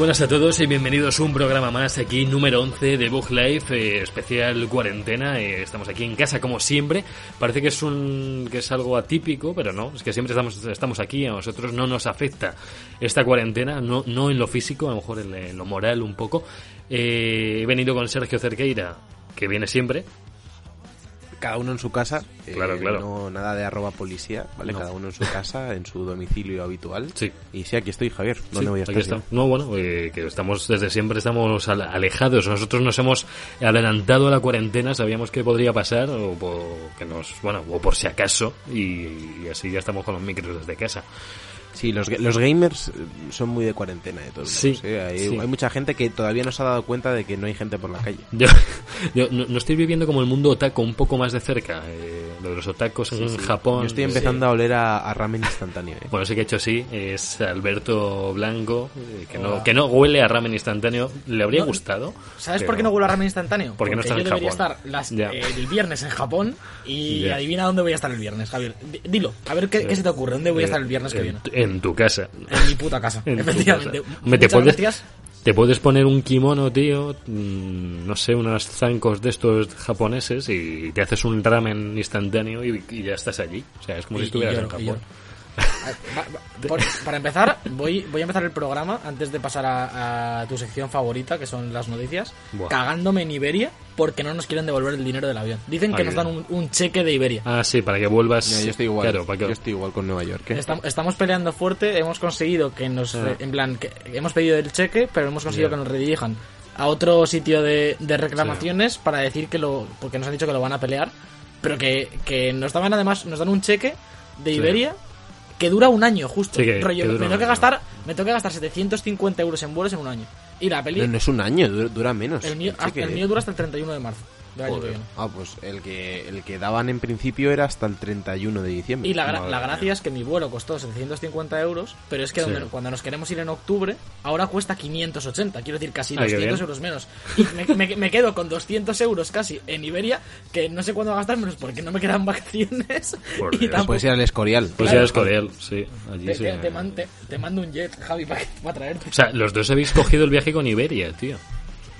Buenas a todos y bienvenidos a un programa más aquí, número 11 de Bug Life, eh, especial cuarentena. Eh, estamos aquí en casa como siempre. Parece que es un que es algo atípico, pero no, es que siempre estamos, estamos aquí, a nosotros no nos afecta esta cuarentena, no, no en lo físico, a lo mejor en, en lo moral un poco. Eh, he venido con Sergio Cerqueira, que viene siempre, cada uno en su casa. Claro, eh, claro. No, nada de arroba policía, ¿vale? No. Cada uno en su casa, en su domicilio habitual. Sí. Y sí, aquí estoy, Javier. ¿Dónde Sí, voy a aquí estar? está. No, bueno, eh, que estamos desde siempre estamos al- alejados. Nosotros nos hemos adelantado a la cuarentena, sabíamos que podría pasar o por, que nos, bueno, o por si acaso y, y así ya estamos con los micros desde casa. Sí, los, los gamers eh, son muy de cuarentena de todos Sí, modos, ¿eh? Hay, sí. hay mucha gente que todavía no se ha dado cuenta de que no hay gente por la calle. Yo, yo no, no estoy viviendo como el mundo otaku un poco más de cerca. eh, lo de los otakus en Japón. Yo estoy sí. empezando a oler a, a ramen instantáneo. ¿eh? Bueno, sí que he hecho sí, es Alberto Blanco, que no, que no huele a ramen instantáneo. ¿Le habría No, gustado? ¿Sabes Pero- por qué no huele a ramen instantáneo? Porque no estás yo en debería Japón. estar las- eh, el viernes en Japón y adivina dónde voy a estar el viernes, Javier. Dilo, a ver qué, qué se te ocurre, dónde voy a estar el viernes que en, viene. En tu casa. En mi puta casa, En tu efectivamente. casa. Hombre, te puedes, gracias. te puedes poner un kimono, tío, mm, no sé, unos zancos de estos japoneses y te haces un ramen instantáneo y, y ya estás allí. O sea, es como Y- si estuvieras en Japón. Por- para empezar, voy, voy a empezar el programa antes de pasar a, a tu sección favorita, que son las noticias, Buah. cagándome en Iberia porque no nos quieren devolver el dinero del avión. Dicen que Ay, nos dan un, un cheque de Iberia. Ah, sí, para que vuelvas. Yo estoy igual. Claro, para que... Yo estoy igual con Nueva York. ¿eh? Estam- Estamos peleando fuerte, hemos conseguido que nos, Ah. en plan, que hemos pedido el cheque, pero hemos conseguido que nos redirijan a otro sitio de, de reclamaciones para decir que lo, porque nos han dicho que lo van a pelear, pero que, que nos daban además, nos dan un cheque de Sí. Que dura un año justo. Sí, que- Rollo, que me, tengo que gastar, me tengo que gastar 750 euros en vuelos en un año. Y la peli, No, no es un año, dura, dura menos. el, mío, Sí que- el mío dura hasta el 31 de marzo Joder. Ah, pues el que, el que daban en principio era hasta el 31 de diciembre. Y la, gra- la gracia es que mi vuelo costó 750 euros, pero es que Sí. cuando nos queremos ir en octubre, ahora cuesta 580, quiero decir casi Ah, qué 200 bien. euros menos. Y me, me- me quedo con 200 euros casi en Iberia, que no sé cuándo gastármelos porque no me quedan vacaciones. Por y tampoco- Puedes ir al Escorial. Pues Claro. ya es Coreal, sí. Allí te, sí. te- te man- te- te mando un jet, Javi, para, para traerte. O sea, los dos habéis cogido el viaje con Iberia, tío.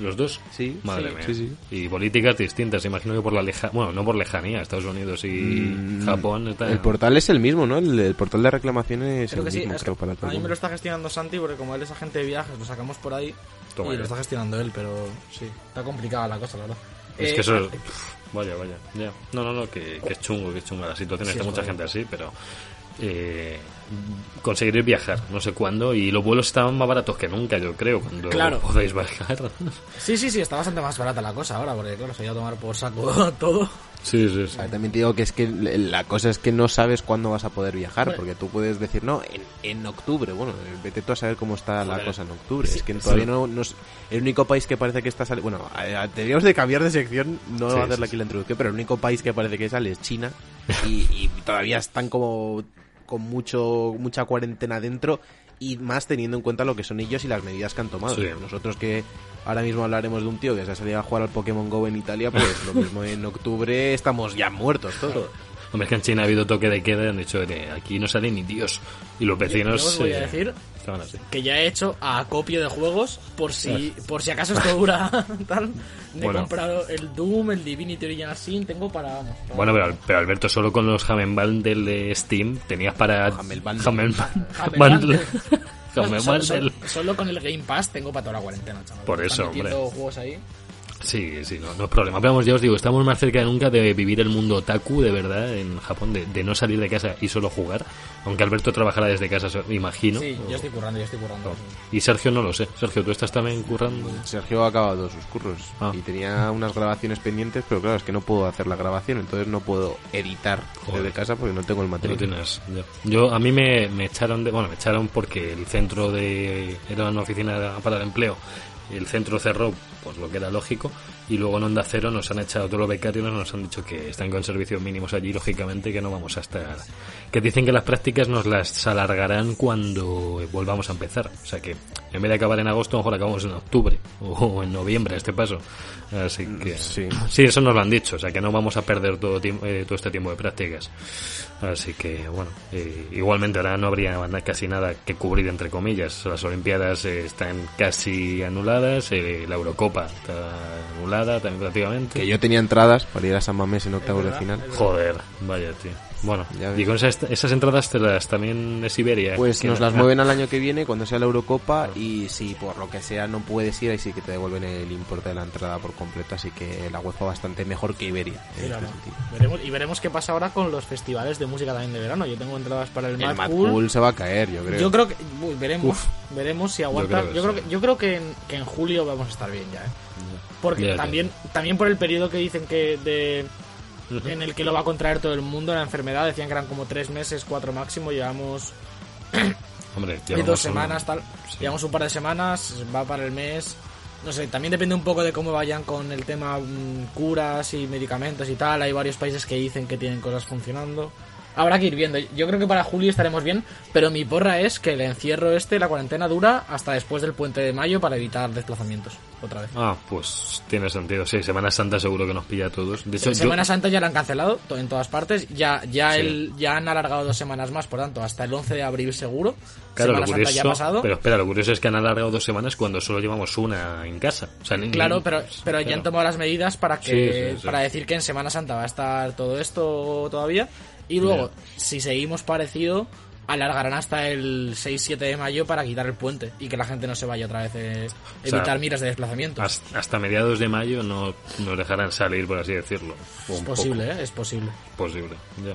Los dos. Sí, Madre sí, mía. sí, sí. Y políticas distintas, imagino que por la lejanía. Bueno, no por lejanía, Estados Unidos y Mm, Japón. Está... El portal es el mismo, ¿no? El, el portal de reclamaciones es Creo el que sí, mismo, es creo, que para todo a mí me lo está gestionando Santi porque como él es agente de viajes, lo sacamos por ahí Toma y ya. lo está gestionando él, pero sí, está complicada la cosa, la verdad. Es Eh, que eso. ah, pf, Vaya, vaya. Ya. No, no, no, que, que es chungo, que es chunga la situación. Sí, Está es mucha gente así, pero. Eh, conseguiré viajar, no sé cuándo, y los vuelos estaban más baratos que nunca, yo creo, cuando Claro. podéis viajar. Sí, sí, sí, está bastante más barata la cosa ahora, porque claro, se iba a tomar por saco todo. sí, sí, sí. Ver, También te digo que es que la cosa es que no sabes cuándo vas a poder viajar, Bueno. porque tú puedes decir, no, en, en octubre. Bueno, vete tú a saber cómo está la cosa en octubre. Sí, es que sí. todavía no, no es el único país que parece que está saliendo. Bueno, teníamos de cambiar de sección, no Sí, va a hacerle sí, aquí la introducción, pero el único país que parece que sale es China y, y todavía están como con mucho mucha cuarentena dentro y más teniendo en cuenta lo que son ellos y las medidas que han tomado. Sí. Nosotros que ahora mismo hablaremos de un tío que se ha salido a jugar al Pokémon Go en Italia, pues lo mismo en octubre estamos ya muertos todos. Hombre, es que en China ha habido toque de queda y han dicho aquí no sale ni Dios. Y los vecinos. Yo os voy a eh, decir que ya he hecho acopio de juegos por si por si acaso esto dura tal. Me Bueno. he comprado el Doom, el Divinity Original Sin, tengo para... vamos, para- Bueno, pero, pero Alberto, solo con los Hammer Bundle de Steam tenías para. Hammer Bundle. Hammer Hammer Bundle. Bundle. Hammer Solo- solo- Bundle. Solo con el Game Pass tengo para toda la cuarentena, chaval. Por eso, hombre. juegos ahí. Sí, sí, no, no es problema. Pero vamos, ya os digo, estamos más cerca de nunca de vivir el mundo otaku, de verdad, en Japón, de, de no salir de casa y solo jugar. Aunque Alberto trabajará desde casa, imagino. Sí, yo estoy currando, yo estoy currando. Y Sergio no lo sé. Sergio, ¿tú estás también currando? Sergio ha acabado sus curros Ah. y tenía unas grabaciones pendientes, pero claro, es que no puedo hacer la grabación, entonces no puedo editar Joder. desde casa porque no tengo el No material. tienes. ya. Yo, a mí me, me echaron de. Bueno, me echaron porque el centro de. Era una oficina para el empleo. El centro cerró, pues lo que era lógico, y luego en Onda Cero nos han echado todos los becarios, nos han dicho que están con servicios mínimos allí, lógicamente que no vamos a estar. Que dicen que las prácticas nos las alargarán cuando volvamos a empezar. O sea que en vez de acabar en agosto, a lo mejor acabamos en octubre o en noviembre, a este paso. Así que. Sí. Sí, eso nos lo han dicho, o sea que no vamos a perder todo, eh, todo este tiempo de prácticas. Así que, bueno, eh, igualmente ahora no habría casi nada que cubrir, entre comillas. Las Olimpiadas eh, están casi anuladas, eh, la Eurocopa está anulada también prácticamente. Que yo tenía entradas para ir a San Mamés en octavos de final. Joder, vaya, tío. Bueno, Ya y con esas, esas entradas te las también es Iberia. Pues nos no- las mueven al año que viene cuando sea la Eurocopa y si por lo que sea no puedes ir, ahí sí que te devuelven el importe de la entrada por completo, así que la UEFA bastante mejor que Iberia. en este. Veremos, y veremos qué pasa ahora con los festivales de música también de verano. Yo tengo entradas para el, El Mad Mad Cool. Cool se va a caer, yo creo. Yo creo que uy, veremos, Uf. veremos si aguanta. creo que Yo creo que, yo creo que, en, que en julio vamos a estar bien ya, ¿eh? Porque también también por el periodo que dicen que de en el que lo va a contraer todo el mundo la enfermedad decían que eran como tres meses, cuatro máximo. Llevamos Hombre, dos semanas, tal. sí. Llevamos un par de semanas, va para el mes. No sé, también depende un poco de cómo vayan con el tema mm, curas y medicamentos y tal. Hay varios países que dicen que tienen cosas funcionando. Habrá que ir viendo. Yo creo que para julio estaremos bien, pero mi porra es que el encierro este, la cuarentena dura hasta después del puente de mayo para evitar desplazamientos. Otra vez. Ah, pues tiene sentido. Sí, Semana Santa seguro que nos pilla a todos. De hecho, yo- Semana Santa ya la han cancelado en todas partes. Ya ya Sí. el, ya han alargado dos semanas más, por tanto, hasta el 11 de abril seguro. Claro, Semana lo Santa ya ha curioso, pasado. pero espera, lo curioso es que han alargado dos semanas cuando solo llevamos una en casa. O sea, ni- Claro, pero, pero ya han tomado las medidas para que Sí, sí, sí. para decir que en Semana Santa va a estar todo esto todavía y luego si seguimos parecido alargarán hasta el 6-7 de mayo para quitar el puente y que la gente no se vaya otra vez eh, sea, evitar miras de desplazamientos. Hasta, mediados de mayo no nos dejarán salir, por así decirlo. Es posible, ¿eh? es posible. posible. Ya.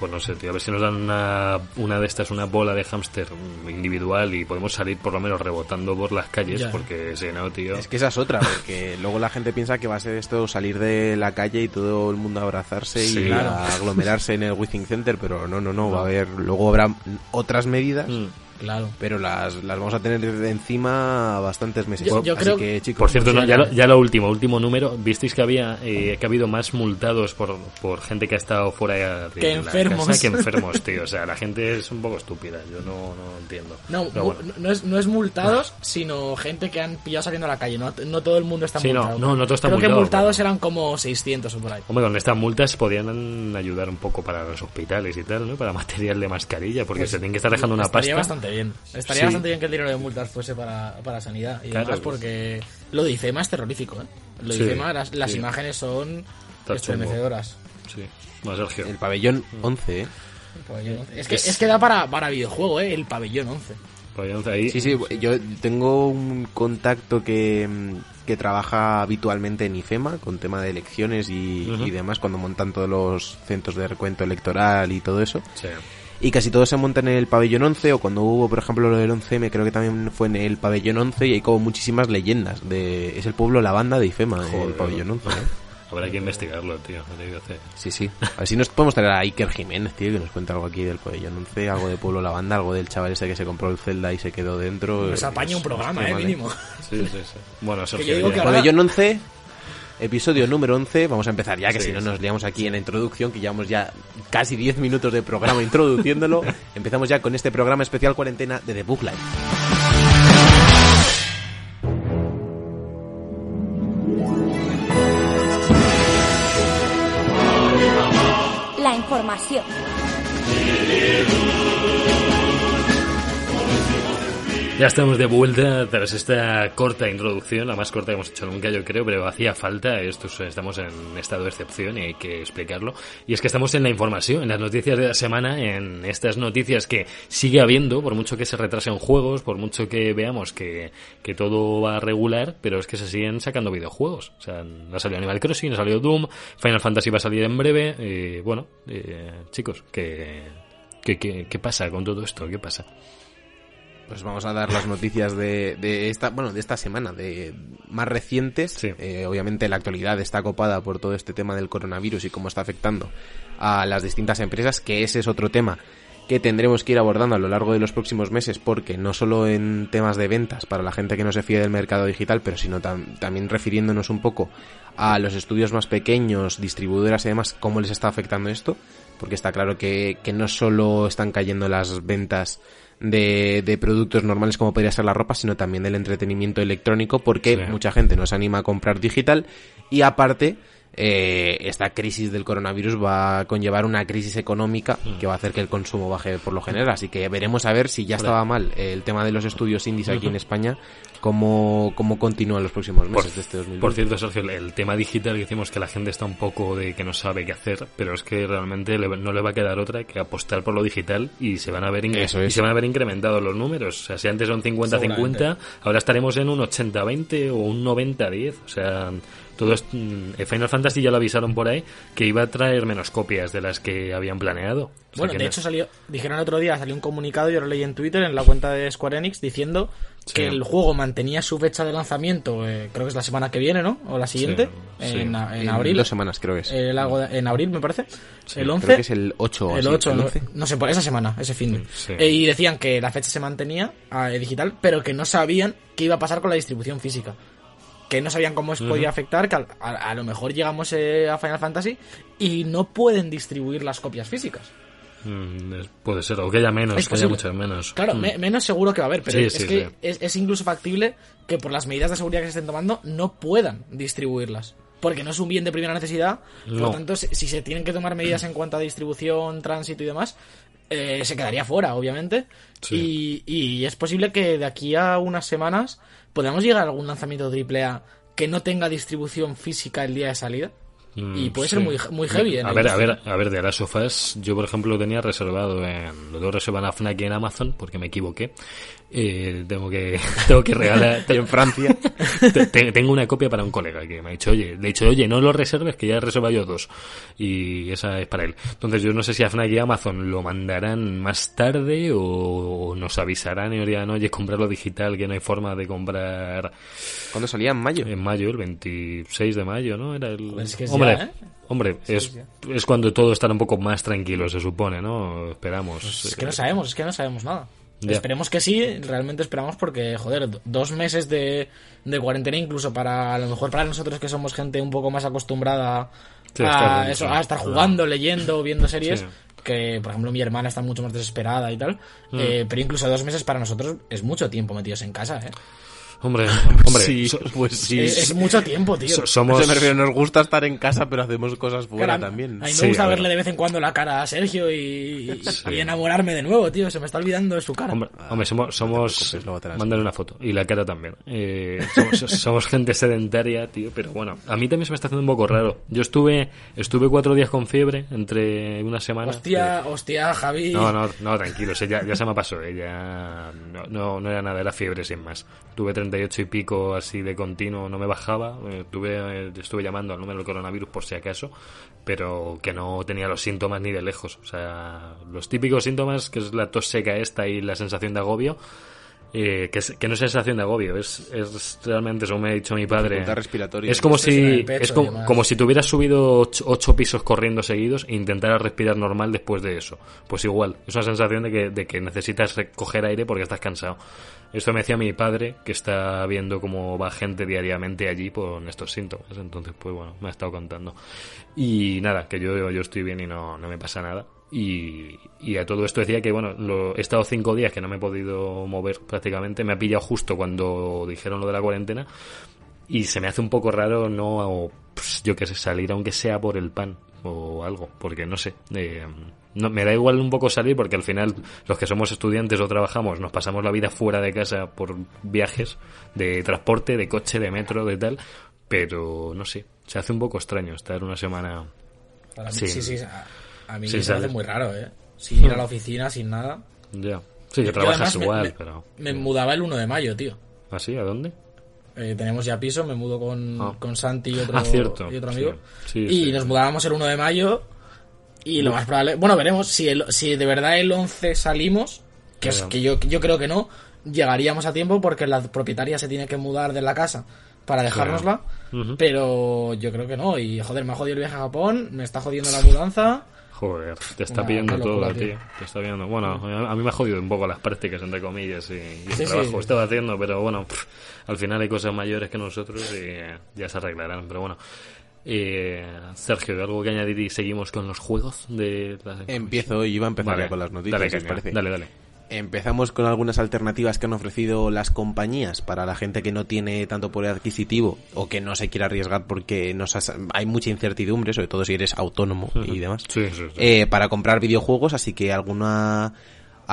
Pues no sé, tío. A ver si nos dan una, una de estas, una bola de hámster individual y podemos salir por lo menos rebotando por las calles, Ya. porque si no, tío. Es que esa es otra, porque luego la gente piensa que va a ser esto salir de la calle y todo el mundo abrazarse Sí. y Claro. a aglomerarse en el Withing Center, pero no, no, no, va a haber, luego habrá otras medidas, Mm. Claro. pero las, las vamos a tener de encima bastantes meses. Yo- yo Así creo- que, chicos, Por cierto, no, ya, ya. lo, ya lo último, último número, visteis que había eh, que ha habido más multados por, por gente que ha estado fuera de Que la enfermos. casa que enfermos, tío. O sea, la gente es un poco estúpida, yo no, no entiendo. No, bueno. no, es, no es multados, sino gente que han pillado saliendo a la calle. No, no todo el mundo está Sí, multado. no, no todo está Creo multado, que multados pero- eran como 600 o por ahí. Hombre, con estas multas podían ayudar un poco para los hospitales y tal, ¿no? Para material de mascarilla, porque se tienen que estar dejando una Pues pasta. bastante bien. Estaría Sí. bastante bien que el dinero de multas fuese para, para sanidad. Y Claro, además pues. porque lo de IFEMA es terrorífico, ¿eh? Lo de Sí, IFEMA, las, las sí. imágenes son estremecedoras. Sí. Bueno, Sergio. el pabellón 11, ¿eh? El pabellón 11. Es que, Es- es que da para, para videojuego, ¿eh? El pabellón 11. Podríamos ahí. Sí, sí, yo tengo un contacto que, mm, que trabaja habitualmente en IFEMA con tema de elecciones y, Ujú. y demás, cuando montan todos los centros de recuento electoral y todo eso. Sí. Y casi todo se monta en el pabellón 11 o cuando hubo, por ejemplo, lo del 11M, creo que también fue en el pabellón 11 y hay como muchísimas leyendas. de Es el pueblo La Banda de IFEMA, el Joder. pabellón 11. ¿eh? Habrá que investigarlo, tío. digo. Sí, sí. A ver si nos podemos traer a Iker Jiménez, tío, que nos cuente algo aquí del pabellón 11, algo de Pueblo La Banda, algo del chaval ese que se compró el Zelda y se quedó dentro. Pues Eh, apaña un programa, ¿eh? Mínimo. Sí, sí, sí. Bueno, yo Sergio. digo que ahora- Pabellón 11, episodio número 11. Vamos a empezar ya, que Sí, si no sí. nos liamos aquí en la introducción, que llevamos ya casi 10 minutos de programa introduciéndolo. Empezamos ya con este programa especial cuarentena de The Book Live. La información. Ya estamos de vuelta tras esta corta introducción, la más corta que hemos hecho nunca, yo creo, pero hacía falta. Esto es- estamos en estado de excepción y hay que explicarlo. Y es que estamos en la información, en las noticias de la semana, en estas noticias que sigue habiendo, por mucho que se retrasen juegos, por mucho que veamos que, que todo va a regular, pero es que se siguen sacando videojuegos. O sea, no ha salido Animal Crossing, no ha salido Doom, Final Fantasy va a salir en breve. eh, bueno, eh, chicos, ¿qué, qué, qué, qué pasa con todo esto? ¿Qué pasa? Pues vamos a dar las noticias de, de esta, bueno, de esta semana, de más recientes. Sí. Eh, obviamente la actualidad está copada por todo este tema del coronavirus y cómo está afectando a las distintas empresas, que ese es otro tema que tendremos que ir abordando a lo largo de los próximos meses, porque no solo en temas de ventas para la gente que no se fía del mercado digital, pero sino también refiriéndonos un poco a los estudios más pequeños, distribuidoras y demás, cómo les está afectando esto, porque está claro que, que no solo están cayendo las ventas de, de, productos normales como podría ser la ropa, sino también del entretenimiento electrónico, porque mucha gente no se anima a comprar digital y aparte eh, esta crisis del coronavirus va a conllevar una crisis económica mm. que va a hacer que el consumo baje por lo general. Así que veremos a ver si ya estaba mal el tema de los estudios indies aquí en España, cómo, cómo continúan los próximos meses de este 2020. Por cierto, Sergio, el tema digital decimos que la gente está un poco de que no sabe qué hacer, pero es que realmente no le va a quedar otra que apostar por lo digital y se van a ver, y se van a ver incrementados los números. O sea, si antes son 50-50, ahora estaremos en un 80-20 o un 90-10. O sea, todo esto, mm, Final Fantasy ya lo avisaron por ahí que iba a traer menos copias de las que habían planeado. bueno, de hecho salió, dijeron el otro día, salió un comunicado, yo lo leí en Twitter, en la cuenta de Square Enix, diciendo que el juego mantenía su fecha de lanzamiento, eh, creo que es la semana que viene, ¿no? O la siguiente, En, abril. dos semanas creo que es. El, en abril, me parece. el 11. Creo que es el 8 el 8, No, sé, por esa semana, ese fin. Eh, y decían que la fecha se mantenía eh, digital, pero que no sabían qué iba a pasar con la distribución física que no sabían cómo se podía afectar, que a, lo mejor llegamos eh, a Final Fantasy y no pueden distribuir las copias físicas. Mm, puede ser, o que haya menos, que haya muchas menos. Claro, mm. menos seguro que va a haber, pero es que es, incluso factible que por las medidas de seguridad que se estén tomando no puedan distribuirlas. Porque no es un bien de primera necesidad, por lo tanto, si, se tienen que tomar medidas en cuanto a distribución, tránsito y demás, eh, se quedaría fuera, obviamente. Y, y es posible que de aquí a unas semanas ¿podemos llegar a algún lanzamiento AAA que no tenga distribución física el día de salida? Mm, y puede ser muy, muy heavy. a ver, a ver, a ver, de las yo por ejemplo lo tenía reservado en, lo tengo reservado en Fnac y en Amazon porque me equivoqué. Eh, tengo que tengo que regalar en Francia tengo una copia para un colega que me ha dicho oye le he dicho oye no lo reserves que ya he reservado yo dos y esa es para él entonces yo no sé si a Fnac y Amazon lo mandarán más tarde o nos avisarán y dirán oye comprarlo digital que no hay forma de comprar ¿cuándo salía? ¿en mayo? en mayo el 26 de mayo ¿no? era el pues que hombre ¿eh? Hombre, es, es cuando todo está un poco más tranquilo, se supone, ¿no? Esperamos. Pues es que no sabemos, es que no sabemos nada. Esperemos que sí, realmente esperamos porque, joder, dos meses de, de cuarentena, incluso para, a lo mejor para nosotros que somos gente un poco más acostumbrada a, eso, a estar jugando, leyendo, viendo series, que por ejemplo mi hermana está mucho más desesperada y tal, mm. eh, pero incluso dos meses para nosotros es mucho tiempo metidos en casa, ¿eh? Hombre, hombre, sí, pues sí. Es, mucho tiempo, tío. somos... nos gusta estar en casa, pero hacemos cosas fuera también. A mí me gusta verle de vez en cuando la cara a Sergio y, enamorarme de nuevo, tío. Se me está olvidando de su cara. Hombre, somos... somos... Mándale una foto. Y la cara también. Eh, somos, gente sedentaria, tío. Pero bueno, a mí también se me está haciendo un poco raro. Yo estuve estuve cuatro días con fiebre entre una semana. Hostia, hostia, Javi. No, no, no, tranquilo. Ya, ya se me pasó. Eh, ya no, no, no era nada, era fiebre sin más. Tuve 38 y pico así de continuo, no me bajaba. Eh, tuve, estuve llamando al número del coronavirus por si acaso, pero que no tenía los síntomas ni de lejos. O sea, los típicos síntomas, que es la tos seca esta y la sensación de agobio, eh, que, no es sensación de agobio, es, es realmente, como me ha dicho mi padre, es como si es como, si tuvieras subido ocho, pisos corriendo seguidos e intentaras respirar normal después de eso. Pues igual, es una sensación de que, de que necesitas coger aire porque estás cansado. Esto me decía mi padre, que está viendo cómo va gente diariamente allí con estos síntomas. Entonces, pues bueno, me ha estado contando. Y nada, que yo, yo estoy bien y no, no me pasa nada. Y, y, a todo esto decía que, bueno, lo, he estado cinco días que no me he podido mover prácticamente. Me ha pillado justo cuando dijeron lo de la cuarentena. Y se me hace un poco raro no, pues, yo que sé, salir aunque sea por el pan o algo. Porque no sé, eh, no, me da igual un poco salir porque al final los que somos estudiantes o trabajamos nos pasamos la vida fuera de casa por viajes de transporte, de coche, de metro, de tal. Pero no sé, se hace un poco extraño estar una semana. sí, sí, a mí me parece muy raro, ¿eh? Sin ir a la oficina, sin nada. Ya. Sí, que trabajas igual, pero... Me mudaba el 1 de mayo, tío. ¿Ah, sí? ¿A dónde? Eh, tenemos ya piso, me mudo con, ah. con Santi y otro, ah, cierto. y otro amigo. y nos mudábamos el 1 de mayo y lo más probable... Bueno, veremos si, el, si de verdad el 11 salimos, que, es, que yo, yo creo que no, llegaríamos a tiempo porque la propietaria se tiene que mudar de la casa para dejárnosla, pero yo creo que no. Y joder, me ha jodido el viaje a Japón, me está jodiendo la mudanza Joder, te está Una- pidiendo una todo, locura, tío. tío. Te está pidiendo. Bueno, a mí me ha jodido un poco las prácticas, entre comillas, y, y el Sí, trabajo sí. que estaba haciendo, pero bueno, pff, al final hay cosas mayores que nosotros y eh, ya se arreglarán, pero bueno. Eh, Sergio, ¿algo que añadir y seguimos con los juegos de la... Empiezo y iba a empezar Vale, ya con las noticias, Dale, si os caña. parece. dale, dale. Empezamos con algunas alternativas que han ofrecido las compañías para la gente que no tiene tanto poder adquisitivo o que no se quiere arriesgar porque no se- hay mucha incertidumbre, sobre todo si eres autónomo y demás, Sí, sí, sí. eh, para comprar videojuegos. Así que alguna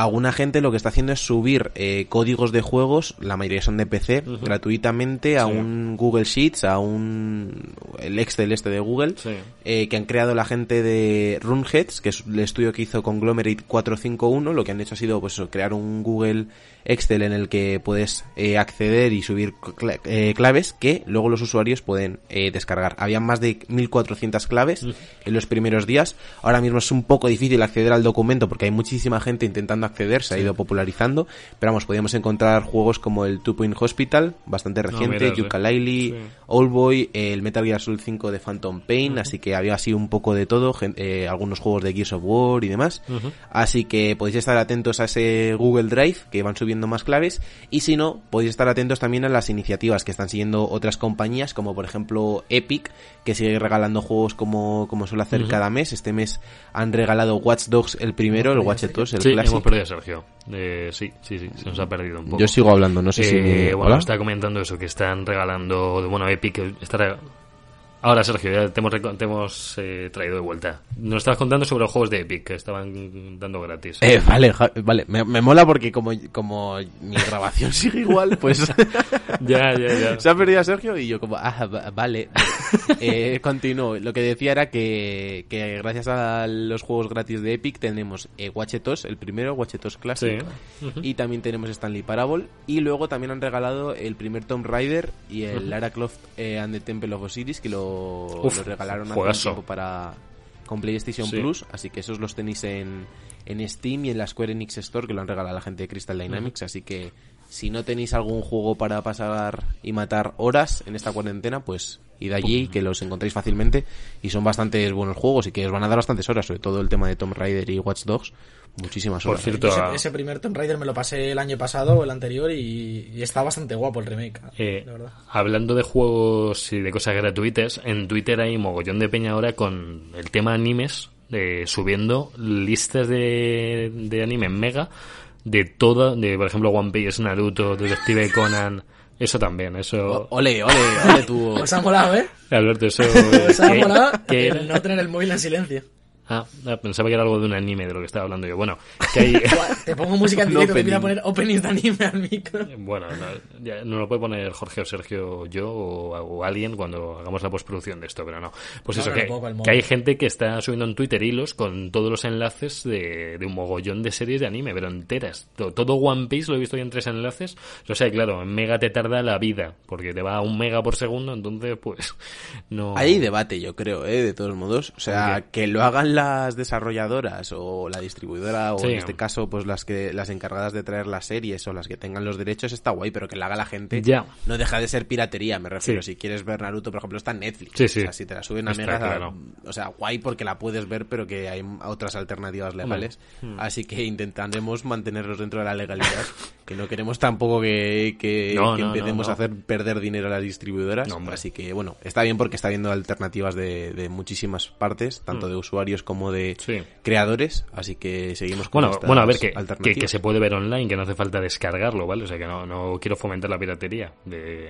alguna gente lo que está haciendo es subir eh, códigos de juegos, la mayoría son de PC, gratuitamente a Sí. un Google Sheets, a un el Excel este de Google Sí. eh, que han creado la gente de Runheads, que es el estudio que hizo Conglomerate 451. Lo que han hecho ha sido pues crear un Google Excel en el que puedes eh, acceder y subir cla- eh, claves que luego los usuarios pueden eh, descargar. Había más de 1400 claves en los primeros días. Ahora mismo es un poco difícil acceder al documento porque hay muchísima gente intentando acceder, se ha ido popularizando. Pero vamos, podíamos encontrar juegos como el Two Point Hospital, bastante reciente, mira, sí. Oldboy, el Metal Gear Solid 5 de Phantom Pain, así que había así un poco de todo, algunos juegos de Gears of War y demás. Así que podéis estar atentos a ese Google Drive, que van subiendo más claves, y si no, podéis estar atentos también a las iniciativas que están siguiendo otras compañías, como por ejemplo Epic, que sigue regalando juegos como, como suele hacer cada mes. Este mes han regalado Watch Dogs el primero, el Watch Dogs, el Sí, clásico. hemos perdido a Sergio. Eh, sí, sí, sí, se nos ha perdido un poco. Yo sigo hablando, no sé si... Eh, me- bueno, ¿Hola? está comentando eso, que están regalando, bueno, Epic está Ahora, Sergio, ya te hemos, te hemos eh, traído de vuelta. Nos estabas contando sobre los juegos de Epic que estaban dando gratis. Eh, vale, ja- vale, me, me mola porque como, como mi grabación sigue igual, pues ya, ya, ya. se ha perdido a Sergio y yo como, ah, va- vale. Eh, continúo. Lo que decía era que, que gracias a los juegos gratis de Epic tenemos eh, Watchetos, el primero, Watchetos Classic, Sí. Y también tenemos Stanley Parable, y luego también han regalado el primer Tomb Raider y el Lara Croft eh, and the Temple of Osiris, que lo, Uf, lo regalaron hace un tiempo para con PlayStation Sí. Plus, así que esos los tenéis en, en Steam y en la Square Enix Store que lo han regalado la gente de Crystal Dynamics, así que si no tenéis algún juego para pasar y matar horas en esta cuarentena, pues id allí que los encontréis fácilmente y son bastante buenos juegos y que os van a dar bastantes horas, sobre todo el tema de Tomb Raider y Watch Dogs, muchísimas Por horas. cierto, Ese, ese primer Tomb Raider me lo pasé el año pasado o el anterior y, y está bastante guapo el remake. Eh, de verdad. hablando de juegos y de cosas gratuitas, en Twitter hay mogollón de peña ahora con el tema animes, eh, subiendo listas de, de anime en Mega de toda, de por ejemplo One Piece, Naruto, Detective Conan, eso también, eso... Ole, ole, ole tú. Os ha molado, ¿eh? Alberto, eso... Os ha ¿qué- molado qué el no tener el móvil en silencio. Ah, ah, pensaba que era algo de un anime de lo que estaba hablando yo. Bueno, que hay... Te pongo música en directo, te voy a poner openings de anime al micro. Bueno, no, ya, no lo puede poner Jorge o Sergio yo o, o alguien cuando hagamos la postproducción de esto, pero no. Pues No, eso, no, que, que hay gente que está subiendo en Twitter hilos con todos los enlaces de, de un mogollón de series de anime, pero enteras. Todo, todo One Piece lo he visto yo en tres enlaces. O sea, claro, en Mega te tarda la vida, porque te va a un mega por segundo, entonces pues no... Hay debate, yo creo, ¿eh? de todos modos. O sea, Ok. que lo hagan las desarrolladoras o la distribuidora o Sí. en este caso pues las que las encargadas de traer las series o las que tengan los derechos está guay, pero que lo haga la gente Ya. no deja de ser piratería, me refiero. Sí. Si quieres ver Naruto, por ejemplo, está en Netflix. Sí, sí. O sea, si te la suben a Está Mega, claro. o sea, guay porque la puedes ver, pero que hay otras alternativas legales. Hmm. Así que intentaremos mantenerlos dentro de la legalidad, que no queremos tampoco que, que, No, que no, empecemos a hacer perder dinero a las distribuidoras. Así que bueno, está bien porque está viendo alternativas de, de muchísimas partes, tanto de usuarios como de. Sí. creadores, así que seguimos con Bueno, estas bueno, a ver, que, que, se puede ver online, que no hace falta descargarlo, ¿vale? O sea, que no, no quiero fomentar la piratería. De,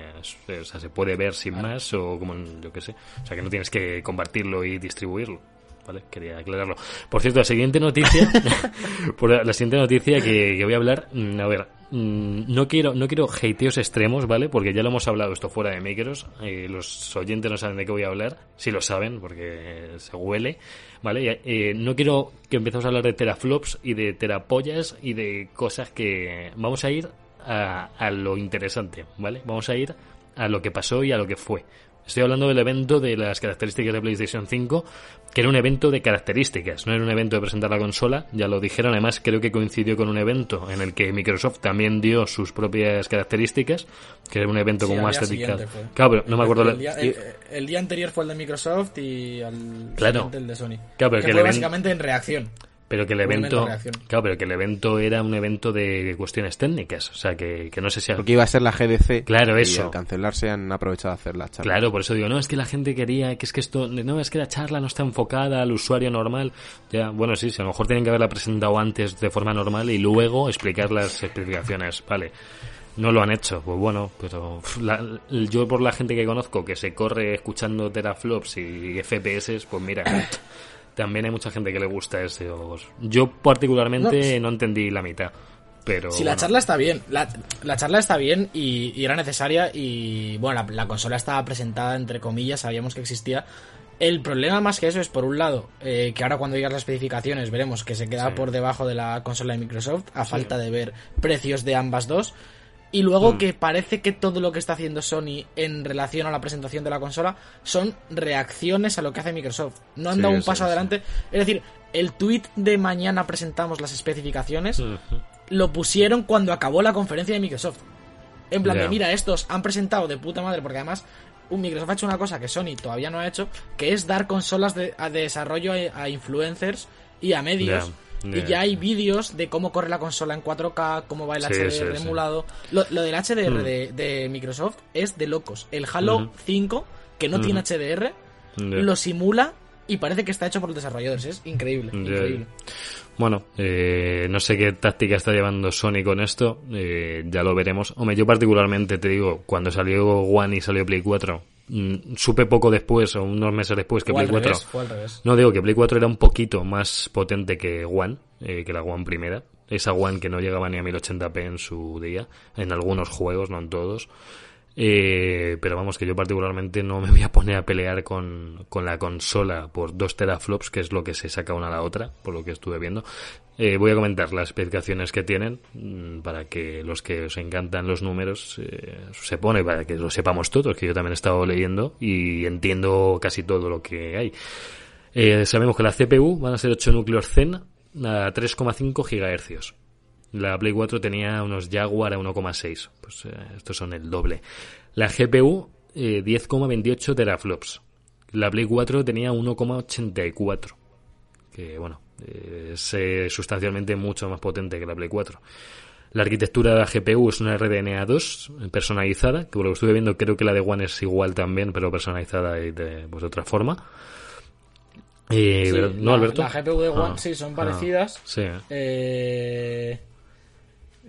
o sea, se puede ver sin más o como, yo qué sé. O sea, que no tienes que compartirlo y distribuirlo. ¿Vale? Quería aclararlo. Por cierto, la siguiente noticia, por la siguiente noticia que, que voy a hablar, mm, a ver, no quiero, no quiero hateos extremos, ¿vale? Porque ya lo hemos hablado esto fuera de micros, eh, los oyentes no saben de qué voy a hablar, si lo saben, porque se huele, ¿vale? Eh, no quiero que empecemos a hablar de teraflops y de terapollas y de cosas que vamos a ir a, a lo interesante, ¿vale? Vamos a ir a lo que pasó y a lo que fue. Estoy hablando del evento de las características de PlayStation 5, que era un evento de características, no era un evento de presentar la consola, ya lo dijeron, además creo que coincidió con un evento en el que Microsoft también dio sus propias características, que era un evento Sí, como más dedicado. Claro, pero no me acuerdo. El día, el- el día anterior fue el de Microsoft y al Claro. siguiente el de Sony. Claro, pero que que el fue event- básicamente en reacción. Pero que el evento, claro, pero que el evento era un evento de cuestiones técnicas, o sea, que, que no sé si... Porque iba a ser la GDC. Claro, y eso. al cancelarse han aprovechado de hacer la charla. Claro, por eso digo, no, es que la gente quería, que es que esto, no, es que la charla no está enfocada al usuario normal. Ya, bueno, sí, sí, a lo mejor tienen que haberla presentado antes de forma normal y luego explicar las especificaciones, vale. No lo han hecho, pues bueno, pero la- yo por la gente que conozco que se corre escuchando teraflops y FPS, pues mira, también hay mucha gente que le gusta ese. os- Yo particularmente no, entendí la mitad, pero... La bueno. charla está bien, la, la charla está bien y, y era necesaria y bueno, la, la consola estaba presentada entre comillas, sabíamos que existía. El problema más que eso es, por un lado, eh, que ahora cuando digas las especificaciones veremos que se queda Sí. por debajo de la consola de Microsoft, a falta de ver precios de ambas dos. Y luego Mm. que parece que todo lo que está haciendo Sony en relación a la presentación de la consola son reacciones a lo que hace Microsoft. No han Sí, dado un sí, paso sí. adelante. Es decir, el tweet de mañana presentamos las especificaciones lo pusieron cuando acabó la conferencia de Microsoft. En plan de, mira, estos han presentado de puta madre, porque además un Microsoft ha hecho una cosa que Sony todavía no ha hecho, que es dar consolas de, a- desarrollo a, a influencers y a medios. Y ya. hay vídeos de cómo corre la consola en 4K, cómo va el Sí, HDR sí, sí. emulado. Lo, lo del HDR Mm. de, de Microsoft es de locos. El Halo Ujú. 5, que no tiene HDR, lo simula y parece que está hecho por los desarrolladores. Es increíble. Increíble. Bueno, eh, no sé qué táctica está llevando Sony con esto, eh, ya lo veremos. Hombre, yo particularmente te digo, cuando salió One y salió Play 4, mm, supe poco después o unos meses después que Play al 4... revés, fue al revés. No digo que Play 4 era un poquito más potente que One, eh, que la One primera. Esa One que no llegaba ni a 1080p en su día, en algunos juegos, no en todos. Eh, pero vamos, que yo particularmente no me voy a poner a pelear con, con la consola por dos teraflops, que es lo que se saca una a la otra, por lo que estuve viendo. Eh, voy a comentar las especificaciones que tienen, mm, para que los que os encantan los números eh, se pone, para que lo sepamos todos, que yo también he estado leyendo y entiendo casi todo lo que hay. Eh, sabemos que la CPU van a ser 8 núcleos Zen a 3,5 GHz. La Play 4 tenía unos Jaguar a 1,6. Pues estos son el doble. La GPU, eh, 10,28 teraflops. La Play 4 tenía 1,84. Que bueno, es eh, sustancialmente mucho más potente que la Play 4. La arquitectura de la GPU es una RDNA 2 personalizada, que por lo que estuve viendo creo que la de One es igual también, pero personalizada y de, pues, de otra forma. Eh, Sí, ¿No, la, Alberto? La GPU de One Ah, sí son ah, parecidas. sí. Eh,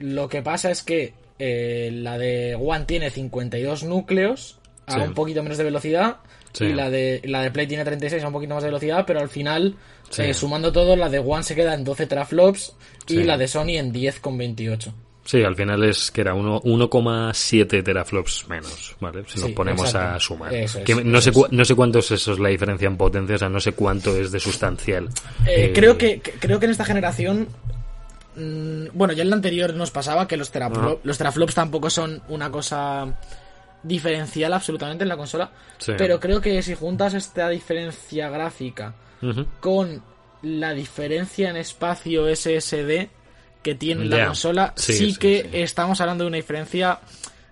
lo que pasa es que eh, la de One tiene 52 núcleos a Sí. un poquito menos de velocidad. Sí. Y la de, la de Play tiene 36 a un poquito más de velocidad, pero al final, Sí. eh, sumando todo, la de One se queda en 12 teraflops y Sí. la de Sony en 10,28. Sí, al final es que era uno- 1,7 teraflops menos, ¿vale? Si nos ponemos exacto. a sumar. Eso es, Que no, eso sé es. no sé cuánto es eso, es la diferencia en potencia, o sea, no sé cuánto es de sustancial. Eh, Eh, creo, que, creo que en esta generación. mm, bueno, ya en la anterior nos pasaba que los, teraflo- Ajá. los teraflops tampoco son una cosa diferencial absolutamente en la consola. Sí. Pero creo que si juntas esta diferencia gráfica con la diferencia en espacio SSD que tiene la Ya. consola, Sí, sí, sí, que estamos hablando de una diferencia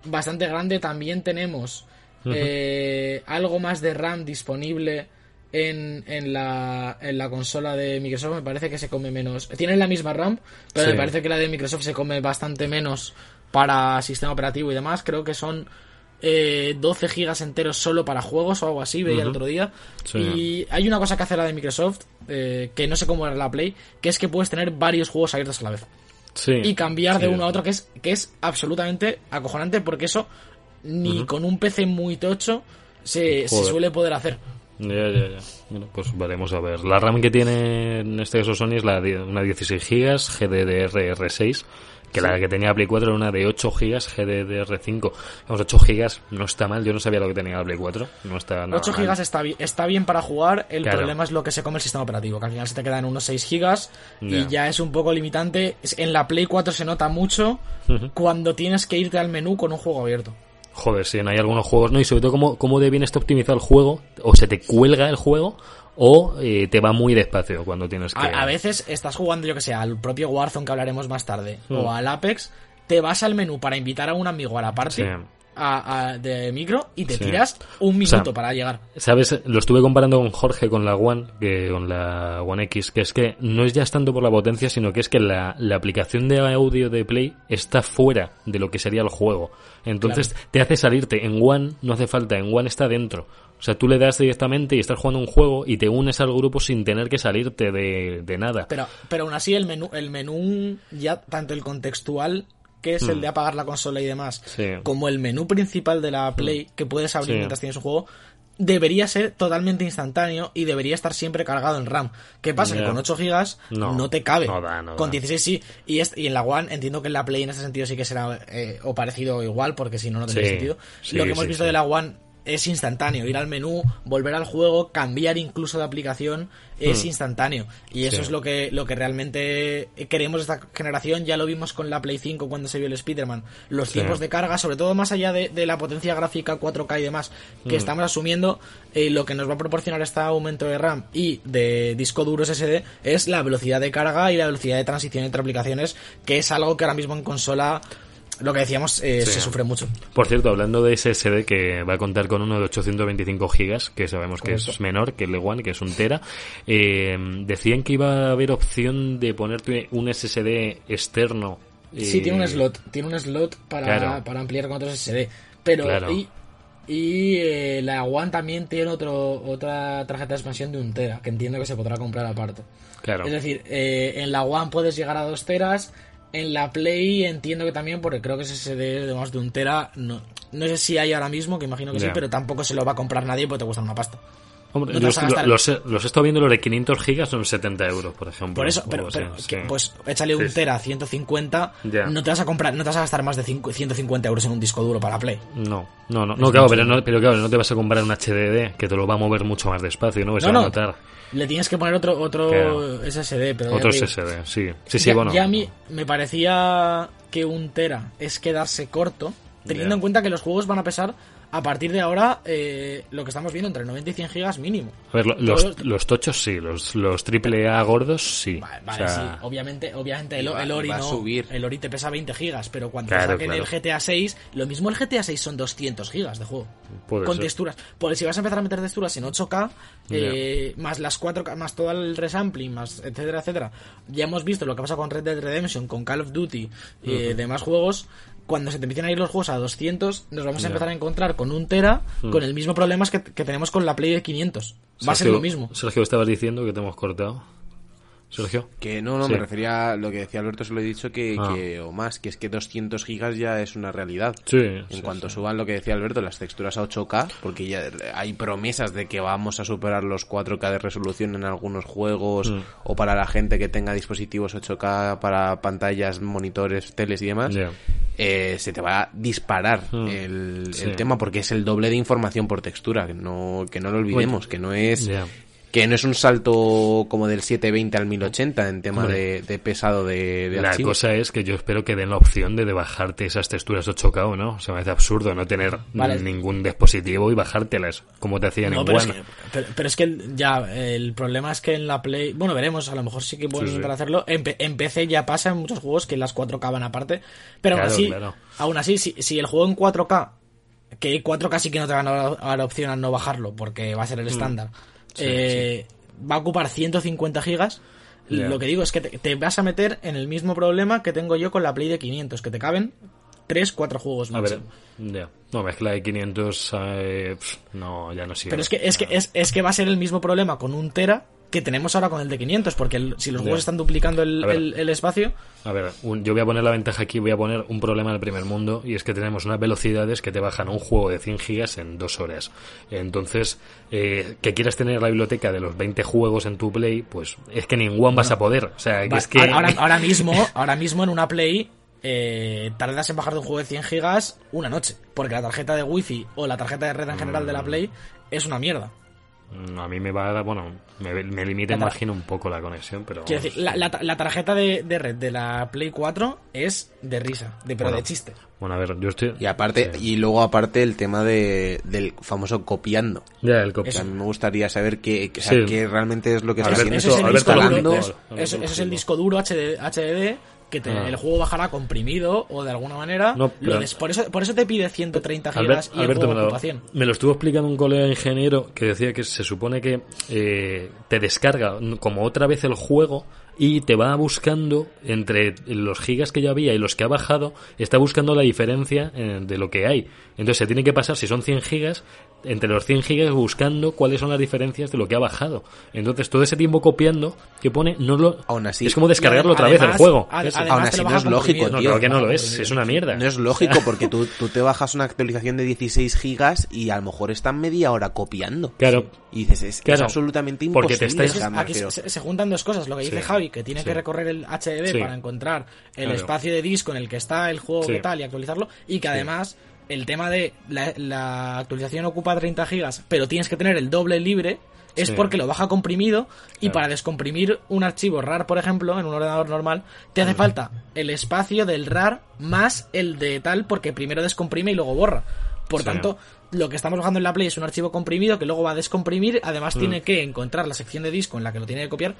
bastante grande. También tenemos eh, algo más de RAM disponible en, en, la, en la consola de Microsoft. Me parece que se come menos. Tienen la misma RAM, pero me parece que la de Microsoft se come bastante menos para sistema operativo y demás. Creo que son eh, 12 gigas enteros solo para juegos o algo así, veía el otro día. Sí. Y hay una cosa que hace la de Microsoft, eh, que no sé cómo era la Play, que es que puedes tener varios juegos abiertos a la vez. Sí. Y cambiar de uno a otro, que es, que es absolutamente acojonante, porque eso ni con un PC muy tocho se, suele poder hacer. Ya, ya, ya. Bueno, pues veremos a ver. La RAM que tiene en este caso Sony es la una 16 GB GDDR6, que la que tenía la Play 4 era una de 8 GB GDDR5. Vamos, 8 GB no está mal, yo no sabía lo que tenía la Play 4, no está nada 8 mal. gigas está, bi- está bien para jugar, el Claro. problema es lo que se come el sistema operativo, que al final se te quedan unos 6 gigas Ya. y ya es un poco limitante. En la Play 4 se nota mucho cuando tienes que irte al menú con un juego abierto. Joder, sí, hay algunos juegos, ¿no? Y sobre todo cómo, cómo de bien está optimizado el juego, o se te cuelga el juego, o eh, te va muy despacio cuando tienes que... A, a veces estás jugando, yo que sé, al propio Warzone que hablaremos más tarde, Mm. o al Apex, te vas al menú para invitar a un amigo a la party Sí. A- a- de micro y te Sí. tiras un minuto O sea, para llegar. ¿Sabes? Lo estuve comparando con Jorge con la One, que con la One X, que es que no es ya tanto por la potencia, sino que es que la, la aplicación de audio de Play está fuera de lo que sería el juego. Entonces te hace salirte. En One no hace falta, en One está dentro. O sea, tú le das directamente y estás jugando un juego y te unes al grupo sin tener que salirte de, de nada. Pero, pero aún así el menú, el menú ya tanto el contextual que es el de apagar la consola y demás. Sí. Como el menú principal de la Play que puedes abrir Sí. mientras tienes un juego, debería ser totalmente instantáneo y debería estar siempre cargado en RAM. ¿Qué pasa? Que con 8 gigas No, no, te cabe. no da, no con da. 16 sí. Y, es- y en la One entiendo que en la Play en ese sentido sí que será eh, o parecido o igual, porque si no, no tendría Sí, sentido. Lo que hemos visto de la One es instantáneo. Ir al menú, volver al juego, cambiar incluso de aplicación es instantáneo. Y eso Hmm. Sí. es lo que, lo que realmente queremos esta generación. Ya lo vimos con la Play 5 cuando se vio el Spider-Man. Los Sí. tiempos de carga, sobre todo más allá de, de la potencia gráfica 4K y demás, que Hmm. estamos asumiendo, eh, lo que nos va a proporcionar este aumento de RAM y de disco duro SSD es la velocidad de carga y la velocidad de transición entre aplicaciones, que es algo que ahora mismo en consola, lo que decíamos, eh, Sí. se sufre mucho. Por cierto, hablando de SSD que va a contar con uno de 825 gigas, que sabemos que es menor que el de One, que es un tera, eh, decían que iba a haber opción de ponerte un SSD externo. Sí, eh, tiene un slot, tiene un slot para, Claro. para ampliar con otros SSD. Pero Claro. y, y eh, la One también tiene otro, otra tarjeta de expansión de un tera, que entiendo que se podrá comprar aparte. Claro. Es decir, eh, en la One puedes llegar a 2 teras, en la Play entiendo que también, porque creo que ese SSD de más de un tera, no, no sé si hay ahora mismo, que imagino que sí, pero tampoco se lo va a comprar nadie porque te cuesta una pasta. Hombre, no los, gastar- los, he- los he estado viendo, los de 500 gigas son 70 euros, por ejemplo. Por eso, pero, algo pero así, que, sí. pues échale un Sí, tera 150, Ya. no te vas a comprar, no te vas a gastar más de cinco- 150 euros en un disco duro para Play. No, no, no, no claro, pero, no, pero claro, no te vas a comprar un HDD que te lo va a mover mucho más despacio, ¿no? Que se No, va a no, notar. Le tienes que poner otro otro Claro. SSD, pero Otro digo, SSD, sí. Sí, sí, ya, bueno. ya a mí me parecía que un tera es quedarse corto, teniendo en cuenta que los juegos van a pesar a partir de ahora eh, lo que estamos viendo entre 90 y 100 gigas mínimo. A ver, lo- los, tochos sí, los, los AAA gordos sí. Vale, O vale, sea, sí, obviamente, obviamente el, va- el Ori a no, subir. el Ori te pesa 20 gigas, pero cuando Claro, saquen claro. el GTA 6, lo mismo el GTA 6 son 200 gigas de juego. Puede con ser. texturas. Pues si vas a empezar a meter texturas en 8K, eh, más las 4K, más todo el resampling, más etcétera, etcétera. Ya hemos visto lo que pasa con Red Dead Redemption, con Call of Duty y eh, demás juegos. Cuando se te empiecen a ir los juegos a 200, nos vamos a empezar a encontrar con un Tera, con el mismo problemas que, que tenemos con la Play de 500. Va a ser lo mismo. Sergio, estabas diciendo que te hemos cortado. Sergio. Que no, no, Sí. me refería a lo que decía Alberto, se lo he dicho que, Ah. que- o más, que es que 200 gigas ya es una realidad. Sí. En sí, cuanto suban lo que decía Alberto, las texturas a 8K, porque ya hay promesas de que vamos a superar los 4K de resolución en algunos juegos, Mm. o para la gente que tenga dispositivos 8K para pantallas, monitores, teles y demás, eh, se te va a disparar Mm. el, tema, porque es el doble de información por textura, que no, que no lo olvidemos, que no es... Que no es un salto como del 720 al 1080 en tema de, de pesado de, de La cosa es que yo espero que den la opción de, de bajarte esas texturas 8K o no. Se me hace absurdo no tener Vale. ningún dispositivo y bajártelas, como te hacían No, en pero, es One. que, pero, pero es que ya el problema es que en la Play, bueno, veremos, a lo mejor sí que pueden Sí, sí. intentar hacerlo. En, PC ya pasa en muchos juegos que las 4K van aparte, pero Claro, aún así, claro. aún así si, si el juego en 4K, que 4K sí que no te van a dar la opción a no bajarlo porque va a ser el estándar, Mm. Sí, eh, va a ocupar 150 gigas. Lo que digo es que te, te vas a meter en el mismo problema que tengo yo con la Play de 500, que te caben 3, 4 juegos A ver, ya. No, mezcla de 500, eh, pf, no, ya no sirve. Pero es que, es, que, es, es que va a ser el mismo problema con un Tera que tenemos ahora con el de 500, porque el- si los Ya. juegos están duplicando el, ver. el- el espacio, A ver, un- yo voy a poner la ventaja aquí, voy a poner un problema del primer mundo y es que tenemos unas velocidades que te bajan un juego de 100 gigas en dos horas. Entonces, eh, que quieras tener la biblioteca de los 20 juegos en tu Play, pues es que ningún vas a poder. O sea, va- es que... ahora, ahora mismo, ahora mismo en una Play eh, tardas en bajar de un juego de 100 gigas una noche, porque la tarjeta de Wi-Fi o la tarjeta de red en general de la Play es una mierda. Mm, A mí me va a dar, bueno, me, me limita, imagino, un poco la conexión, pero... Quiero decir, la, la- la tarjeta de, de red de la Play 4 es de risa, de, pero Bueno. de chiste. Bueno, a ver, yo estoy... Y aparte, Sí. y luego aparte el tema de, del famoso copiando. Ya, el copy. O sea, a mí me gustaría saber qué, o sea, Sí. qué realmente es lo que está haciendo. Eso es el disco duro, HD, HDD que te- Ah. el juego bajará comprimido o de alguna manera. No, lo pero- des- por, eso, por eso te pide 130 Albert- gigas y el juego me lo, ocupa 100. me lo estuvo explicando un colega ingeniero que decía que se supone que eh, te descarga como otra vez el juego y te va buscando entre los gigas que ya había y los que ha bajado, está buscando la diferencia eh, de lo que hay. Entonces se tiene que pasar, si son 100 gigas, entre los 100 gigas buscando cuáles son las diferencias de lo que ha bajado. Entonces todo ese tiempo copiando que pone, no lo... Aún así- es como descargarlo otra vez el juego. ad- Eso. además Aún así no es lógico. No, claro que no lo es, es una mierda. No es lógico porque tú, tú te bajas una actualización de 16 gigas y a lo mejor están media hora copiando. Claro. Y dices, es, es Claro. absolutamente Porque imposible. te estáis- me Aquí se, se juntan dos cosas, lo que dice Sí. Javi, que tiene Sí. que recorrer el HDD Sí. para encontrar el Claro. espacio de disco en el que está el juego que tal y actualizarlo, y que además el tema de la, la actualización ocupa 30 gigas, pero tienes que tener el doble libre, es Sí. porque lo baja comprimido y Claro. para descomprimir un archivo RAR, por ejemplo, en un ordenador normal, te hace falta el espacio del RAR más el de tal, porque primero descomprime y luego borra. Por Sí. tanto, lo que estamos bajando en la Play es un archivo comprimido que luego va a descomprimir, además Mm. tiene que encontrar la sección de disco en la que lo tiene que copiar.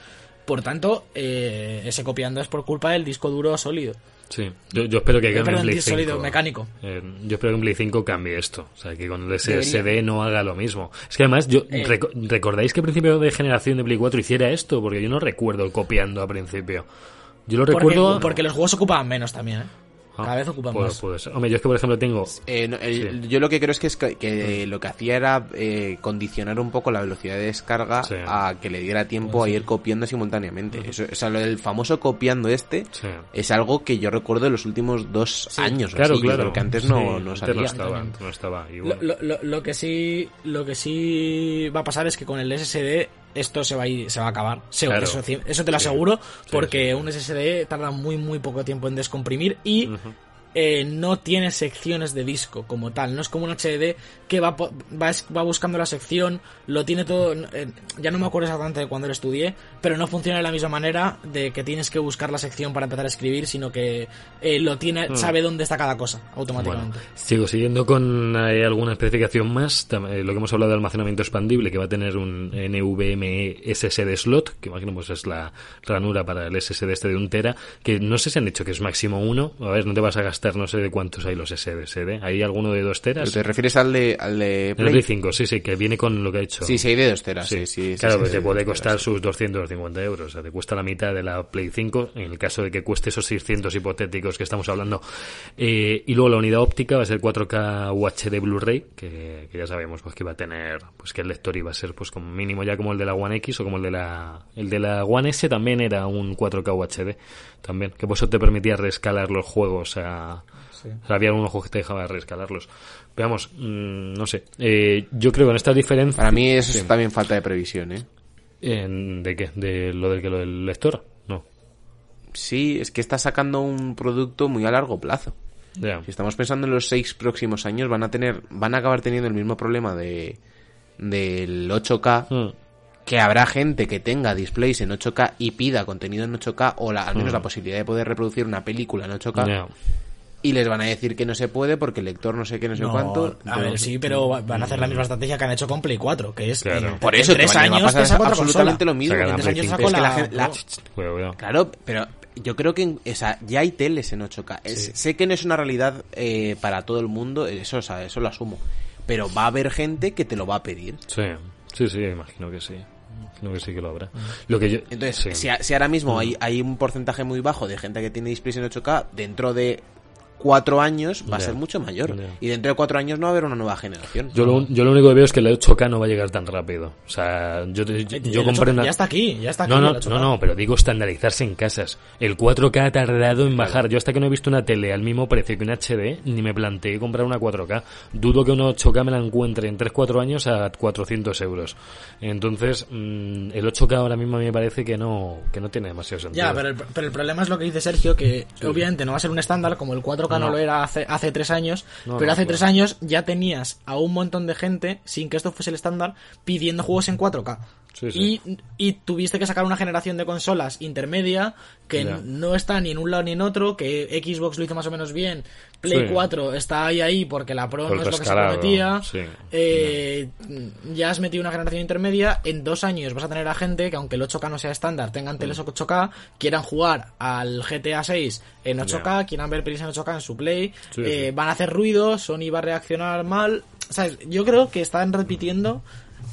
Por tanto, eh, ese copiando es por culpa del disco duro sólido. Sí, yo, yo espero que Eh, cambie en Play disco 5. sólido, mecánico. Eh, yo espero que en Play 5 cambie esto. O sea, que con el SSD Debería. no haga lo mismo. Es que además, yo Eh. reco- ¿recordáis que a principio de generación de Play 4 hiciera esto? Porque yo no recuerdo el copiando a principio. Yo lo Porque, recuerdo... porque los juegos ocupaban menos también, ¿eh? Cada vez ocupan puede, más. puede ser. Hombre, yo es que, por ejemplo, tengo... Eh, no, el- Sí. Yo lo que creo es que, es que, que lo que hacía era eh, condicionar un poco la velocidad de descarga Sí. a que le diera tiempo a ir copiando simultáneamente. Eso, o sea, lo del famoso copiando este Sí. es algo que yo recuerdo de los últimos dos años. o Claro, así. Claro. que antes Sí, no, no antes salía. no estaba, no estaba. Bueno. lo- lo- lo que sí lo que sí va a pasar es que con el SSD esto se va a ir, se va a acabar Claro. eso, te lo aseguro Sí, porque sí. un SSD tarda muy muy poco tiempo en descomprimir y. eh, no tiene secciones de disco como tal no es como un HDD que va, va, va buscando la sección lo tiene todo eh, ya no me acuerdo exactamente de cuando lo estudié pero no funciona de la misma manera de que tienes que buscar la sección para empezar a escribir sino que eh, lo tiene sabe dónde está cada cosa automáticamente Bueno, sigo siguiendo con alguna especificación más. Lo que hemos hablado de almacenamiento expandible, que va a tener un NVMe SSD slot, que imagino pues es la ranura para el SSD este de un tera, que no sé si han dicho que es máximo uno. A ver, no te vas a gastar, no sé de cuántos hay los SSD. ¿Hay alguno de dos teras? ¿Te refieres al de, al de Play? el Play 5, sí, sí, que viene con lo que ha hecho. Sí, sí, hay de dos teras. Sí, Sí, claro, sí, pues te puede costar sí. sus 250 euros. O sea, te cuesta la mitad de la Play 5 en el caso de que cueste esos 600 hipotéticos que estamos hablando. Eh, y luego la unidad óptica va a ser 4K UHD Blu-ray, que, que ya sabemos pues que va a tener, pues que el lector iba a ser pues como mínimo ya como el de la One X o como el de la el de la One S también era un 4K UHD también, que por eso te permitía reescalar los juegos a o sea, había algunos juegos que te dejaban reescalarlos. Veamos, mm, no sé. Eh, yo creo que en estas diferencias Para mí eso Sí. es también falta de previsión, ¿eh? en- ¿De qué? ¿De lo del que lo del lector? No. Sí, es que está sacando un producto muy a largo plazo. Ya. Si estamos pensando en los seis próximos años, van a tener, van a acabar teniendo el mismo problema de del 8K, Mm. Que habrá gente que tenga displays en 8K y pida contenido en 8K, o la- al menos la posibilidad de poder reproducir una película en 8K, Mm. Ya. y les van a decir que no se puede porque el lector no sé qué, no sé No, cuánto. a ver, sí, pero va- van a hacer la misma estrategia que han hecho con Play 4, que es Claro. en, Por en eso, tres años pasar te saco absolutamente consola. lo mismo. En tres años saco la la- cuidado. Claro, pero yo creo que en- o sea, ya hay teles en 8K. Es- sé que no es una realidad eh, para todo el mundo, eso, o sea, eso lo asumo. Pero va a haber gente que te lo va a pedir. Sí, sí, sí, imagino que sí. Imagino que sí que lo habrá. Lo que yo, Entonces, sí. si, a- si ahora mismo hay, hay un porcentaje muy bajo de gente que tiene displays en 8K, dentro de cuatro años va a ser mucho mayor. Y dentro de cuatro años no va a haber una nueva generación. Yo lo, yo lo único que veo es que el 8K no va a llegar tan rápido. O sea, yo, yo, yo compré 8K una... Ya está aquí, ya está aquí. No, no, el 8K. no, no, pero digo estandarizarse en casas. El 4K ha tardado en bajar. Yo hasta que no he visto una tele al mismo precio que un HD, ni me planteé comprar una 4K. Dudo que una 8K me la encuentre en 3-4 años a 400 euros. Entonces, mm, el 8K ahora mismo a mí me parece que no, que no tiene demasiado sentido. Ya, pero el, pero el problema es lo que dice Sergio, que obviamente no va a ser un estándar como el 4K, 4K no, No. lo era hace, hace tres años, No, pero hace claro. tres años ya tenías a un montón de gente, sin que esto fuese el estándar, pidiendo juegos en 4K. Sí, sí. Y, y tuviste que sacar una generación de consolas intermedia que no está ni en un lado ni en otro, que Xbox lo hizo más o menos bien, Play Sí. 4 está ahí ahí porque la Pro Por no es lo que se prometía. Eh, ya has metido una generación intermedia, en dos años vas a tener a gente que aunque el 8K no sea estándar, tengan teles 8K, quieran jugar al GTA 6 en 8K, quieran ver pelis en 8K en su Play, eh, van a hacer ruido, Sony va a reaccionar mal. ¿Sabes? Yo creo que están repitiendo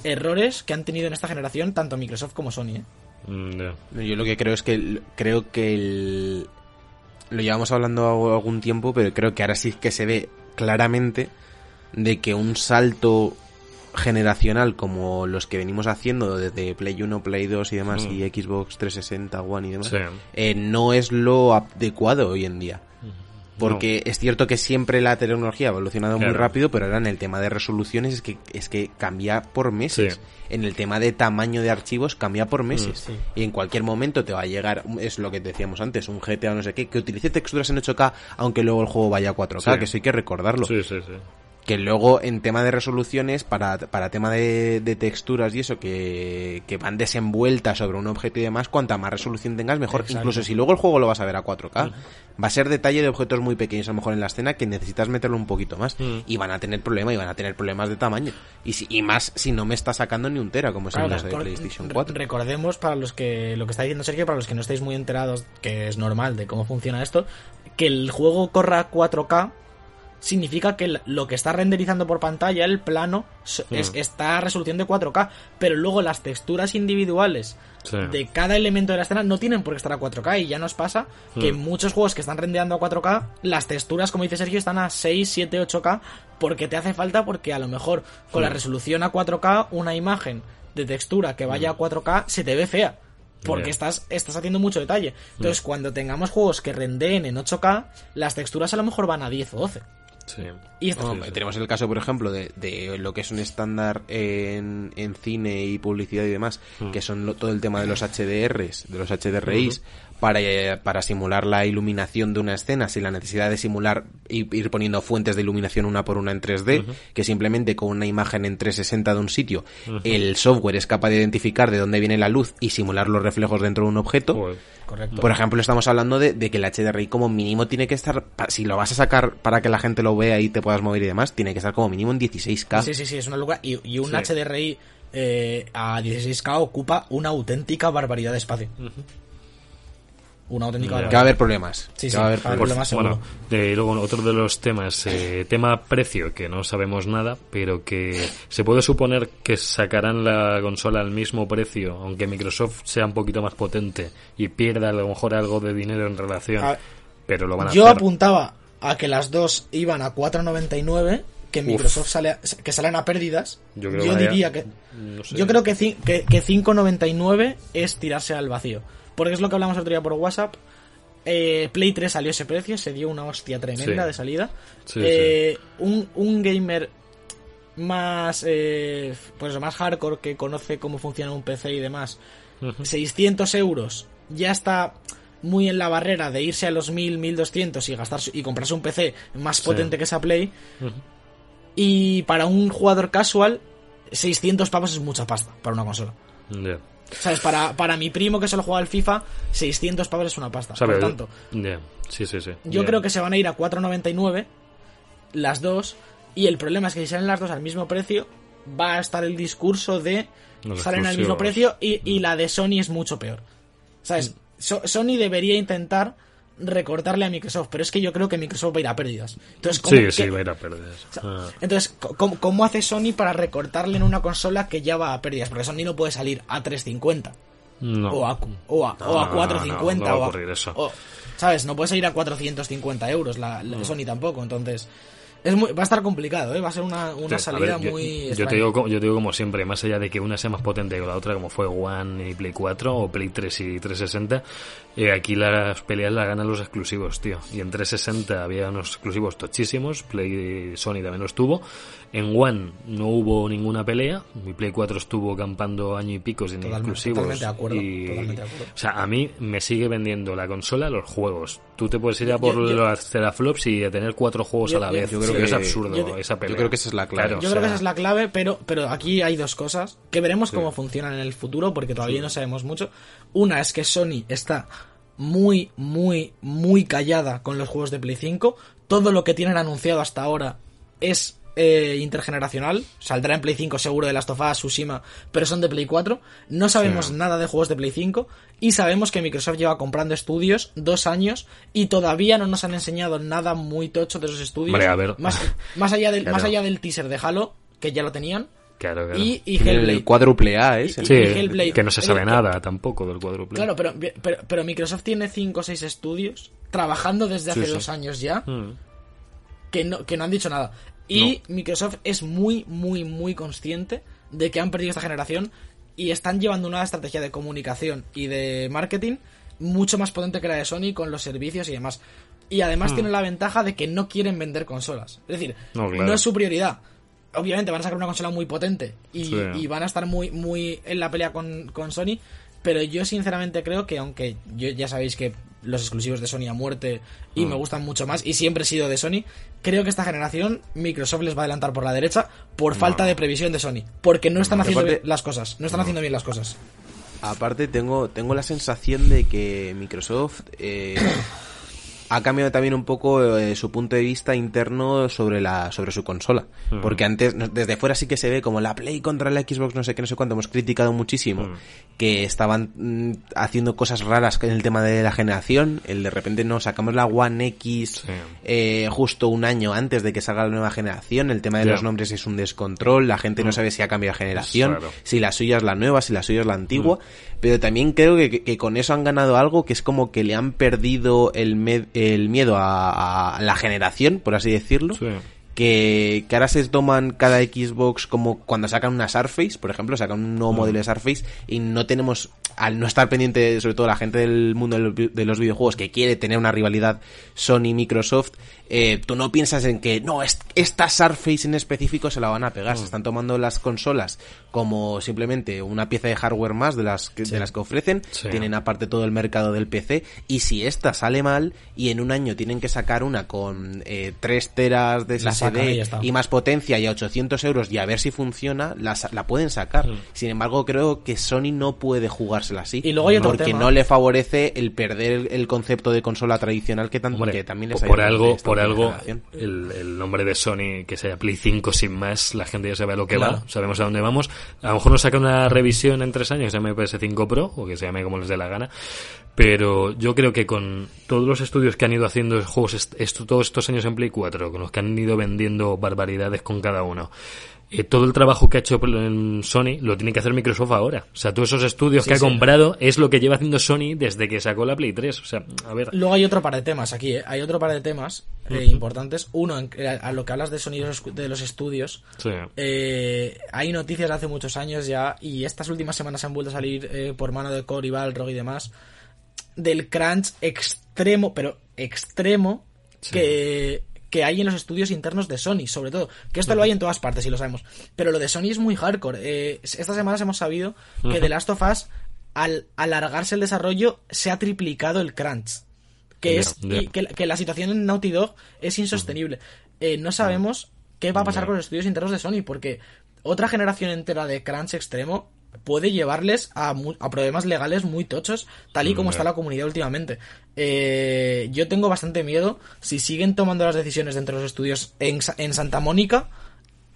errores que han tenido en esta generación tanto Microsoft como Sony. ¿eh? Mm. Yo lo que creo es que creo que el, lo llevamos hablando algún tiempo, pero creo que ahora sí que se ve claramente de que un salto generacional como los que venimos haciendo desde Play 1, Play 2 y demás Mm. y Xbox 360, One y demás, Sí. eh, no es lo adecuado hoy en día. Porque es cierto que siempre la tecnología ha evolucionado muy rápido, pero ahora en el tema de resoluciones es que es que cambia por meses. Sí. En el tema de tamaño de archivos cambia por meses. Mm, sí. Y en cualquier momento te va a llegar, es lo que decíamos antes, un GTA o no sé qué, que utilice texturas en 8K, aunque luego el juego vaya a 4K, Sí. que eso hay que recordarlo. Sí, sí, sí. Que luego en tema de resoluciones, para, para tema de, de texturas y eso, que, que van desenvueltas sobre un objeto y demás, cuanta más resolución tengas, mejor. Exacto. Incluso si luego el juego lo vas a ver a 4K, va a ser detalle de objetos muy pequeños a lo mejor en la escena que necesitas meterlo un poquito más. Mm. Y van a tener problemas, y van a tener problemas de tamaño. Y, si, y más si no me está sacando ni un tera, como es el caso de PlayStation re- 4. Recordemos para los que lo que está diciendo Sergio, para los que no estáis muy enterados, que es normal de cómo funciona esto, que el juego corra a 4K significa que lo que está renderizando por pantalla, el plano, so- Mm. es, está a resolución de 4K, pero luego las texturas individuales Sí. de cada elemento de la escena no tienen por qué estar a 4K y ya nos pasa que en Mm. muchos juegos que están rendeando a 4K, las texturas, como dice Sergio, están a 6, 7, 8K porque te hace falta porque a lo mejor con la Mm. resolución a 4K una imagen de textura que vaya a 4K se te ve fea. Porque estás, estás haciendo mucho detalle. Entonces, cuando tengamos juegos que rendeen en 8K, las texturas a lo mejor van a 10 o 12. Sí. Y Tenemos el caso, por ejemplo, de, de lo que es un estándar en, en cine y publicidad y demás, que son lo- todo el tema de los HDRs, de los HDRIs, para, eh, para simular la iluminación de una escena, sin la necesidad de simular y ir poniendo fuentes de iluminación una por una en 3D, que simplemente con una imagen en 360 de un sitio, el software es capaz de identificar de dónde viene la luz y simular los reflejos dentro de un objeto. Joder. Correcto. Por ejemplo, estamos hablando de, de que el HDRI como mínimo tiene que estar, pa- si lo vas a sacar para que la gente lo vea y te puedas mover y demás, tiene que estar como mínimo en 16K. Sí, sí, sí, es una locura. Y, y un Sí. HDRI eh, a 16K ocupa una auténtica barbaridad de espacio. Una auténtica. Que va a haber problemas. Sí, sí, va a haber problemas. Bueno, de, luego otro de los temas, eh, tema precio, que no sabemos nada, pero que se puede suponer que sacarán la consola al mismo precio, aunque Microsoft sea un poquito más potente y pierda a lo mejor algo de dinero en relación, A- pero lo van a Yo hacer. apuntaba a que las dos iban a 4.99, que Microsoft sale a- que salen a pérdidas. Yo Yo, creo que vaya- diría que no sé. yo creo que, que, que 5.99 es tirarse al vacío, porque es lo que hablamos el otro día por WhatsApp. Eh, Play 3 salió ese precio, se dio una hostia tremenda Sí. de salida. Sí, Eh, Un, un gamer más eh, pues más hardcore que conoce cómo funciona un PC y demás, Ujú. 600 euros ya está muy en la barrera de irse a los 1000, 1200 y gastar su- y comprarse un PC más potente que esa Play. Y para un jugador casual, 600 pavos es mucha pasta para una consola. ¿Sabes? Para, para mi primo que solo juega al FIFA, 600 pavos es una pasta. Sabe, Por tanto. Sí, sí, sí. yo creo que se van a ir a 4.99 las dos. Y el problema es que si salen las dos al mismo precio, va a estar el discurso de Los salen al mismo precio y, y la de Sony es mucho peor. ¿Sabes? So- Sony debería intentar recortarle a Microsoft, pero es que yo creo que Microsoft va a ir a pérdidas. Entonces, ¿cómo, Sí, sí, va a ir a pérdidas. Ah. entonces, ¿cómo, cómo hace Sony para recortarle en una consola que ya va a pérdidas? Porque Sony no puede salir a 350 No. o a, o a, o a No, 450 no, no va a o a- eso. o- ¿Sabes? No puedes ir a 450 euros la, la- Sony tampoco. Entonces, Es muy, va a estar complicado, ¿eh? va a ser una, una Sí, salida ver, yo- muy. Yo, te digo, yo te digo como siempre, más allá de que una sea más potente que la otra, como fue One y Play 4 o Play 3 y 360, eh, aquí las peleas las ganan los exclusivos, tío. Y en 360 había unos exclusivos tochísimos, Play Sony también los tuvo. En One no hubo ninguna pelea, mi Play 4 estuvo campando año y pico sin Totalmente- exclusivos. totalmente de acuerdo, y- totalmente de acuerdo. O sea, a mí me sigue vendiendo la consola los juegos. Tú te puedes ir a por Yo- yo- los teraflops y a tener cuatro juegos Yo- a la vez. yo creo Que- es absurdo yo- esa pelea. yo creo que esa es la clave. Claro, Yo o creo que esa es la clave, pero, pero aquí hay dos cosas que veremos cómo funcionan en el futuro porque todavía no sabemos mucho. Una es que Sony está muy, muy, muy callada con los juegos de Play 5. Todo lo que tienen anunciado hasta ahora es eh, intergeneracional. Saldrá en Play 5 seguro de Last of Us, Tsushima, pero son de Play 4. No sabemos nada de juegos de Play 5 y sabemos que Microsoft lleva comprando estudios dos años y todavía no nos han enseñado nada muy tocho de esos estudios. Hombre, a ver. Más, más allá del, Claro. más allá del teaser de Halo, que ya lo tenían, Claro, claro. y, y Hellblade. el cuádruple A, ¿eh? Sí, Hellblade. que no se sabe El- nada tampoco del cuádruple. Claro, pero, pero, pero Microsoft tiene 5 o 6 estudios trabajando desde hace Sí, sí. dos años ya Mm. que no, que no han dicho nada. Y Microsoft es muy, muy, muy consciente de que han perdido esta generación y están llevando una estrategia de comunicación y de marketing mucho más potente que la de Sony con los servicios y demás. Y además tienen la ventaja de que no quieren vender consolas. Es decir, No, es su prioridad. Obviamente van a sacar una consola muy potente y, Sí. y van a estar muy, muy en la pelea con, con Sony. Pero yo sinceramente creo que aunque yo ya sabéis que los exclusivos de Sony a muerte y Mm. me gustan mucho más y siempre he sido de Sony, creo que esta generación Microsoft les va a adelantar por la derecha por falta de previsión de Sony. Porque no están haciendo aparte- bien las cosas. No están haciendo bien las cosas. Aparte tengo, tengo la sensación de que Microsoft eh, ha cambiado también un poco eh, su punto de vista interno sobre la sobre su consola. Porque antes, no- desde fuera sí que se ve como la Play contra la Xbox, no sé qué, no sé cuánto, hemos criticado muchísimo que estaban mm, haciendo cosas raras en el tema de la generación. El de repente nos sacamos la One X Sí. eh, justo un año antes de que salga la nueva generación. El tema de los nombres es un descontrol. La gente no sabe si ha cambiado generación, si la suya es la nueva, si la suya es la antigua. Pero también creo que, que con eso han ganado algo que es como que le han perdido el, el miedo a, a la generación, por así decirlo. Sí. Que, que ahora se toman cada Xbox como cuando sacan una Surface, por ejemplo, sacan un nuevo modelo de Surface y no tenemos, al no estar pendiente, sobre todo la gente del mundo de los vi- de los videojuegos que quiere tener una rivalidad Sony-Microsoft, eh, tú no piensas en que, no, es- esta Surface en específico se la van a pegar, se están tomando las consolas como simplemente una pieza de hardware más de las que, de las que ofrecen, Sí. tienen aparte todo el mercado del PC y si esta sale mal y en un año tienen que sacar una con eh, 3 teras de y SSD está. y más potencia y a 800 euros y a ver si funciona, la, la pueden sacar. Sin embargo, creo que Sony no puede jugársela así. Y luego hay otro porque tema. no le favorece el perder el, el concepto de consola tradicional que, tan, Hombre, que también les por, ha por algo, por algo el, el nombre de Sony, que sea Play 5 sin más, la gente ya sabe a lo que Claro. va, sabemos a dónde vamos. A lo mejor nos saca una revisión en tres años, que se llame PS5 Pro, o que se llame como les dé la gana. Pero yo creo que con todos los estudios que han ido haciendo juegos est- esto, todos estos años en Play 4, con los que han ido vendiendo barbaridades con cada uno, eh, todo el trabajo que ha hecho Sony lo tiene que hacer Microsoft ahora. O sea, todos esos estudios Sí, que ha comprado es lo que lleva haciendo Sony desde que sacó la Play 3. O sea, a ver. Luego hay otro par de temas aquí, ¿eh? Hay otro par de temas eh, importantes. Uno, en- a lo que hablas de sonidos de los estudios, Sí. Eh, hay noticias de hace muchos años ya y estas últimas semanas han vuelto a salir eh, por mano de Cory Balrog y demás del crunch extremo, pero extremo que, que hay en los estudios internos de Sony, sobre todo. Que esto lo hay en todas partes y lo sabemos. Pero lo de Sony es muy hardcore. Eh, estas semanas hemos sabido que The Last of Us, al alargarse el desarrollo, se ha triplicado el crunch. Que es que, que la situación en Naughty Dog es insostenible. Eh, no sabemos qué va a pasar con los estudios internos de Sony, porque otra generación entera de crunch extremo puede llevarles a, a problemas legales muy tochos, tal y como está la comunidad últimamente. Eh, yo tengo bastante miedo si siguen tomando las decisiones dentro de los estudios en, en Santa Mónica.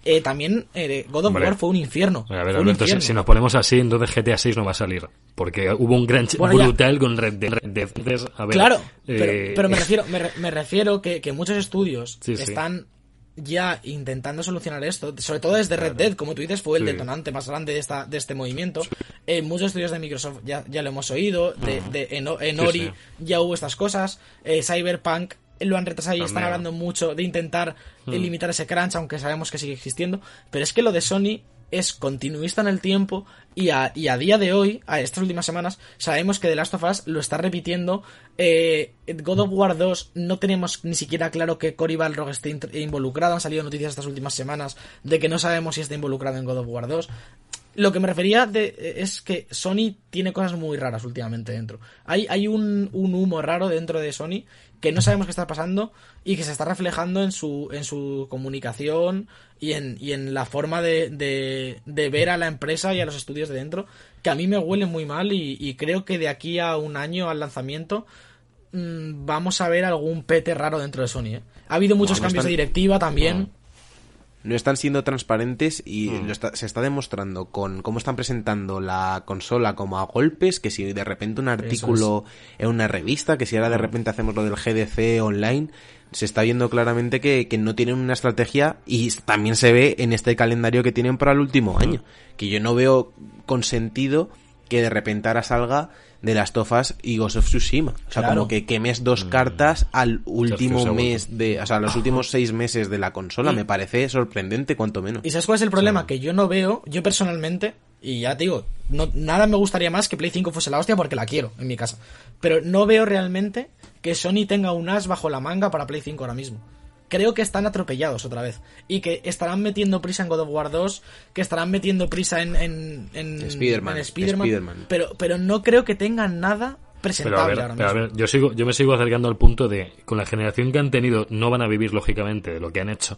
eh, también eh, God of. War fue un infierno. A ver, Alberto, si, infierno. si nos ponemos así, entonces GTA 6 no va a salir. Porque hubo un gran Bueno, ya. brutal con Red Dead. Red Dead. Entonces, a ver, Claro, eh, pero, pero me refiero, me, re- me refiero que, que muchos estudios Sí, sí. Ya intentando solucionar esto, sobre todo desde Red Dead, como tú dices, fue el Sí. detonante más grande de esta de este movimiento. Eh, muchos estudios de Microsoft ya, ya lo hemos oído, de, de- en, en Ori sí. ya hubo estas cosas, eh, Cyberpunk lo han retrasado y están hablando mucho de intentar Hmm. limitar ese crunch, aunque sabemos que sigue existiendo. Pero es que lo de Sony es continuista en el tiempo y a, y a día de hoy, a estas últimas semanas, sabemos que The Last of Us lo está repitiendo. Eh, God of War 2 no tenemos ni siquiera claro que Cory Balrog esté involucrado. Han salido noticias estas últimas semanas de que no sabemos si está involucrado en God of War 2. Lo que me refería de, eh, es que Sony tiene cosas muy raras últimamente dentro. Hay, hay un, un humo raro dentro de Sony que no sabemos qué está pasando y que se está reflejando en su, en su comunicación y en, y en la forma de, de, de ver a la empresa y a los estudios de dentro, que a mí me huele muy mal y, y creo que de aquí a un año al lanzamiento mm, vamos a ver algún pete raro dentro de Sony. ¿eh? Ha habido muchos No, no cambios están- de directiva también. no están siendo transparentes y Hmm. lo está- se está demostrando con cómo están presentando la consola como a golpes, que si de repente un artículo en una revista, que si ahora de Hmm. repente hacemos lo del GDC online, se está viendo claramente que, que no tienen una estrategia y también se ve en este calendario que tienen para el último Hmm. año, que yo no veo con sentido que de repente ahora salga de las tofas y Ghost of Tsushima. O sea, Claro. como que quemes dos cartas al último mes de, o sea, los últimos seis meses de la consola. Y- Me parece sorprendente, cuanto menos. ¿Y sabes cuál es el problema? Que yo no veo, yo personalmente, y ya te digo, no, nada me gustaría más que Play 5 fuese la hostia porque la quiero en mi casa. Pero no veo realmente que Sony tenga un as bajo la manga para Play 5 ahora mismo. Creo que están atropellados otra vez. Y que estarán metiendo prisa en God of War 2, que estarán metiendo prisa en, en, en, Spider-Man. Pero, pero no creo que tengan nada Pero a presentable ver, ahora pero a mismo. ver, yo sigo, yo me sigo acercando al punto de, con la generación que han tenido, no van a vivir lógicamente de lo que han hecho.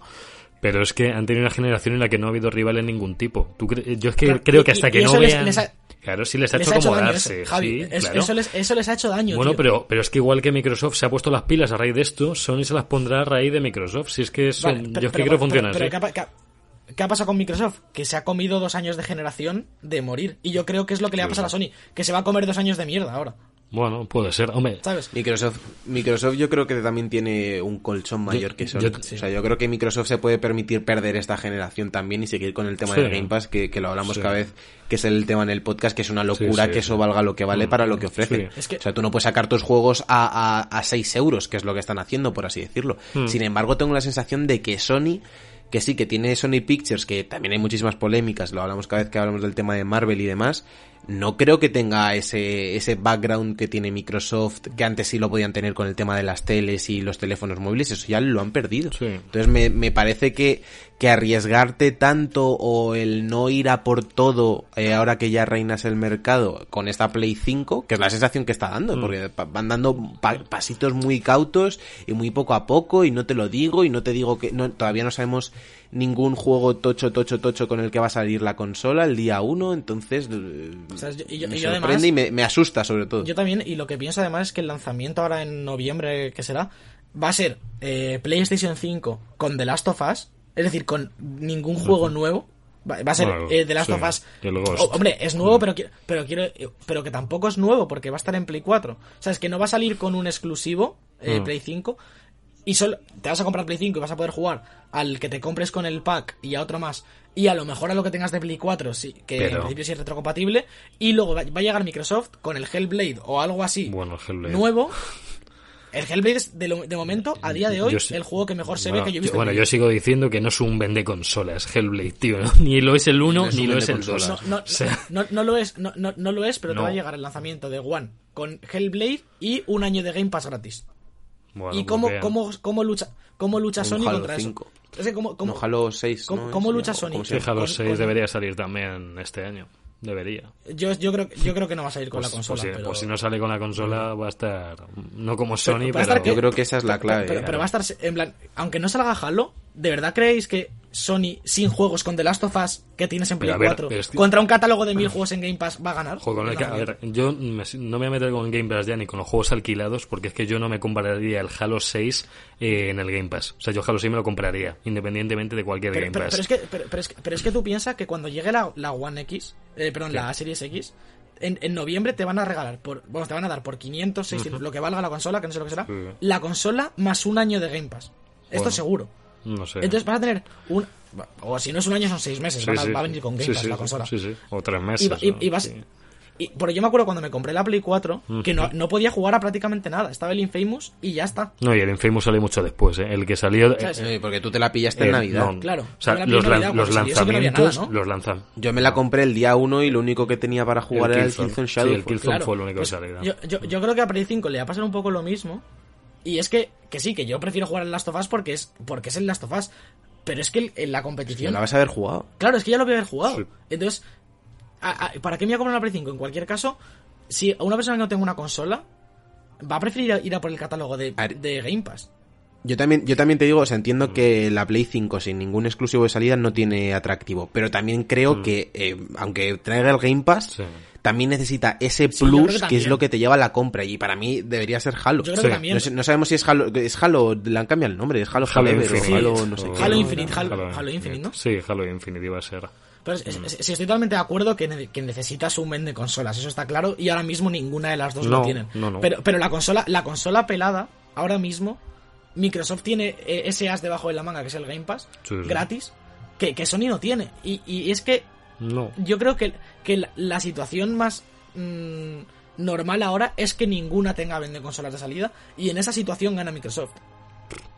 Pero es que han tenido una generación en la que no ha habido rival en ningún tipo. ¿Tú cre- yo es que Claro, creo y- que hasta y- que y no les- vean... les ha- claro, sí les ha Les hecho ha acomodarse. eso, Javi. sí, Es- claro. eso, les, eso les ha hecho daño. Bueno, tío. pero, pero es que igual que Microsoft se ha puesto las pilas a raíz de esto, Sony se las pondrá a raíz de Microsoft. Si es que Vale, yo es pero- que creo que funciona pero- así. pero ¿qué, ha, qué ha- qué ha pasado con Microsoft? Que se ha comido dos años de generación de morir. Y yo creo que es lo que le va a pasar a Sony. Que se va a comer dos años de mierda ahora. Bueno, puede ser. Hombre, ¿Sabes? Microsoft, Microsoft yo creo que también tiene un colchón mayor que Sony. yo- O sea, yo creo que Microsoft se puede permitir perder esta generación también y seguir con el tema Sí. del Game Pass, que, que lo hablamos Sí. cada vez que es el tema en el podcast, que es una locura Sí, sí, que eso valga lo que vale para lo que ofrece. Sí. Es que- O sea, tú no puedes sacar tus juegos a, a, a 6 euros, que es lo que están haciendo, por así decirlo. Hmm. Sin embargo, tengo la sensación de que Sony que sí, que tiene Sony Pictures, que también hay muchísimas polémicas, lo hablamos cada vez que hablamos del tema de Marvel y demás, no creo que tenga ese, ese background que tiene Microsoft, que antes sí lo podían tener con el tema de las teles y los teléfonos móviles, eso ya lo han perdido. Sí. Entonces me, me parece que, que arriesgarte tanto o el no ir a por todo eh, ahora que ya reinas el mercado con esta Play 5, que es la sensación que está dando, Mm. porque van dando pa- pasitos muy cautos y muy poco a poco y no te lo digo y no te digo que no, todavía no sabemos ningún juego tocho, tocho, tocho con el que va a salir la consola el día 1, entonces eh, O sea, yo- y yo- me y yo sorprende además- y me, me asusta sobre todo. Yo también, y lo que pienso además es que el lanzamiento ahora en noviembre, que será, va a ser eh, PlayStation 5 con The Last of Us, es decir, con ningún juego nuevo. Va, va a ser Bueno, eh, The Last sí, of Us. Oh, hombre, es nuevo, pero, pero quiero, pero que tampoco es nuevo porque va a estar en Play 4. O sea, es que no va a salir con un exclusivo eh. Play 5 y solo te vas a comprar Play 5 y vas a poder jugar al que te compres con el pack y a otro más y a lo mejor a lo que tengas de Play 4 sí, que en principio sí es retrocompatible y luego va, va a llegar Microsoft con el Hellblade o algo así Bueno, Hellblade. nuevo el Hellblade es de, lo- de momento a día de hoy Yo el juego que mejor se Bueno, ve que yo he yo- visto Bueno, en yo sigo diciendo que no es un vende consolas Hellblade, tío. ¿no? Ni lo es el 1 No es ni lo es el vendeconsolas. 2. no, no, O sea, no, no lo es, no, no, no lo es, pero te va a llegar el lanzamiento de One con Hellblade y un año de Game Pass gratis. Bueno, ¿Y cómo, cómo, cómo lucha, cómo lucha Sony Halo contra 5. eso? Es que cómo, cómo- No, Halo 6. ¿cómo- ¿no? cómo lucha Sony? ¿cómo se llama? Halo con- 6 con- debería salir también este año. Debería. yo, yo, creo, yo creo que no va a salir con Pues, la consola. pues si, pero... pues si no sale con la consola va a estar no como Sony, va a pero, estar Yo creo que esa es la clave. Pero, ¿eh? pero va a estar, en plan, aunque no salga Halo, ¿de verdad creéis que Sony sin juegos con The Last of Us que tienes en Play ver, 4 pero es que- contra un catálogo de mil juegos en Game Pass va a ganar? A ver, yo me- no me voy a meter con Game Pass ya ni con los juegos alquilados porque es que yo no me compraría el Halo 6 eh, en el Game Pass. O sea, yo Halo 6 me lo compraría independientemente de cualquier Pero, Game pero- Pass. pero es que, pero, pero es que, pero es que tú piensas que cuando llegue la, la One X, eh, perdón, la Series X, en, en noviembre te van a regalar, por, vamos, te van a dar por 500, 600, lo que valga la consola, que no sé lo que será, Sí. la consola más un año de Game Pass. Esto Bueno. seguro. No sé. Entonces vas a tener un... O si no es un año, son seis meses. Sí, van a- sí. Va a venir con Game Pass sí, la consola. Sí, sí. O tres Y, meses. va- y- ¿no? y vas, Sí. Y, porque yo me acuerdo cuando me compré la Play 4 que no, no podía jugar a prácticamente nada. Estaba el Infamous y ya está. No, y el Infamous salió mucho después, ¿eh? El que salió... Eh, porque tú te la pillaste en eh, Navidad. no. Claro. O sea, Yo me la los, lan- Navidad, los lanzamientos nada, ¿no? los lanzan. Yo me la compré el día 1 y lo único que tenía para jugar El era el Killzone. Killzone Sí, Shadow. el Killzone fue lo único pues que salió. yo, yo, yo creo que a Play 5 le va a pasar un poco lo mismo. Y es que, que sí, que yo prefiero jugar el Last of Us porque es, porque es el Last of Us. Pero es que el- en la competición. la vas a haber jugado. Claro, es que ya lo voy a haber jugado. Sí. Entonces, a- a- ¿para qué me voy a comprar una Play 5? En cualquier caso, si una persona que no tenga una consola, va a preferir ir a por el catálogo de, de Game Pass. Yo también, yo también te digo, o sea, entiendo que la Play 5 sin ningún exclusivo de salida no tiene atractivo, pero también creo que, eh, aunque traiga el Game Pass, Sí. También necesita ese Sí, plus que que, es lo que te lleva a la compra y para mí debería ser Halo. Yo creo Sí. que también. No, sabemos si es Halo, es Halo, le han cambiado el nombre, es Halo, Halo Forever o Infinite. Halo no sé O- qué. Halo ¿no? Infinite, Halo- Halo Infinite, ¿no? Sí, Halo Infinite iba a ser. Pero es- es- es- sí, estoy totalmente de acuerdo que, ne- que necesitas un men de consolas, eso está claro, y ahora mismo ninguna de las dos No, lo tienen. no, no. Pero, pero la consola, la consola pelada, ahora mismo, Microsoft tiene eh, ese as debajo de la manga, que es el Game Pass, Sí, sí. gratis, que, que Sony no tiene. Y, y es que No. yo creo que, que la, la situación más mm, normal ahora es que ninguna tenga vende consolas de salida, y en esa situación gana Microsoft.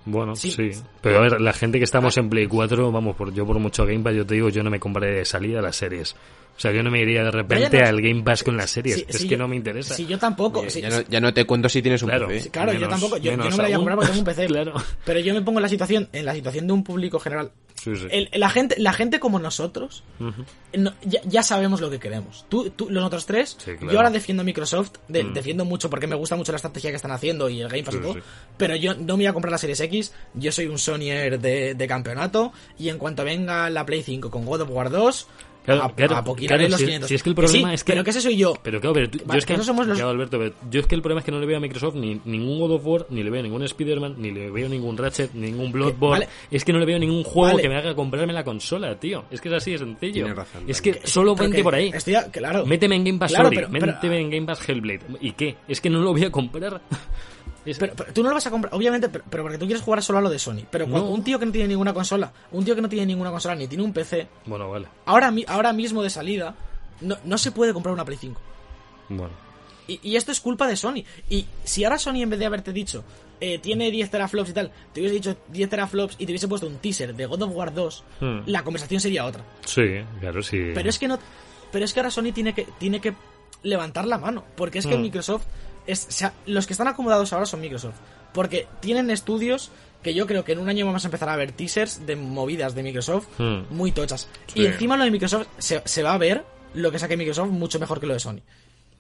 Bueno, Sí. sí. Pero a ver, la gente que estamos en Play 4, vamos, por yo por mucho Game Pass, yo te digo, yo no me compraré de salida las series. O sea, yo no me iría de repente no- al Game Pass con las series. Sí, es sí, que yo- no me interesa. Sí, yo tampoco. Sí, ya, sí. no, ya no te cuento si tienes un Claro. PC. Sí, Claro, yo tampoco. Yo, yo no me la voy a comprar porque tengo un PC. Claro. Pero yo me pongo en la situación, en la situación de un público general. Sí, sí. El- la gente, la gente como nosotros, ya, ya sabemos lo que queremos. Tú, tú, los otros tres, Sí, claro. yo ahora defiendo a Microsoft, de- Mm. defiendo mucho porque me gusta mucho la estrategia que están haciendo y el Game Pass Sí, y todo. sí. Pero yo no me voy a comprar la Series X. Yo soy un Sonyer de, de campeonato. Y en cuanto venga la Play 5 con God of War 2, Claro, a, claro, a poquitar claro, los si- 500. si es que el problema sí, es que- Pero que ese soy yo. Pero claro, pero Vale, yo es que, que no somos los- claro, Alberto, pero yo es que el problema es que no le veo a Microsoft ni ningún God of War, ni le veo ningún Spider-Man, ni le veo ningún Ratchet, ningún Bloodborne. vale. Es que no le veo ningún juego Vale. que me haga comprarme la consola, tío. Es que es así de sencillo. Tienes razón, es que solo vente por ahí. estoy a- claro. Méteme en Game Pass Claro, Ori, pero- pero- méteme en Game Pass Hellblade. ¿Y qué? Es que no lo voy a comprar. Pero, pero tú no lo vas a comprar, obviamente, pero, pero porque tú quieres jugar solo a lo de Sony. Pero cuando No. un tío que no tiene ninguna consola, un tío que no tiene ninguna consola ni tiene un PC, Bueno, vale. ahora, ahora mismo de salida, no, no se puede comprar una Play 5. Bueno. Y, y esto es culpa de Sony. Y si ahora Sony, en vez de haberte dicho, eh, tiene 10 teraflops y tal, te hubiese dicho 10 teraflops y te hubiese puesto un teaser de God of War 2, Hmm. la conversación sería otra. Sí, claro, sí. Pero es que no. Pero es que ahora Sony tiene que, tiene que levantar la mano. Porque es que Mm. Microsoft. Es, o sea, los que están acomodados ahora son Microsoft. Porque tienen estudios que yo creo que en un año vamos a empezar a ver teasers de movidas de Microsoft Mm. muy tochas. Sí. Y encima lo de Microsoft se, se va a ver lo que saque Microsoft mucho mejor que lo de Sony.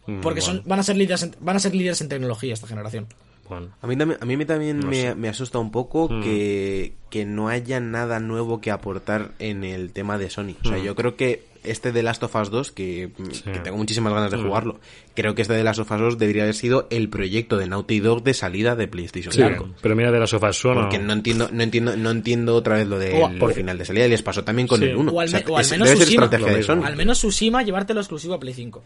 Mm, Porque son, van a ser líderes en, van a ser líderes en tecnología esta generación. bueno. A mí también, a mí me también No me, me asusta un poco Mm. que, que no haya nada nuevo que aportar en el tema de Sony. O sea, Mm. yo creo que este de Last of Us 2, que, que tengo muchísimas ganas de jugarlo, creo que este de Last of Us 2 debería haber sido el proyecto de Naughty Dog de salida de PlayStation Sí, 5. pero mira de las sofás son. Porque no entiendo, no entiendo, no entiendo otra vez lo del O- por final de salida. Y les pasó también con Sí. el 1. O al, me- o al es- menos Tsushima, de al menos Tsushima llevártelo exclusivo a Play 5.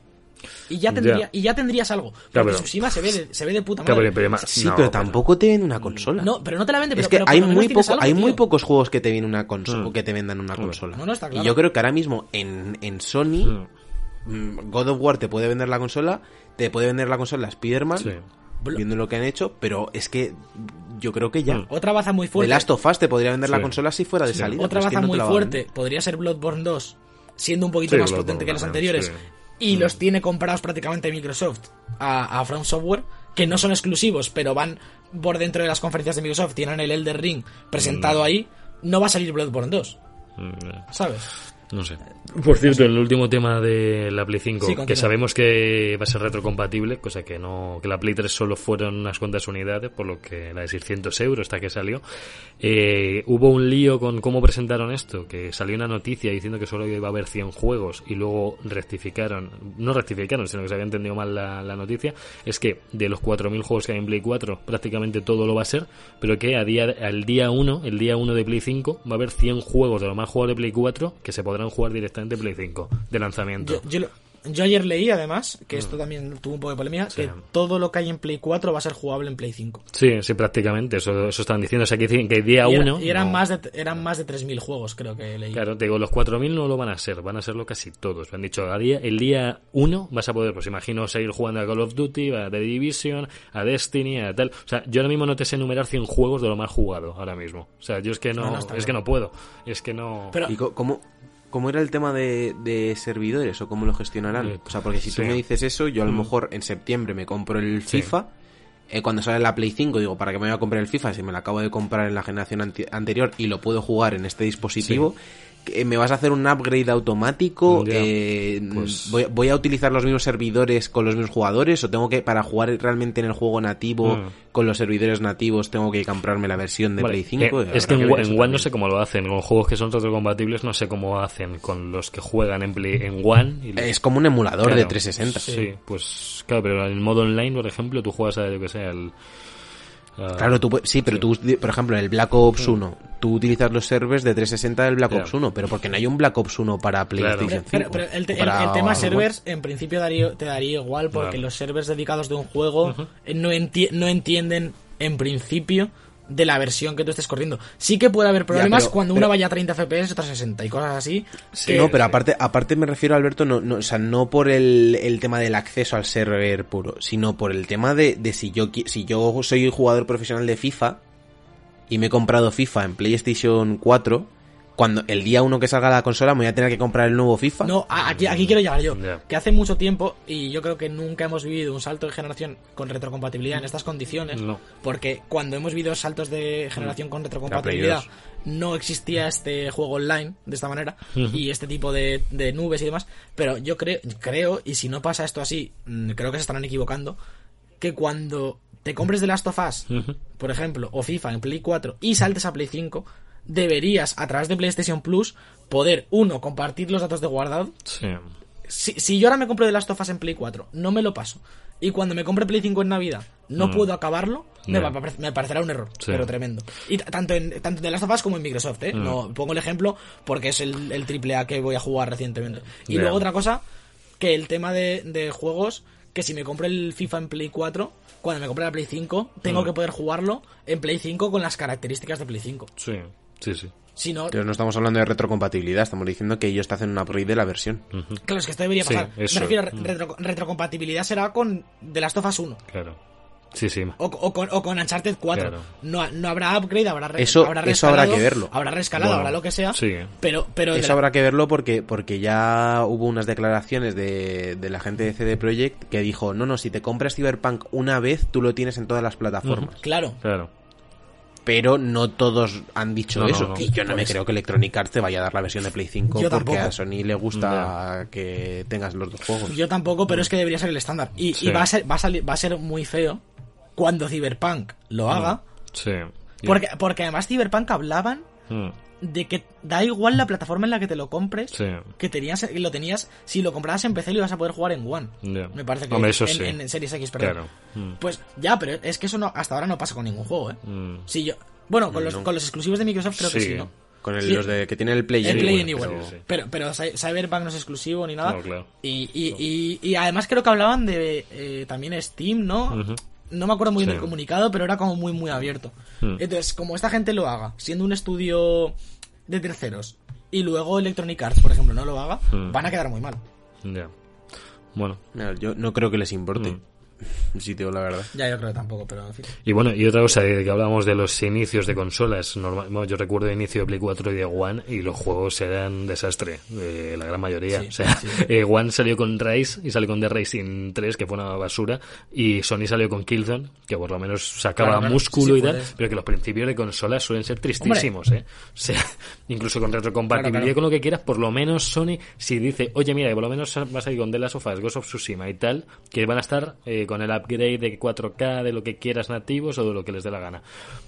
Y ya, tendría, Ya. y ya tendrías algo. Claro, pero- Tsushima se ve de, se ve de puta Claro, madre. pero- pero- Sí, no, pero tampoco te venden una consola. No, pero no te la vende. es pero- que hay muy poco, algo, hay muy pocos juegos que te vienen una consola Mm. que te vendan una consola. No, no, está claro. Y yo creo que ahora mismo en, en Sony Mm. God of War te puede vender la consola, te puede vender la consola Spider-Man, Sí. viendo lo que han hecho, pero es que yo creo que ya. Mm. Otra baza muy The fuerte. Last of Us te podría vender la consola si fuera de Sí. salida. Otra pero es que baza muy fuerte podría ser Bloodborne 2, siendo un poquito Sí, más Bloodborne potente que los también, anteriores. sí. Y Mm. los tiene comprados prácticamente Microsoft a, a From Software, que no son exclusivos, pero van por dentro de las conferencias de Microsoft. Tienen el Elder Ring presentado ahí. No va a salir Bloodborne 2, Mm, ¿sabes? No sé. Por cierto, el último tema de la Play 5, Sí, que sabemos que va a ser retrocompatible, cosa que no que la Play 3 solo fueron unas cuantas unidades, por lo que la de 600 euros hasta que salió. Eh, hubo un lío con cómo presentaron esto, que salió una noticia diciendo que solo iba a haber 100 juegos y luego rectificaron, no rectificaron, sino que se había entendido mal la, la noticia, es que de los 4.000 juegos que hay en Play 4 prácticamente todo lo va a ser, pero que a día, al día 1, el día 1 de Play 5, va a haber 100 juegos de los más juegos de Play 4 que se podrán jugar directamente en Play 5 de lanzamiento. Yo, yo lo, Yo ayer leí, además, que esto también tuvo un poco de polémica, que todo lo que hay en Play 4 va a ser jugable en Play 5. Sí, sí, prácticamente. Eso, eso estaban diciendo. O sea, que dicen que día Y, era- 1. y eran, más de, eran más de 3.000 juegos, creo que leí. Claro, te digo, los 4.000 no lo van a ser, van a serlo casi todos. Me han dicho, a día, el día 1 vas a poder, pues imagino, seguir jugando a Call of Duty, a The Division, a Destiny, a tal. O sea, yo ahora mismo no te sé enumerar 100 juegos de lo más jugado ahora mismo. O sea, yo es que no, No, no, está es bien. que no puedo. Es que no... Pero- ¿Y cómo, cómo era el tema de, de servidores o cómo lo gestionarán? Eh, O sea, porque si tú sí. me dices eso, yo a lo Mm. mejor en septiembre me compro el Sí. FIFA. eh, cuando sale la Play 5 digo, ¿para qué me voy a comprar el FIFA si me lo acabo de comprar en la generación anterior y lo puedo jugar en este dispositivo? ¿Me vas a hacer un upgrade automático? Eh, pues- voy, voy a utilizar los mismos servidores con los mismos jugadores? ¿O tengo que, para jugar realmente en el juego nativo Mm. con los servidores nativos, tengo que comprarme la versión de Vale, Play 5? eh, es que en, One no sé cómo lo hacen. Con juegos que son retrocompatibles no sé cómo hacen con los que juegan en, Play, en One. Y Es como un emulador de Claro. 360. Sí, pues claro, pero en el modo online, por ejemplo, tú juegas a, yo que sé, al... a- Claro, tú, sí, pero tú, por ejemplo, en el Black Ops 1, tú utilizas los servers de 360 del Black. Ops 1, pero porque no hay un Black Ops 1 para PlayStation Pero, 5. pero- pero el, para el- el tema servers, en principio daría, te daría igual, porque Claro. los servers dedicados de un juego eh, no, enti- no entienden, en principio, de la versión que tú estés corriendo. Sí que puede haber problemas pero- cuando pero- una vaya a 30 FPS, otra 60 y cosas así. Sí, que- no, pero sí. aparte, aparte me refiero, Alberto, no, no, o sea, no por el, el tema del acceso al server puro, sino por el tema de, de si yo si yo soy jugador profesional de FIFA y me he comprado FIFA en PlayStation 4, cuando el día uno que salga la consola me voy a tener que comprar el nuevo FIFA. No, aquí, aquí quiero llegar yo. Que hace mucho tiempo, y yo creo que nunca hemos vivido un salto de generación con retrocompatibilidad en estas condiciones. No. Porque cuando hemos vivido saltos de generación con retrocompatibilidad, no existía este juego online de esta manera y este tipo de, de nubes y demás. Pero yo creo, creo, y si no pasa esto así, mm, creo que se estarán equivocando, que cuando te compres The Last of Us, por ejemplo, o FIFA en Play 4 y saltes a Play 5, deberías, a través de PlayStation Plus, poder, uno, compartir los datos de guardado. Sí. Si, si yo ahora me compro The Last of Us en Play 4, no me lo paso. Y cuando me compre Play 5 en Navidad, no puedo acabarlo, me, Mm. Va me parecerá un error, Sí. pero tremendo. Y tanto en, tanto en The Last of Us como en Microsoft, ¿eh? Mm. No, pongo el ejemplo porque es el, el triple A que voy a jugar recientemente. Y luego otra cosa, que el tema de, de juegos, que si me compro el FIFA en Play 4, cuando me compre la Play 5, tengo Mm. que poder jugarlo en Play 5 con las características de Play 5. Sí, sí, sí. Si no, Pero no estamos hablando de retrocompatibilidad, estamos diciendo que ellos te hacen un upgrade de la versión. claro, es que esto debería Sí, pasar. eso. Me refiero a Mm. retro- retrocompatibilidad será con The Last of Us 1. Claro. Sí, sí. O, o con, o con Uncharted 4. Claro. No, no habrá upgrade, habrá, re- Eso- habrá eso habrá que verlo. Habrá rescalado, Bueno, habrá lo que sea. sí. Pero, pero Eso la- habrá que verlo porque, porque ya hubo unas declaraciones de, de la gente de CD Projekt que dijo, no, no, si te compras Cyberpunk una vez, tú lo tienes en todas las plataformas. Claro. Claro. Pero no todos han dicho No, eso. no. Y yo no me creo que Electronic Arts te vaya a dar la versión de Play 5 Yo porque tampoco. a Sony le gusta que tengas los dos juegos. Yo tampoco, pero es que debería ser el estándar. Y, Sí. y va, a ser, va, a salir, va a ser muy feo cuando Cyberpunk lo haga. Sí. Porque, porque además Cyberpunk hablaban Mm. de que da igual la plataforma en la que te lo compres. Sí. Que tenías, lo tenías, si lo comprabas en PC lo ibas a poder jugar en One. Me parece que Hombre, eso en, sí. en Series X, perdón. Claro. Mm. Pues ya, pero es que eso no, hasta ahora no pasa con ningún juego, ¿eh? Mm. Si yo, bueno, con los, con los exclusivos de Microsoft creo que Sí. ¿no? Con el- Sí. los de que tiene el Play. El Play bueno, Anywhere. pero-. Pero, pero Cy- Cyberpunk no es exclusivo ni nada. No, claro. Y, y, y, y además creo que hablaban de eh, también Steam, ¿no? Ujú. No me acuerdo muy bien Sí. del comunicado, pero era como muy, muy abierto. Hmm. Entonces, como esta gente lo haga, siendo un estudio de terceros, y luego Electronic Arts, por ejemplo, no lo haga, Hmm. van a quedar muy mal. Ya. Bueno. No, Yo no creo que les importe. Mm. Si te digo la verdad. Ya, yo creo que tampoco, pero en fin. Y bueno, y otra cosa, de que hablábamos de los inicios de consolas. Normal, bueno, yo recuerdo el inicio de Play 4 y de One y los juegos eran desastre, eh, la gran mayoría. Sí, o sea, sí. eh, One salió con Rise y salió con The Racing 3, que fue una basura, y Sony salió con Killzone, que por lo menos sacaba Claro, claro. músculo Sí, y tal, pero que los principios de consolas suelen ser tristísimos, ¿eh? O sea, incluso con retrocompatibilidad Claro, claro. con lo que quieras, por lo menos Sony, si dice, oye, mira, que por lo menos vas a ir con The Last of Us, Ghost of Tsushima y tal, que van a estar eh, con el upgrade de 4K, de lo que quieras nativos o de lo que les dé la gana.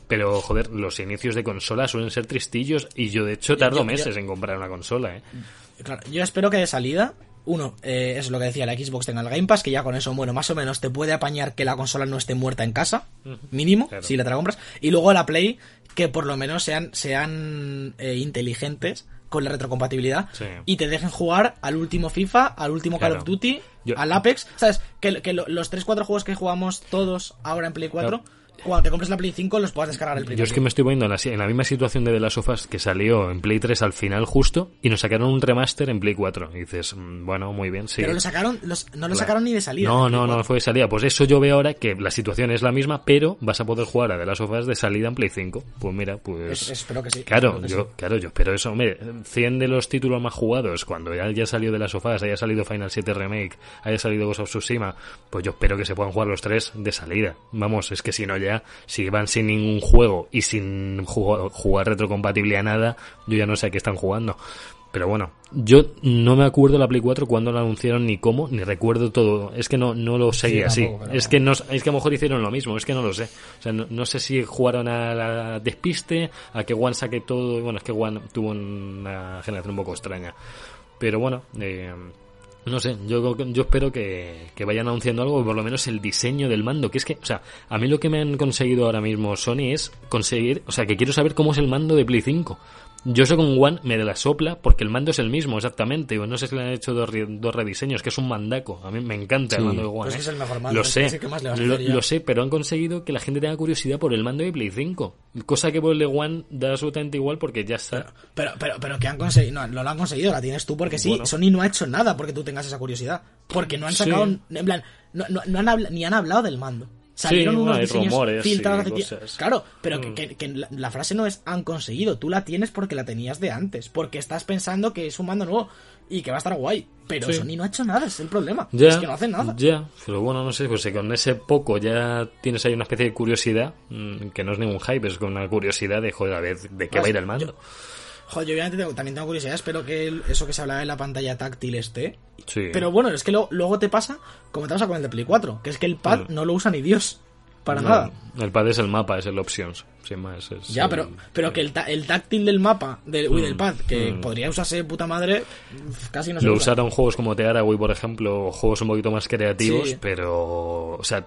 Pero, joder, los inicios de consola suelen ser tristillos y yo, de hecho, tardo yo- meses en comprar una consola, ¿eh? Claro, yo espero que de salida, uno, eh, es lo que decía, la Xbox tenga el Game Pass, que ya con eso, bueno, más o menos te puede apañar que la consola no esté muerta en casa, mínimo, Claro. si la te la compras. Y luego la Play, que por lo menos sean, sean eh, inteligentes con la retrocompatibilidad Sí. y te dejen jugar al último FIFA, al último Call of Duty, Yo- al Apex. ¿Sabes? Que, que lo- los 3-4 juegos que jugamos todos ahora en Play 4, cuando te compres la Play 5 los puedas descargar el primer Yo es que me estoy poniendo en la, en la misma situación de The Last of Us que salió en Play 3 al final justo y nos sacaron un remaster en Play 4. Y dices, mm, bueno, muy bien, sí. Pero lo sacaron, los- no lo Claro. sacaron ni de salida. No, no, no 4. fue de salida. Pues eso yo veo ahora que la situación es la misma, pero vas a poder jugar a The Last of Us de salida en Play 5. Pues mira, pues... Es- espero que sí. Claro, que yo, sí. claro, yo espero eso, hombre, 100 de los títulos más jugados, cuando ya haya salido de las sofás, haya salido Final 7 Remake, haya salido Ghost of Tsushima, pues yo espero que se puedan jugar los tres de salida. Vamos, es que si no ya, si van sin ningún juego y sin jugar, jugar retrocompatible a nada, yo ya no sé a qué están jugando. Pero bueno, yo no me acuerdo la Play 4 cuando la anunciaron ni cómo, ni recuerdo todo. Es que no, no lo Sí, así. tampoco, es que no, es que a lo mejor hicieron lo mismo, es que no lo sé. O sea, no, no sé si jugaron a la despiste, a que One saque todo. Bueno, es que One tuvo una generación un poco extraña. Pero bueno, eh, no sé, yo, yo espero que, que vayan anunciando algo, por lo menos el diseño del mando, que es que, o sea, a mí lo que me han conseguido ahora mismo Sony es conseguir, o sea, que quiero saber cómo es el mando de Play 5. Yo eso con One me de la sopla porque el mando es el mismo, exactamente. o No sé si le han hecho dos, re- dos rediseños, que es un mandaco. A mí me encanta el mando de One. Pues ¿eh? es el mejor mando, Lo sé, que más le vas a lo, hacer ya. lo sé, pero han conseguido que la gente tenga curiosidad por el mando de Play 5. Cosa que por el de One da absolutamente igual porque ya está. Pero, pero, pero que han conseguido, no, no lo han conseguido, la tienes tú porque sí. Bueno. Sony no ha hecho nada porque tú tengas esa curiosidad. Porque no han Sí. sacado, en plan, no, no, no han habla- ni han hablado del mando. Salieron Sí, unos hay diseños rumores filtrados cosas. Claro, pero Mm. que, que- la, la frase no es han conseguido, tú la tienes porque la tenías de antes, porque estás pensando que es un mando nuevo y que va a estar guay. Pero Sí. Sony no ha hecho nada, es el problema. Ya, es que no hacen nada. Ya, pero bueno, no sé, pues si con ese poco ya tienes ahí una especie de curiosidad, mm, que no es ningún hype, es una curiosidad de, joder, a ver, de qué va a ir el mando. Joder, yo obviamente tengo- también tengo curiosidad, espero que el- eso que se hablaba de la pantalla táctil esté. Sí. Pero bueno, es que lo- luego te pasa como te pasa con el de Play 4, que es que el pad Mm. no lo usa ni Dios. Para No, nada. El pad es el mapa, es el options, sin más. es Ya, el- pero, pero que el, ta- el táctil del mapa, del, uy, del pad, que mm. podría usarse de puta madre, casi no se Lo usa. usaron juegos como Tearaway, por ejemplo, o juegos un poquito más creativos, Sí. pero, o sea,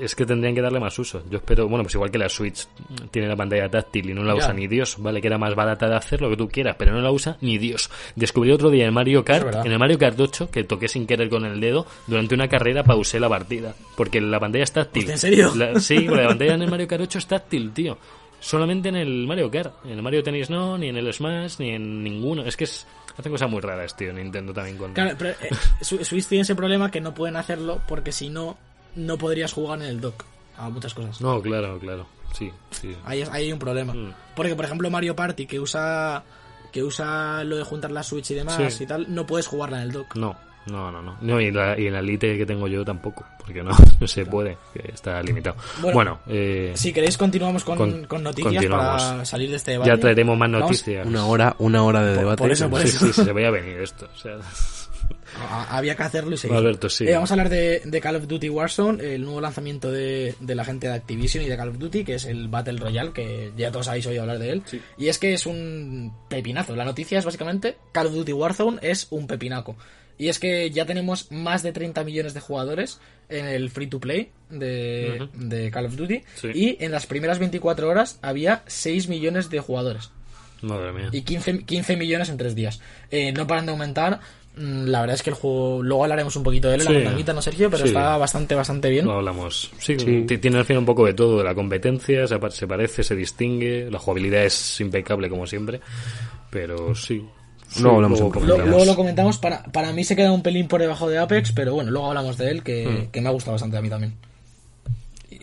es que tendrían que darle más uso. Yo espero, bueno, pues igual que la Switch tiene la pantalla táctil y no la Ya. usa ni Dios, vale, que era más barata de hacer lo que tú quieras, pero no la usa ni Dios. Descubrí otro día en Mario Kart, en el Mario Kart 8, que toqué sin querer con el dedo, durante una carrera pausé la partida, porque la pantalla es táctil. ¿en serio? La- sí, la pantalla en el Mario Kart 8 es táctil, tío. Solamente en el Mario Kart. En el Mario Tennis no, ni en el Smash, ni en ninguno. Es que es, hacen cosas muy raras, tío. Nintendo también con... Claro, pero eh, Switch tiene ese problema que no pueden hacerlo porque si no, no podrías jugar en el dock a muchas cosas. No, claro, claro. Sí, sí. Ahí, es- ahí hay un problema. Mm. Porque, por ejemplo, Mario Party, que usa que usa lo de juntar la Switch y demás Sí. y tal, no puedes jugarla en el dock. No, no, no, no. No, y, la, y en la Elite que tengo yo tampoco, porque no, no se puede, que está limitado. Bueno, Bueno, eh, Si queréis, continuamos con, Con- con noticias continuamos. para salir de este debate. ya traeremos más Vamos- noticias. Una hora, una hora de Por- debate. por eso, por eso. sí, sí, se veía venir esto. O sea, A- Había que hacerlo y seguir. Alberto, sí. Eh, vamos a hablar de, de Call of Duty Warzone, el nuevo lanzamiento de, de la gente de Activision y de Call of Duty, que es el Battle Royale, que ya todos habéis oído hablar de él. Y es que es un pepinazo. La noticia es básicamente Call of Duty Warzone es un pepinaco. Y es que ya tenemos más de 30 millones de jugadores en el free to play de, de Call of Duty. Sí. Y en las primeras 24 horas había 6 millones de jugadores madre mía. y 15, 15 millones en 3 días. Eh, no paran de aumentar. Mm, La verdad es que el juego, luego hablaremos un poquito de él en Sí. la ventanita, ¿no, Sergio? Pero Sí. está bastante, bastante bien. No hablamos. Sí, Sí. tiene al final un poco de todo, de la competencia, se, pa- se parece, se distingue, la jugabilidad es impecable como siempre, pero sí. Hablamos luego Lo- comentamos. luego lo comentamos. Para, para mí se queda un pelín por debajo de Apex, pero bueno, luego hablamos de él, que, Hmm. que me ha gustado bastante a mí también.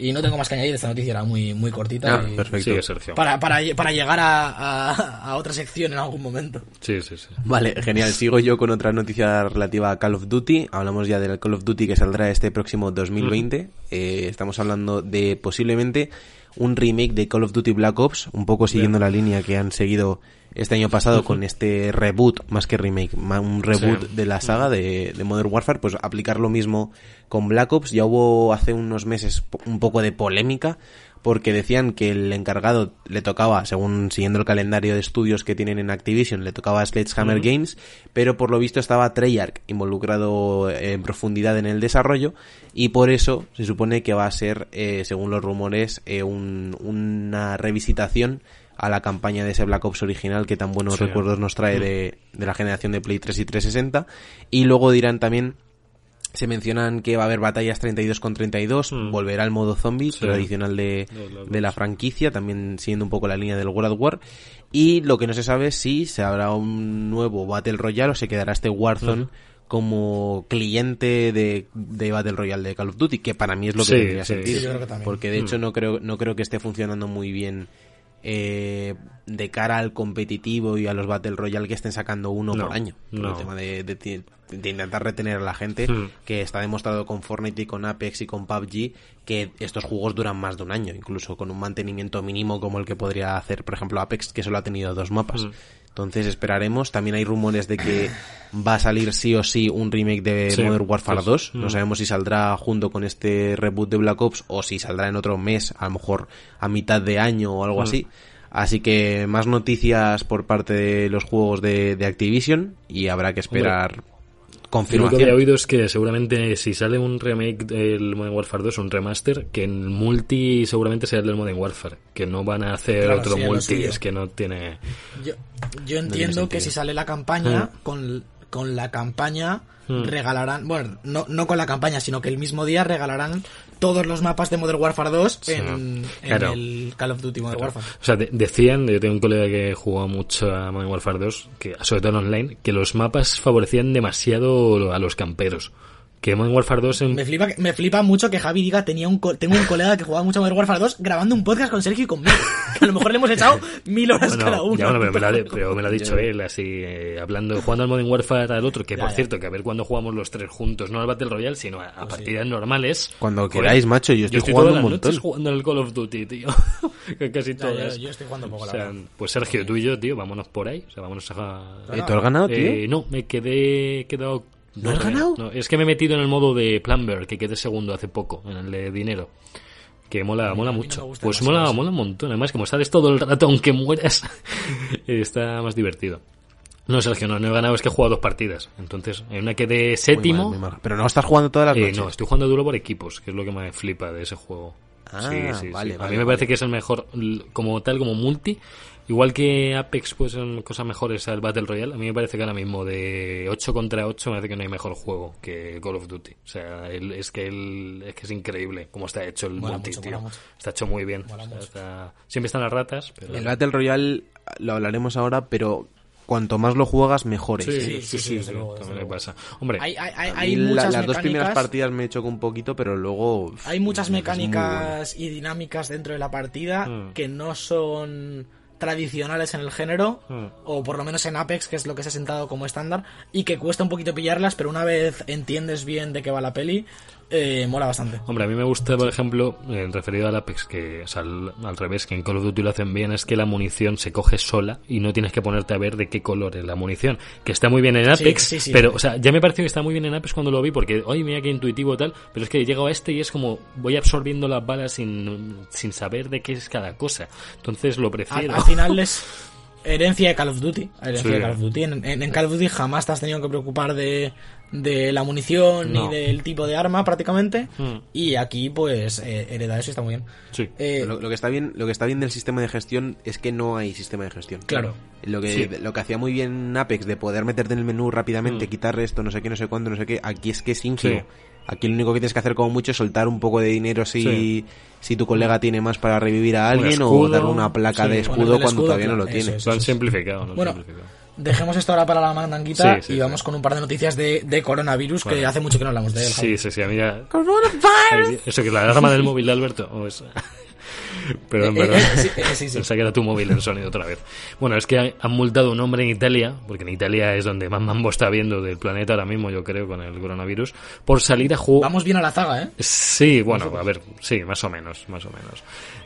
Y no tengo más que añadir, esta noticia era muy, muy cortita. Ah, y- perfecto. Sigue, Sergio. Para, para, para llegar a, a, a otra sección en algún momento. Sí, sí, sí. Vale, genial. Sigo yo con otra noticia relativa a Call of Duty. Hablamos ya del Call of Duty que saldrá este próximo 2020. Eh, estamos hablando de posiblemente un remake de Call of Duty Black Ops, un poco siguiendo la línea que han seguido este año pasado con este reboot, más que remake, ma- un reboot Sí. de la saga de, de Modern Warfare, pues aplicar lo mismo con Black Ops. Ya hubo hace unos meses un poco de polémica porque decían que el encargado le tocaba, según siguiendo el calendario de estudios que tienen en Activision, le tocaba a Sledgehammer Games, pero por lo visto estaba Treyarch involucrado en profundidad en el desarrollo y por eso se supone que va a ser, eh, según los rumores, eh, un- una revisitación a la campaña de ese Black Ops original que tan buenos Sí. recuerdos nos trae de, de la generación de Play 3 y 360. Y luego dirán también, se mencionan que va a haber batallas 32 con 32, Mm. volverá el modo zombie Sí. tradicional de, De la franquicia, también siguiendo un poco la línea del World War. Y lo que no se sabe es si se habrá un nuevo Battle Royale o se quedará este Warzone como cliente de, de Battle Royale de Call of Duty, que para mí es lo que Sí, tendría sí. sentido. Sí, yo creo que también. Porque de hecho no creo, no creo que esté funcionando muy bien eh, de cara al competitivo y a los Battle Royale que estén sacando uno No, por año. Por no. El tema de, de- de intentar retener a la gente, Hmm. que está demostrado con Fortnite y con Apex y con PUBG que estos juegos duran más de un año, incluso con un mantenimiento mínimo como el que podría hacer, por ejemplo, Apex, que solo ha tenido dos mapas. Hmm. Entonces esperaremos. También hay rumores de que va a salir sí o sí un remake de Sí, Modern Warfare pues, 2. No mm. sabemos si saldrá junto con este reboot de Black Ops o si saldrá en otro mes, a lo mejor a mitad de año o algo Mm. así. Así que más noticias por parte de los juegos de, de Activision y habrá que esperar Yo lo que confirmación. había oído es que seguramente si sale un remake del Modern Warfare 2, un remaster, que en multi seguramente sea el del Modern Warfare, que no van a hacer Claro, otro sí, multi, es que no tiene... Yo, yo entiendo que si sale la campaña, Mm. con, con la campaña Mm. regalarán, bueno, no, no con la campaña, sino que el mismo día regalarán todos los mapas de Modern Warfare 2 en, en claro. el Call of Duty Modern Warfare. O sea, de- decían, yo tengo un colega que jugó mucho a Modern Warfare 2, que, sobre todo en online, que los mapas favorecían demasiado a los camperos. Que Modern Warfare 2 en... Me flipa, me flipa mucho que Javi diga, tenía un co- tengo un colega que jugaba mucho a Modern Warfare 2 grabando un podcast con Sergio y conmigo. Que a lo mejor le hemos echado mil horas Bueno, cada uno. ya, bueno, pero, me lo ha, pero me lo ha dicho él, así, eh, hablando, jugando al Modern Warfare al otro, que Ya, por ya. cierto, que a ver cuándo jugamos los tres juntos, no al Battle Royale, sino a, a partidas normales. Cuando Joder, queráis, macho, yo estoy jugando todas un las montón. jugando al Call of Duty, tío. Que Casi Ya, todas. yo, yo estoy jugando poco, O la sea, pues Sergio, tú y yo, tío, vámonos por ahí. O sea, vámonos a... Eh, ¿Tú has ganado, tío? Eh, no, me quedé he quedado. ¿No has sé, ganado? no, es que me he metido en el modo de Plumber, que quedé segundo hace poco, en el de dinero. Que mola, mola no mucho. pues mola, mola un montón. Además, como sales todo el rato, aunque mueras, está más divertido. No, Sergio, no, no he ganado, es que he jugado dos partidas. Entonces, en una quedé Muy séptimo. mal, muy mal. Pero no estás jugando todas las Eh, noches. no, estoy jugando duro por equipos, que es lo que me flipa de ese juego. Ah, sí, sí, sí. vale, A mí me parece que es el mejor, como tal, como multi. Igual que Apex, pues son cosas mejores al Battle Royale. A mí me parece que ahora mismo de 8 contra 8 me parece que no hay mejor juego que Call of Duty. O sea, el- es que el, es que es increíble cómo está hecho el Mola multi, mucho, tío. Está hecho muy bien. O sea, está- Siempre están las ratas, pero... El Battle Royale lo hablaremos ahora, pero cuanto más lo juegas, mejor es. Sí, sí, sí, sí, sí, luego, también pasa. Hombre, Hay, hay, hay, la- muchas las dos primeras mecánicas- partidas me chocó un poquito, pero luego... Hay muchas muy bueno. mecánicas y dinámicas dentro de la partida Mm. que no son tradicionales en el género, Mm. o por lo menos en Apex, que es lo que se ha sentado como estándar, y que cuesta un poquito pillarlas, pero una vez entiendes bien de qué va la peli, eh, mola bastante. Hombre, a mí me gusta, por ejemplo, eh, referido al Apex, que o sea, al, al revés, que en Call of Duty lo hacen bien, es que la munición se coge sola y no tienes que ponerte a ver de qué color es la munición. Que está muy bien en Apex, sí, sí. pero, o sea, ya me pareció que está muy bien en Apex cuando lo vi, porque, oye, mira qué intuitivo tal, pero es que llego a este y es como, voy absorbiendo las balas sin, sin saber de qué es cada cosa. Entonces lo Al, prefiero. al final es herencia de Call of Duty. Herencia Sí. de Call of Duty. En, en- en Call of Duty jamás te has tenido que preocupar de, de la munición No. ni del tipo de arma prácticamente. Mm. Y aquí, pues, eh, hereda eso y está muy bien. Sí. Eh, Lo, lo que está bien, lo que está bien del sistema de gestión es que no hay sistema de gestión. Claro. Lo que, Sí. lo que hacía muy bien Apex de poder meterte en el menú rápidamente, Mm. quitar esto, no sé qué, no sé cuándo, no sé qué, aquí es que es ínfimo. Aquí lo único que tienes que hacer como mucho es soltar un poco de dinero si, Sí. si tu colega tiene más para revivir a alguien escudo, o darle una placa sí. de escudo cuando escudo, todavía no lo tiene. eso es. Lo han simplificado, lo han Bueno, simplificado. Dejemos esto ahora para la mandanguita Sí, sí, y sí. vamos con un par de noticias de, de coronavirus que hace mucho que no hablamos de él. Sí, sí, sí, a mí ya... ¡Coronavirus! ¿Eso que es la alarma del móvil de Alberto? ¿O es... Perdón, Eh, perdón. eh, sí, eh, sí. Pensaba que era tu móvil el sonido otra vez. Bueno, es que han multado a un hombre en Italia, porque en Italia es donde más mambo está viendo del planeta ahora mismo, yo creo, con el coronavirus, por salir a jugar. Vamos bien a la zaga, ¿eh? Sí, bueno, a ver, sí, más o menos, más o menos.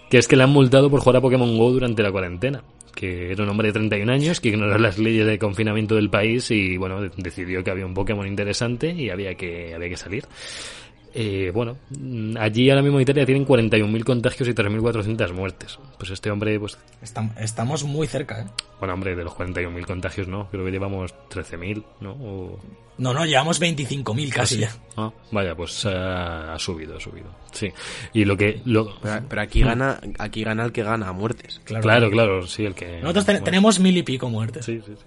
Que es que le han multado por jugar a Pokémon Go durante la cuarentena. Que era un hombre de 31 años que ignoró las leyes de confinamiento del país y, bueno, de- decidió que había un Pokémon interesante y había que, había que salir. Eh, bueno, mm, allí ahora mismo en Italia tienen 41.000 contagios y 3.400 muertes. Pues este hombre, pues, Estam- estamos muy cerca, ¿eh? bueno, hombre, de los 41.000 contagios, ¿no? Creo que llevamos 13.000, ¿no? O- No, no, llevamos 25.000 casi ya. Ah, vaya, pues ha, ha subido, ha subido. Sí. Y lo que... Lo, Pero, pero aquí gana aquí gana el que gana a muertes. claro, claro, sí, el que... Nosotros ten- bueno, tenemos mil y pico muertes. Sí, sí, sí.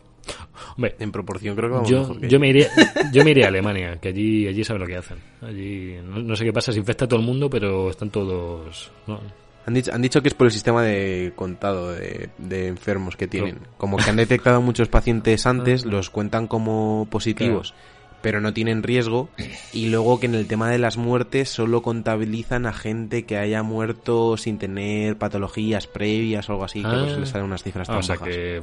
Hombre, En proporción creo que vamos yo, mejor que yo me iría yo me iría a Alemania que allí allí saben lo que hacen allí no, no sé qué pasa se infecta todo el mundo pero están todos no, Han dicho, han dicho que es por el sistema de contado de, de enfermos que tienen. Como que han detectado muchos pacientes antes, los cuentan como positivos, pero no tienen riesgo. Y luego que en el tema de las muertes solo contabilizan a gente que haya muerto sin tener patologías previas o algo así, que por eso Ah. les salen unas cifras Ah, tan o sea bajas. que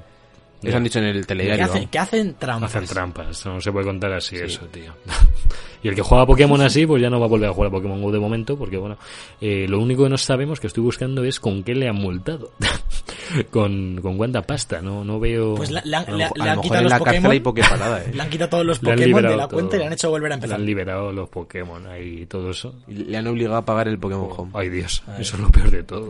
Eso han dicho en el ¿Qué, telediario. hacen, qué hacen trampas? hacen trampas no se puede contar así eso tío y el que juega a Pokémon así pues ya no va a volver a jugar a Pokémon Go de momento porque bueno eh, lo único que no sabemos que estoy buscando es con qué le han multado con con cuánta pasta no no veo Pues la- le han, A lo, le- le han quitado los la cárcel Pokémon. hay Poképarada, eh. Le han quitado todos los Le Pokémon de la cuenta y todo. le han hecho volver a le empezar. han liberado los Pokémon ahí y todo eso Y Le han obligado a pagar el Pokémon Home. ay Dios eso es lo peor de todo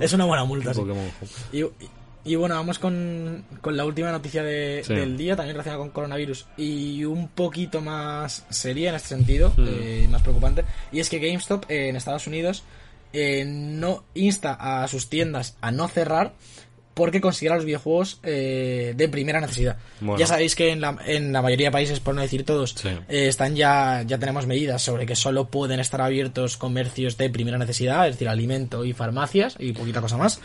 Es una buena multa, sí. Pokémon Home. Y, y bueno, vamos con, con la última noticia de- Sí. del día, también relacionada con coronavirus, y un poquito más seria en este sentido, Hmm. eh, más preocupante, y es que GameStop eh, en Estados Unidos eh, no insta a sus tiendas a no cerrar porque considera los videojuegos eh, de primera necesidad. Bueno. Ya sabéis que en la, en la mayoría de países, por no decir todos, Sí. eh, están ya, ya tenemos medidas sobre que solo pueden estar abiertos comercios de primera necesidad, es decir, alimento y farmacias y poquita cosa más.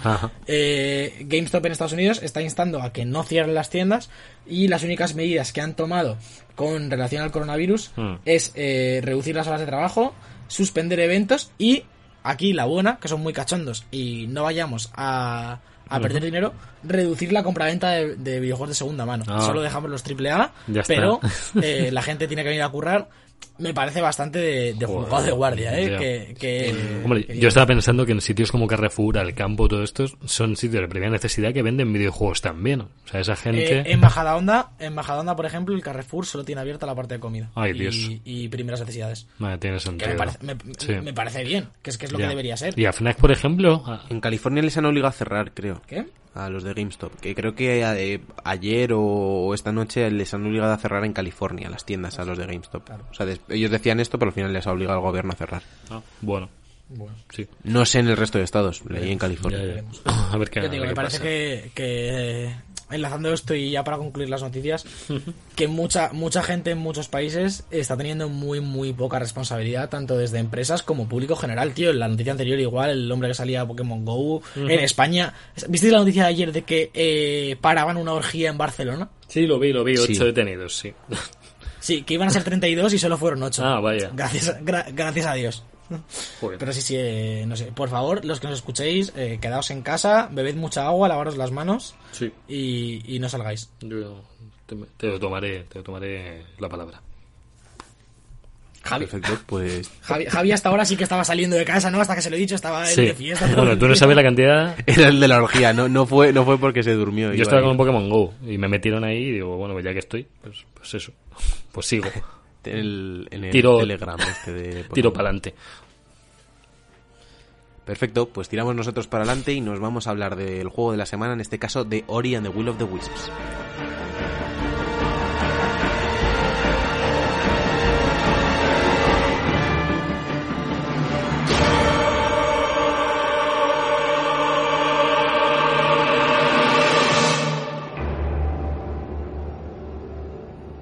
Eh, GameStop en Estados Unidos está instando a que no cierren las tiendas y las únicas medidas que han tomado con relación al coronavirus Hmm. es eh, reducir las horas de trabajo, suspender eventos y aquí la buena, que son muy cachondos y no vayamos a, a perder dinero, reducir la compraventa de, de videojuegos de segunda mano. Ah. Solo dejamos los AAA, Ya pero eh, la gente tiene que venir a currar. Me parece bastante de, de Joder, juzgado de guardia, ¿eh? Que, que- Hombre, que- yo estaba pensando que en sitios como Carrefour, Alcampo, todo esto son sitios de primera necesidad que venden videojuegos también. O sea, esa gente... Eh, en Majadahonda, en Majadahonda, por ejemplo, el Carrefour solo tiene abierta la parte de comida. Ay, y, Dios. y primeras necesidades. Vale, tiene Que sentido. me parece, me, Sí. me parece bien, que es, que es lo Ya. que debería ser. Y a FNAC, por ejemplo... En California les han obligado a cerrar, creo. ¿Qué? A los de GameStop. Que creo que eh, ayer o, o esta noche les han obligado a cerrar en California las tiendas a los de GameStop. O sea, des- ellos decían esto, pero al final les ha obligado el gobierno a cerrar. ah, bueno, Bueno, sí. No sé en el resto de estados, leí en California. Ya, ya. A ver qué, yo a digo, ver me qué parece pasa. que, que, eh, enlazando esto y ya para concluir las noticias, que mucha mucha gente en muchos países está teniendo muy muy poca responsabilidad, tanto desde empresas como público general, tío. En la noticia anterior igual, el hombre que salía a Pokémon GO, en España, ¿visteis la noticia de ayer de que eh, paraban una orgía en Barcelona? Sí, lo vi, lo vi. Sí. Ocho detenidos, sí. Sí, que iban a ser 32 y solo fueron 8. Ah, vaya. Gracias, gra- gracias a Dios. Joder. Pero sí, sí, eh, no sé. Por favor, los que nos escuchéis, eh, quedaos en casa, bebed mucha agua, lavaros las manos Sí. y, y no salgáis. Yo te, te lo tomaré, te lo tomaré la palabra. Javi, Perfecto, pues Javi, Javi hasta ahora sí que estaba saliendo de casa, ¿no? Hasta que se lo he dicho, estaba Sí. de fiesta. todo Bueno, tú no sabes la cantidad... era el de la orgía, no, no fue, no fue porque se durmió. Yo estaba ahí. con un Pokémon GO y me metieron ahí y digo, bueno, pues ya que estoy, pues, pues eso, pues sigo, en el, en el Tiro- Telegram este de tiro para adelante. Perfecto, pues tiramos nosotros para adelante y nos vamos a hablar del juego de la semana, en este caso de Ori and the Will of the Wisps.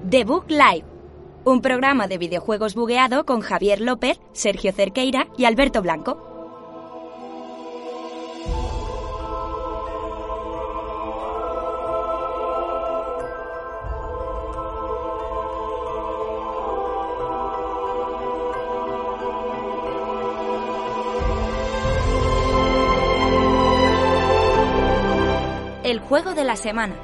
The Book Live, un programa de videojuegos bugueado con Javier López, Sergio Cerqueira y Alberto Blanco. Juego de la semana.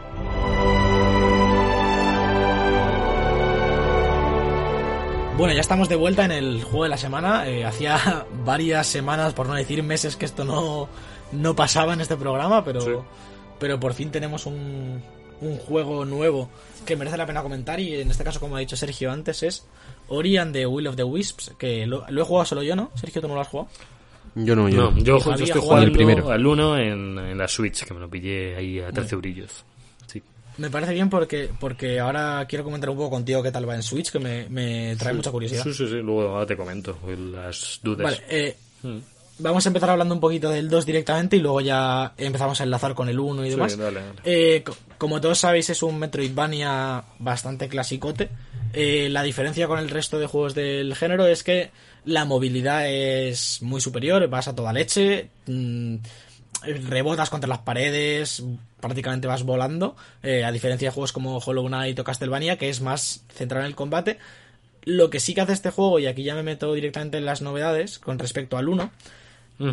Bueno, ya estamos de vuelta en el juego de la semana. Eh, hacía varias semanas, por no decir meses, que esto no, no pasaba en este programa, pero, Sí. pero por fin tenemos un, un juego nuevo que merece la pena comentar y en este caso, como ha dicho Sergio antes, es Ori and the Will of the Wisps, que lo, lo he jugado solo yo, ¿no? Sergio, ¿tú no lo has jugado? Yo no, yo No, yo estoy jugando el primero. al 1 en, en la Switch, que me lo pillé ahí a 13 eurillos. Sí. Me parece bien porque, porque ahora quiero comentar un poco contigo qué tal va en Switch, que me, me trae mucha curiosidad. Sí, sí, sí, luego ahora te comento las dudas. Vale, eh, Mm. vamos a empezar hablando un poquito del 2 directamente y luego ya empezamos a enlazar con el 1 y Sí, demás. dale, dale. Eh, co- como todos sabéis, es un Metroidvania bastante clasicote. Eh, la diferencia con el resto de juegos del género es que la movilidad es muy superior, vas a toda leche, mm, rebotas contra las paredes, prácticamente vas volando, eh, a diferencia de juegos como Hollow Knight o Castlevania, que es más centrado en el combate. Lo que sí que hace este juego, y aquí ya me meto directamente en las novedades con respecto al 1,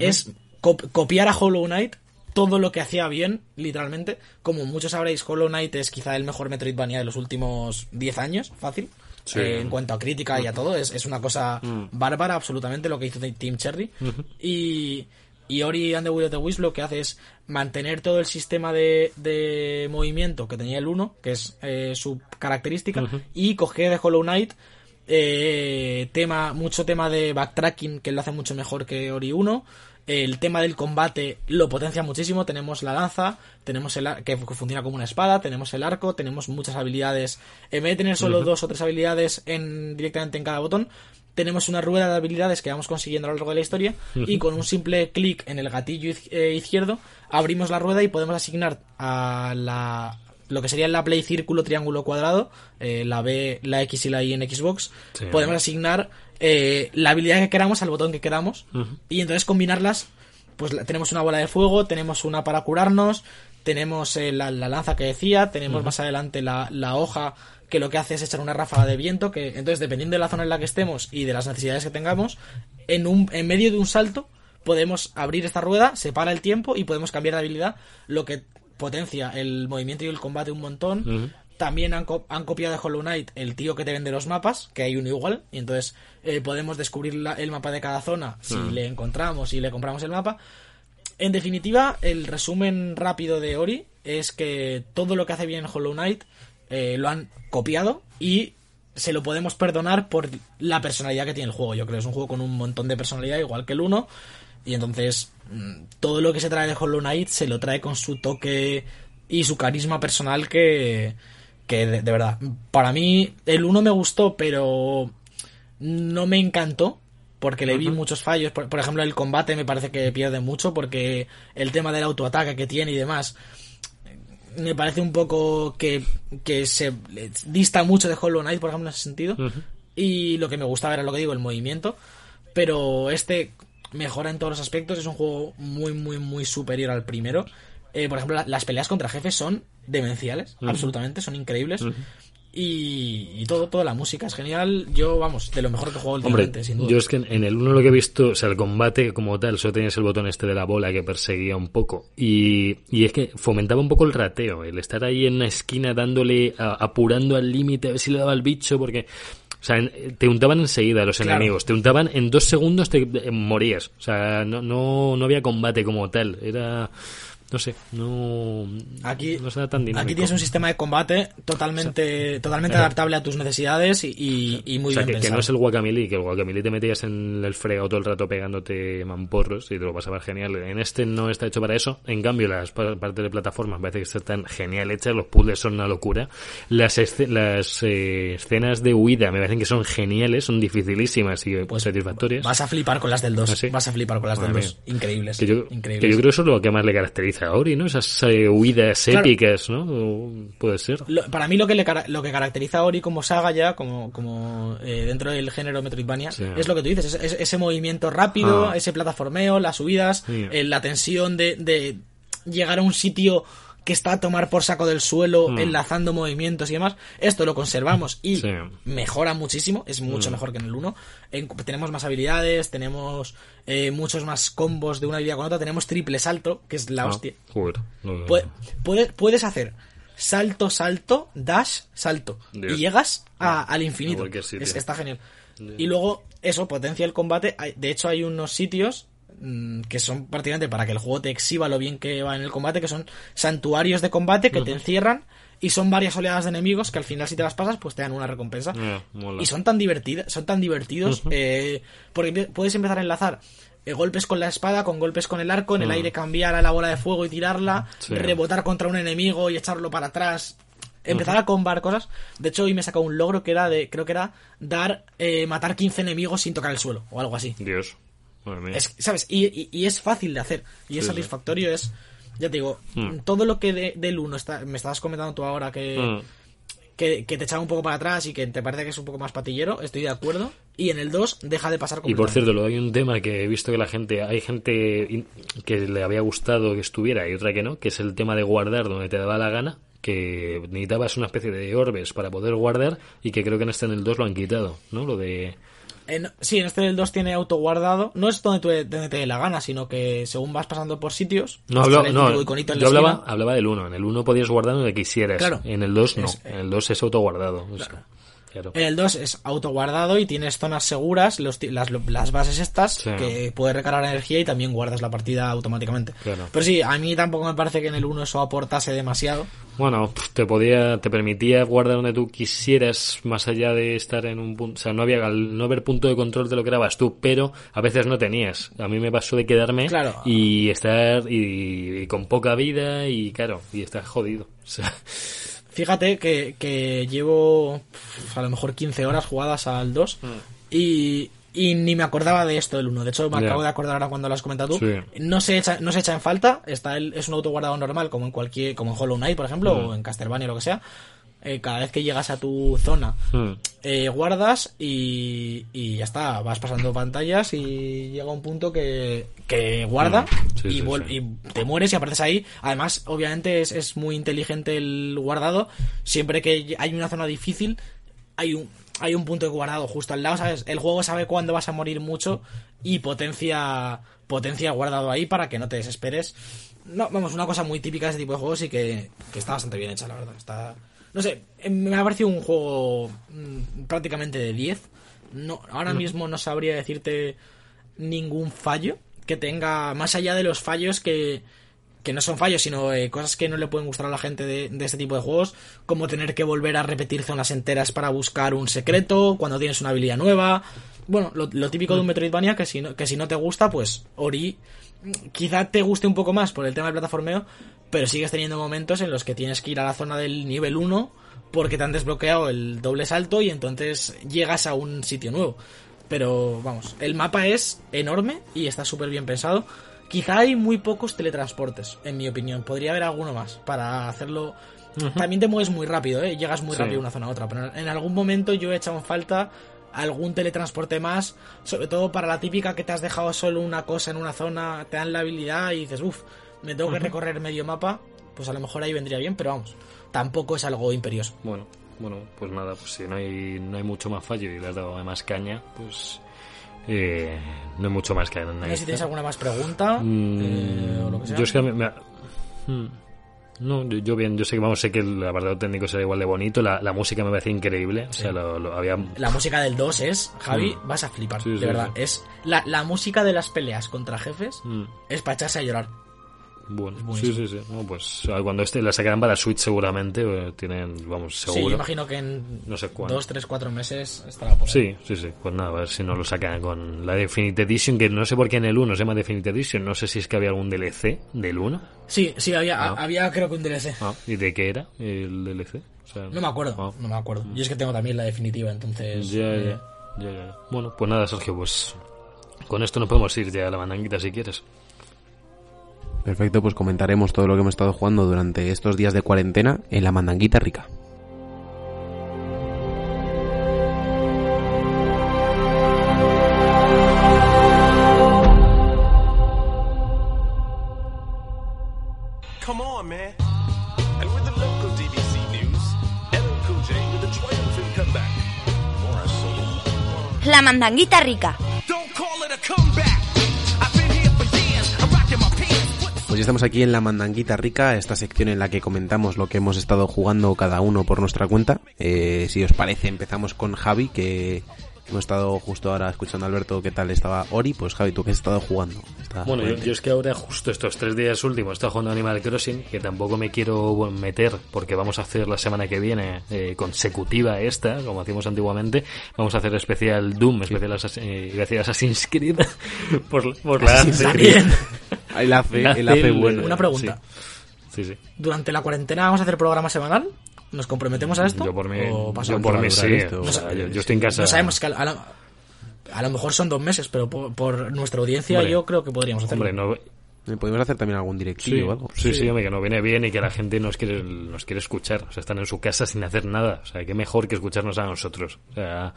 es cop- copiar a Hollow Knight todo lo que hacía bien, literalmente. Como muchos sabréis, Hollow Knight es quizá el mejor Metroidvania de los últimos 10 años, fácil. Sí. Eh, en cuanto a crítica y a todo, es, es una cosa bárbara absolutamente lo que hizo Team Cherry. Y, y Ori and the Will of the Wisps lo que hace es mantener todo el sistema de, de movimiento que tenía el 1, que es eh, su característica, y coger de Hollow Knight eh, tema, mucho tema de backtracking que lo hace mucho mejor que Ori 1. El tema del combate lo potencia muchísimo. Tenemos la lanza, tenemos el ar- que funciona como una espada, tenemos el arco, tenemos muchas habilidades. En vez de tener solo dos o tres habilidades en, directamente en cada botón, tenemos una rueda de habilidades que vamos consiguiendo a lo largo de la historia y con un simple clic en el gatillo iz- eh, izquierdo abrimos la rueda y podemos asignar a la lo que sería la play círculo triángulo cuadrado eh, la B la X y la Y en Xbox Sí. podemos asignar eh, la habilidad que queramos al botón que queramos. Y entonces combinarlas pues tenemos una bola de fuego tenemos una para curarnos tenemos eh, la, la lanza que decía tenemos más adelante la, la hoja que lo que hace es echar una ráfaga de viento que entonces dependiendo de la zona en la que estemos y de las necesidades que tengamos en un en medio de un salto podemos abrir esta rueda se para el tiempo y podemos cambiar de habilidad lo que potencia el movimiento y el combate un montón también han, co- han copiado de Hollow Knight el tío que te vende los mapas, que hay uno igual, y entonces eh, podemos descubrir la- el mapa de cada zona si le encontramos y le compramos el mapa. En definitiva, el resumen rápido de Ori es que todo lo que hace bien Hollow Knight eh, lo han copiado y se lo podemos perdonar por la personalidad que tiene el juego. Yo creo que es un juego con un montón de personalidad, igual que el 1. Y entonces, mm, todo lo que se trae de Hollow Knight se lo trae con su toque y su carisma personal que, que de, de verdad, para mí el 1 me gustó, pero no me encantó porque le vi muchos fallos. Por, por ejemplo, el combate me parece que pierde mucho porque el tema del autoataque que tiene y demás me parece un poco que, que se dista mucho de Hollow Knight, por ejemplo, en ese sentido. Y lo que me gustaba era lo que digo, el movimiento. Pero este mejora en todos los aspectos. Es un juego muy, muy, muy superior al primero. Eh, por ejemplo, la- las peleas contra jefes son demenciales, absolutamente, son increíbles. Y, y todo, toda la música es genial. Yo, vamos, de lo mejor que he jugado Hombre, últimamente, sin duda. yo es que en- en el 1 lo que he visto, o sea, el combate como tal, solo tenías el botón este de la bola que perseguía un poco. Y, y es que fomentaba un poco el rateo, el estar ahí en una esquina dándole, a- apurando al límite, a ver si le daba el bicho, porque... O sea, en- te untaban enseguida los Claro. enemigos, te untaban en dos segundos, te morías. O sea, no, no, no había combate como tal, era... No sé, no... Aquí, no tan dinámico. aquí tienes un sistema de combate totalmente, totalmente adaptable a tus necesidades y, y- y muy o sea, bien que, que no es el guacamili, que el guacamili te metías en el fregado todo el rato pegándote mamporros y te lo pasabas genial. En este no está hecho para eso. En cambio, las pa- partes de plataforma me parece que están genial hechas. Los puzzles son una locura. Las, las eh, escenas de huida me parecen que son geniales, son dificilísimas y pues, satisfactorias. Vas a flipar con las del 2. ¿Ah, sí? Vas a flipar con las del Madre 2. mía. Increíbles. Que yo, increíbles. que yo creo que eso es lo que más le caracteriza a Ori, ¿no? Esas eh, huidas Claro. épicas, ¿no? Puede ser. Lo- para mí lo que le lo que caracteriza a Ori como saga ya, como, como eh, dentro del género Metroidvania, Sí. es lo que tú dices, es- es- ese movimiento rápido, Ah. ese plataformeo, las subidas, Sí. eh, la tensión de, de llegar a un sitio que está a tomar por saco del suelo, Mm. enlazando movimientos y demás. Esto lo conservamos y Sí. mejora muchísimo, es mucho Mm. mejor que en el 1. En- tenemos más habilidades, tenemos eh, muchos más combos de una habilidad con otra, tenemos triple salto, que es la Ah, hostia. joder, no- Pue- puedes, puedes hacer salto, salto, dash, salto. Dios. Y llegas a- al infinito. Es- está genial. Y luego, eso potencia el combate. De hecho, hay unos sitios que son prácticamente para que el juego te exhiba lo bien que va en el combate, que son santuarios de combate que te encierran y son varias oleadas de enemigos que al final si te las pasas pues te dan una recompensa. Y son tan divertidas, son tan divertidos, eh, porque puedes empezar a enlazar eh, golpes con la espada, con golpes con el arco, en el Mm. aire cambiar a la bola de fuego y tirarla, Sí. rebotar contra un enemigo y echarlo para atrás. Empezar a combar cosas. De hecho, hoy me he sacado un logro que era de, creo que era dar, eh, matar 15 enemigos sin tocar el suelo, o algo así. Dios. Es, ¿Sabes? Y, y- y es fácil de hacer. Y es sí. satisfactorio. Es. Ya te digo, Mm. todo lo que de- del 1 está, me estabas comentando tú ahora que, Mm. que, que te echaba un poco para atrás y que te parece que es un poco más patillero, estoy de acuerdo. Y en el 2 deja de pasar Y por completamente. cierto, luego hay un tema que he visto que la gente, hay gente que le había gustado que estuviera y otra que no, que es el tema de guardar donde te daba la gana, que necesitabas una especie de orbes para poder guardar y que creo que en este en el 2 lo han quitado, ¿no? Lo de... En- sí, en este del 2 tiene autoguardado. No es donde, tú, donde te dé la gana, sino que según vas pasando por sitios. No, hablo- no yo hablaba, hablaba del 1. En el 1 podías guardar donde quisieras. Claro. En el 2 no. Es- en el 2 es autoguardado. o sea, claro. En el 2 es autoguardado y tienes zonas seguras, los las, las bases estas, Sí. que puedes recargar energía y también guardas la partida automáticamente. Claro. Pero sí, a mí tampoco me parece que en el 1 eso aportase demasiado. Bueno, te podía, te permitía guardar donde tú quisieras, más allá de estar en un punto, o sea, no había, al no haber punto de control de lo que grabas tú, pero a veces no tenías. A mí me pasó de quedarme Claro. y estar y, y con poca vida y claro, y estar jodido. O sea, Fíjate que, que llevo a lo mejor 15 horas jugadas al 2 y, y ni me acordaba de esto del 1. De hecho, me acabo de acordar ahora cuando lo has comentado tú. Sí. No, se echa, no se echa en falta. Está el, es un autoguardado normal, como en cualquier como en Hollow Knight, por ejemplo, Mm. o en Castlevania o lo que sea. Eh, cada vez que llegas a tu zona, mm, eh, guardas y, y ya está. Vas pasando pantallas y llega un punto que, que guarda Mm, sí, y, sí. y te mueres y apareces ahí. Además, obviamente es, es muy inteligente el guardado. Siempre que hay una zona difícil, hay un, hay un punto de guardado justo al lado, ¿sabes? El juego sabe cuándo vas a morir mucho y potencia, potencia guardado ahí para que no te desesperes. No, vamos, una cosa muy típica de este tipo de juegos y que, que está bastante bien hecha, la verdad. Está, no sé, eh, me ha parecido un juego mm, prácticamente de 10. No, ahora mismo no sabría decirte ningún fallo que tenga, más allá de los fallos que, que no son fallos, sino eh, cosas que no le pueden gustar a la gente de, de este tipo de juegos, como tener que volver a repetir zonas enteras para buscar un secreto, cuando tienes una habilidad nueva. Bueno, lo, lo típico de un Metroidvania, que si, no, que si no te gusta, pues Ori quizá te guste un poco más por el tema del plataformeo, pero sigues teniendo momentos en los que tienes que ir a la zona del nivel 1 porque te han desbloqueado el doble salto y entonces llegas a un sitio nuevo. Pero vamos, el mapa es enorme y está súper bien pensado. Quizá hay muy pocos teletransportes, en mi opinión. Podría haber alguno más para hacerlo. También te mueves muy rápido, ¿eh? llegas muy Sí. rápido de una zona a otra. Pero en algún momento yo he echado en falta algún teletransporte más, sobre todo para la típica que te has dejado solo una cosa en una zona, te dan la habilidad y dices, uff, me tengo que recorrer medio mapa, pues a lo mejor ahí vendría bien, pero vamos, tampoco es algo imperioso. bueno, bueno, pues nada, pues si no hay, no hay mucho más fallo y le has dado más caña, pues eh, no hay mucho más que No sé si tienes alguna más pregunta Mm, eh, o lo que sea. Yo es que me, me- Hmm. no, yo, bien, yo sé que vamos, sé que el apartado técnico será igual de bonito, la, la música me parece increíble, o sea, lo, lo- había La música del 2 es, Javi, Mm. vas a flipar, Sí, de sí, verdad. Es la, la música de las peleas contra jefes Mm, es para echarse a llorar. Bueno, sí, sí, sí, no, pues cuando este la sacarán para Switch seguramente, eh, tienen, vamos, Sí, yo seguro. imagino que en No sé cuándo. 2, 3, 4 meses estará por ahí. Sí, sí, sí. Pues nada, a ver si no lo sacan con la Definitive Edition, que no sé por qué en el 1 se llama Definitive Edition. No sé si es que había algún DLC del 1. Sí, sí, había, había creo que un DLC. Ah, ¿Y de qué era el DLC? O sea, No me acuerdo, ah, no me acuerdo. Yo es que tengo también la definitiva, entonces... Ya, eh, ya, ya, ya. Bueno, pues nada, Sergio, pues con esto nos podemos ir ya a la mandanguita si quieres. Perfecto, pues comentaremos todo lo que hemos estado jugando durante estos días de cuarentena en la mandanguita rica. Come on, man. Pues ya estamos aquí en la mandanguita rica, esta sección en la que comentamos lo que hemos estado jugando cada uno por nuestra cuenta. Eh, si os parece, empezamos con Javi, que Hemos estado justo ahora escuchando a Alberto qué tal estaba Ori. Pues Javi, ¿tú qué has estado jugando? Bueno, yo, es que ahora justo estos tres días últimos estoy jugando Animal Crossing, que tampoco me quiero meter porque vamos a hacer la semana que viene eh, consecutiva esta, como hacíamos antiguamente. Vamos a hacer especial Doom, especial Assassin- eh, Assassin's Creed por, por la Assassin's. Creed. El hace, El hace el hace el- bueno. Una pregunta. Sí, sí. ¿Durante la cuarentena vamos a hacer programa semanal? ¿Nos comprometemos a esto? Yo por mí, ¿O pasa yo por mí sí. durar esto? O sea, yo, yo estoy en casa. No sabemos que a, a la- a lo mejor son dos meses, pero por, por nuestra audiencia Hombre. yo creo que podríamos hacerlo. Hombre, no, Podemos hacer también algún Sí, directivo o algo. sí, sí, hombre, que nos viene bien y que la gente nos quiere, nos quiere escuchar. O sea, están en su casa sin hacer nada. O sea, qué mejor que escucharnos a nosotros. O sea,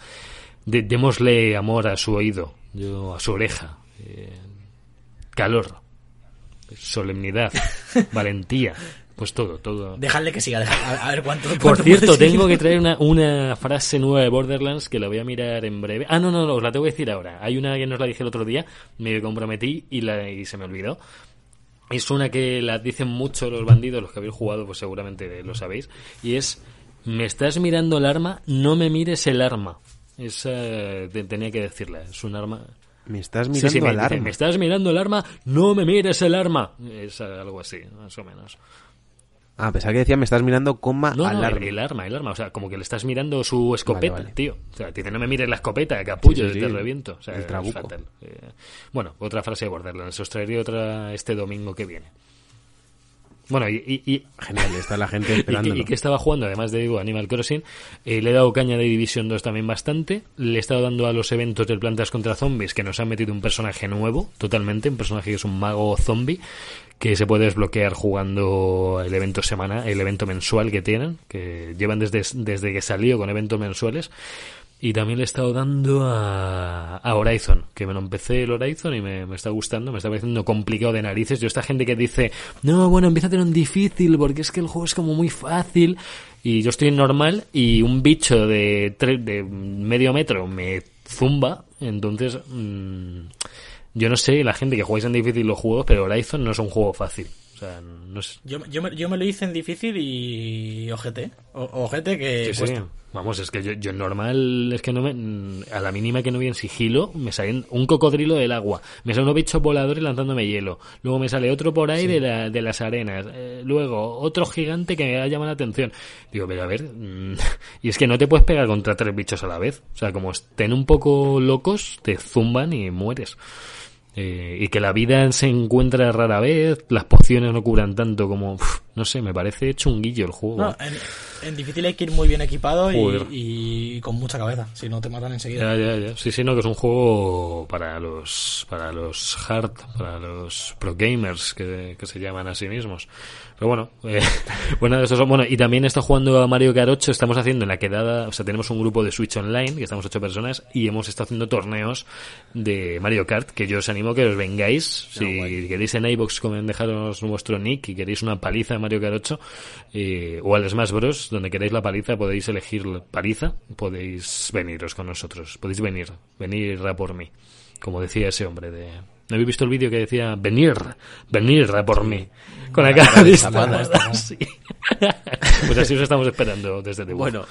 de- démosle amor a su oído, yo, a su oreja. eh, calor, solemnidad, valentía. Pues todo, todo. Dejadle que siga, a, ver cuánto. Por cierto, tengo que traer una, una frase nueva de Borderlands que la voy a mirar en breve. Ah, no, no, no, os la tengo que decir ahora. Hay una que nos la dije el otro día, me comprometí y, la, y se me olvidó. Es una que la dicen mucho los bandidos, los que habéis jugado, pues seguramente lo sabéis. Y es, me estás mirando el arma, no me mires el arma. Esa te- tenía que decirla. Es un arma... Me estás Sí, mirando sí, me, al dice, arma. me estás mirando el arma, no me mires el arma. Es algo así, más o menos. Ah, pensaba que decía me estás mirando coma No, al no, arma. el, arma, el arma. O sea, como que le estás mirando su escopeta, Vale, vale. tío. O sea, te dice, no me mires la escopeta, capullo, Sí, sí, te sí. reviento. O sea, El trabuco. fatal. Eh, bueno, otra frase de Borderlands. Os traeré otra este domingo que viene. Bueno, y, y, y- Genial, está la gente y esperándolo. y que estaba jugando, además de digo, Animal Crossing. Eh, le he dado caña de Division 2 también bastante. Le he estado dando a los eventos del Plantas contra Zombies, que nos han metido un personaje nuevo, totalmente. Un personaje que es un mago zombie, que se puede desbloquear jugando el evento semana, el evento mensual que tienen, que llevan desde, desde que salió con eventos mensuales. Y también le he estado dando a, a Horizon, que me lo empecé el Horizon y me, me está gustando, me está pareciendo complicado de narices. Yo esta gente que dice, no, bueno, empieza a un difícil porque es que el juego es como muy fácil. Y yo estoy normal y un bicho de, de medio metro me zumba. Entonces, mm, yo no sé, la gente que jugáis en difícil los juegos, pero Horizon no es un juego fácil. O sea, no es... Yo, yo, me, yo me lo hice en difícil y ojete. O, ojete que Sí, sí. cuesta. Vamos, es que yo, yo normal, es que no me, a la mínima que no voy en sigilo, me sale un cocodrilo del agua, me sale unos bichos voladores lanzándome hielo, luego me sale otro por ahí de, la- de las arenas, eh, luego otro gigante que me ha llamado la atención. Digo, pero a ver, mm, y es que no te puedes pegar contra tres bichos a la vez, o sea, como estén un poco locos, te zumban y mueres. Eh, y que la vida se encuentra rara vez, las pociones no cubran tanto como, no sé, me parece chunguillo el juego. No, en, en difícil hay que ir muy bien equipado y, y con mucha cabeza, si no te matan enseguida. Ya, ya, ya. Sí, sí, no, que es un juego para los para los hard, para los pro gamers que, que se llaman a sí mismos. Pero bueno, eh, bueno, estos son, bueno, y también está jugando a Mario Kart 8, estamos haciendo en la quedada, o sea, tenemos un grupo de Switch Online, que estamos ocho personas, y hemos estado haciendo torneos de Mario Kart, que yo os animo que os vengáis, si queréis en comen- dejaros vuestro nick y queréis una paliza Mario Kart 8, eh, o al Smash Bros, donde queréis la paliza, podéis elegir la paliza, podéis veniros con nosotros, podéis venir, venir a por mí, como decía ese hombre de... ¿No habéis visto el vídeo que decía venir, venir a por mí? Con la cara de destapada, Sí. Pues así os estamos esperando desde The Bueno,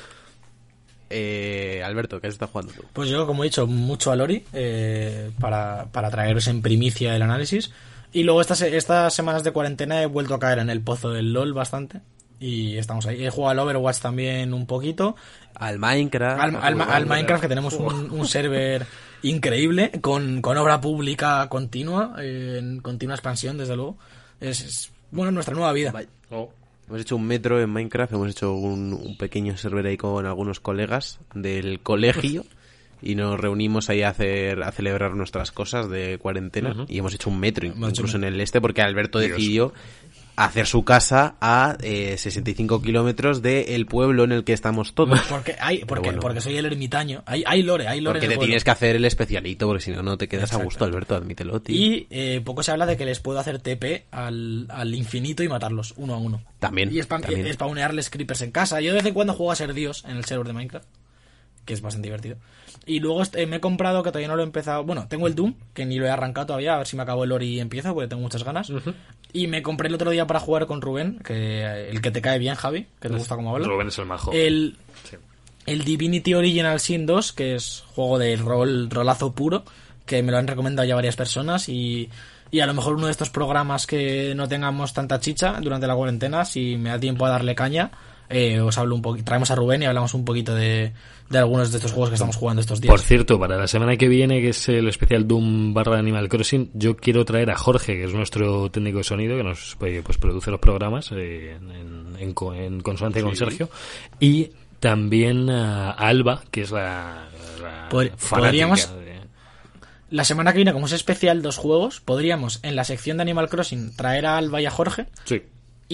eh, Alberto, ¿qué has estado jugando tú? Pues yo, como he dicho, mucho a Lori eh, para, para traeros en primicia el análisis. Y luego estas, estas semanas de cuarentena he vuelto a caer en el pozo del LOL bastante. Y estamos ahí. He jugado al Overwatch también un poquito. Al Minecraft. Al, al- al Minecraft, que tenemos un, un server increíble, con, con obra pública continua, eh, en continua expansión, desde luego. Es, es, bueno, nuestra nueva vida. Oh. Hemos hecho un metro en Minecraft, hemos hecho un, un pequeño server ahí con algunos colegas del colegio y nos reunimos ahí a hacer a celebrar nuestras cosas de cuarentena y hemos hecho un metro incluso en el este porque Alberto Dios. decidió hacer su casa a eh, 65 kilómetros del pueblo en el que estamos todos. Porque, hay, porque, bueno. porque soy el ermitaño. Hay, hay lore, hay lore. Porque te pueblo. tienes que hacer el especialito, porque si no, no te quedas a gusto, Alberto, admítelo, tío. Y eh, poco se habla de que les puedo hacer TP al, al infinito y matarlos uno a uno. También, Y spam- también. spawnearles creepers en casa. Yo de vez en cuando juego a ser Dios en el server de Minecraft, que es bastante divertido. Y luego este, me he comprado, que todavía no lo he empezado. Bueno, tengo el Doom, que ni lo he arrancado todavía, a ver si me acabo el Ori y empiezo, porque tengo muchas ganas. Y me compré el otro día para jugar con Rubén, que el que te cae bien, Javi, que te gusta cómo habla. Rubén es el majo. El, Sí. el Divinity Original Sin 2, que es juego de rol, rolazo puro, que me lo han recomendado ya varias personas y, y a lo mejor uno de estos programas que no tengamos tanta chicha durante la cuarentena, si me da tiempo a darle caña, eh, os hablo un poquito, traemos a Rubén y hablamos un poquito de, de algunos de estos juegos que estamos jugando estos días. Por cierto, para la semana que viene, que es el especial Doom barra Animal Crossing, yo quiero traer a Jorge, que es nuestro técnico de sonido, que nos pues, produce los programas eh, en, en, co- en consonancia con Sergio, y también a Alba, que es la, la Pod- fanática podríamos- de- La semana que viene, como es especial dos juegos, podríamos en la sección de Animal Crossing traer a Alba y a Jorge Sí.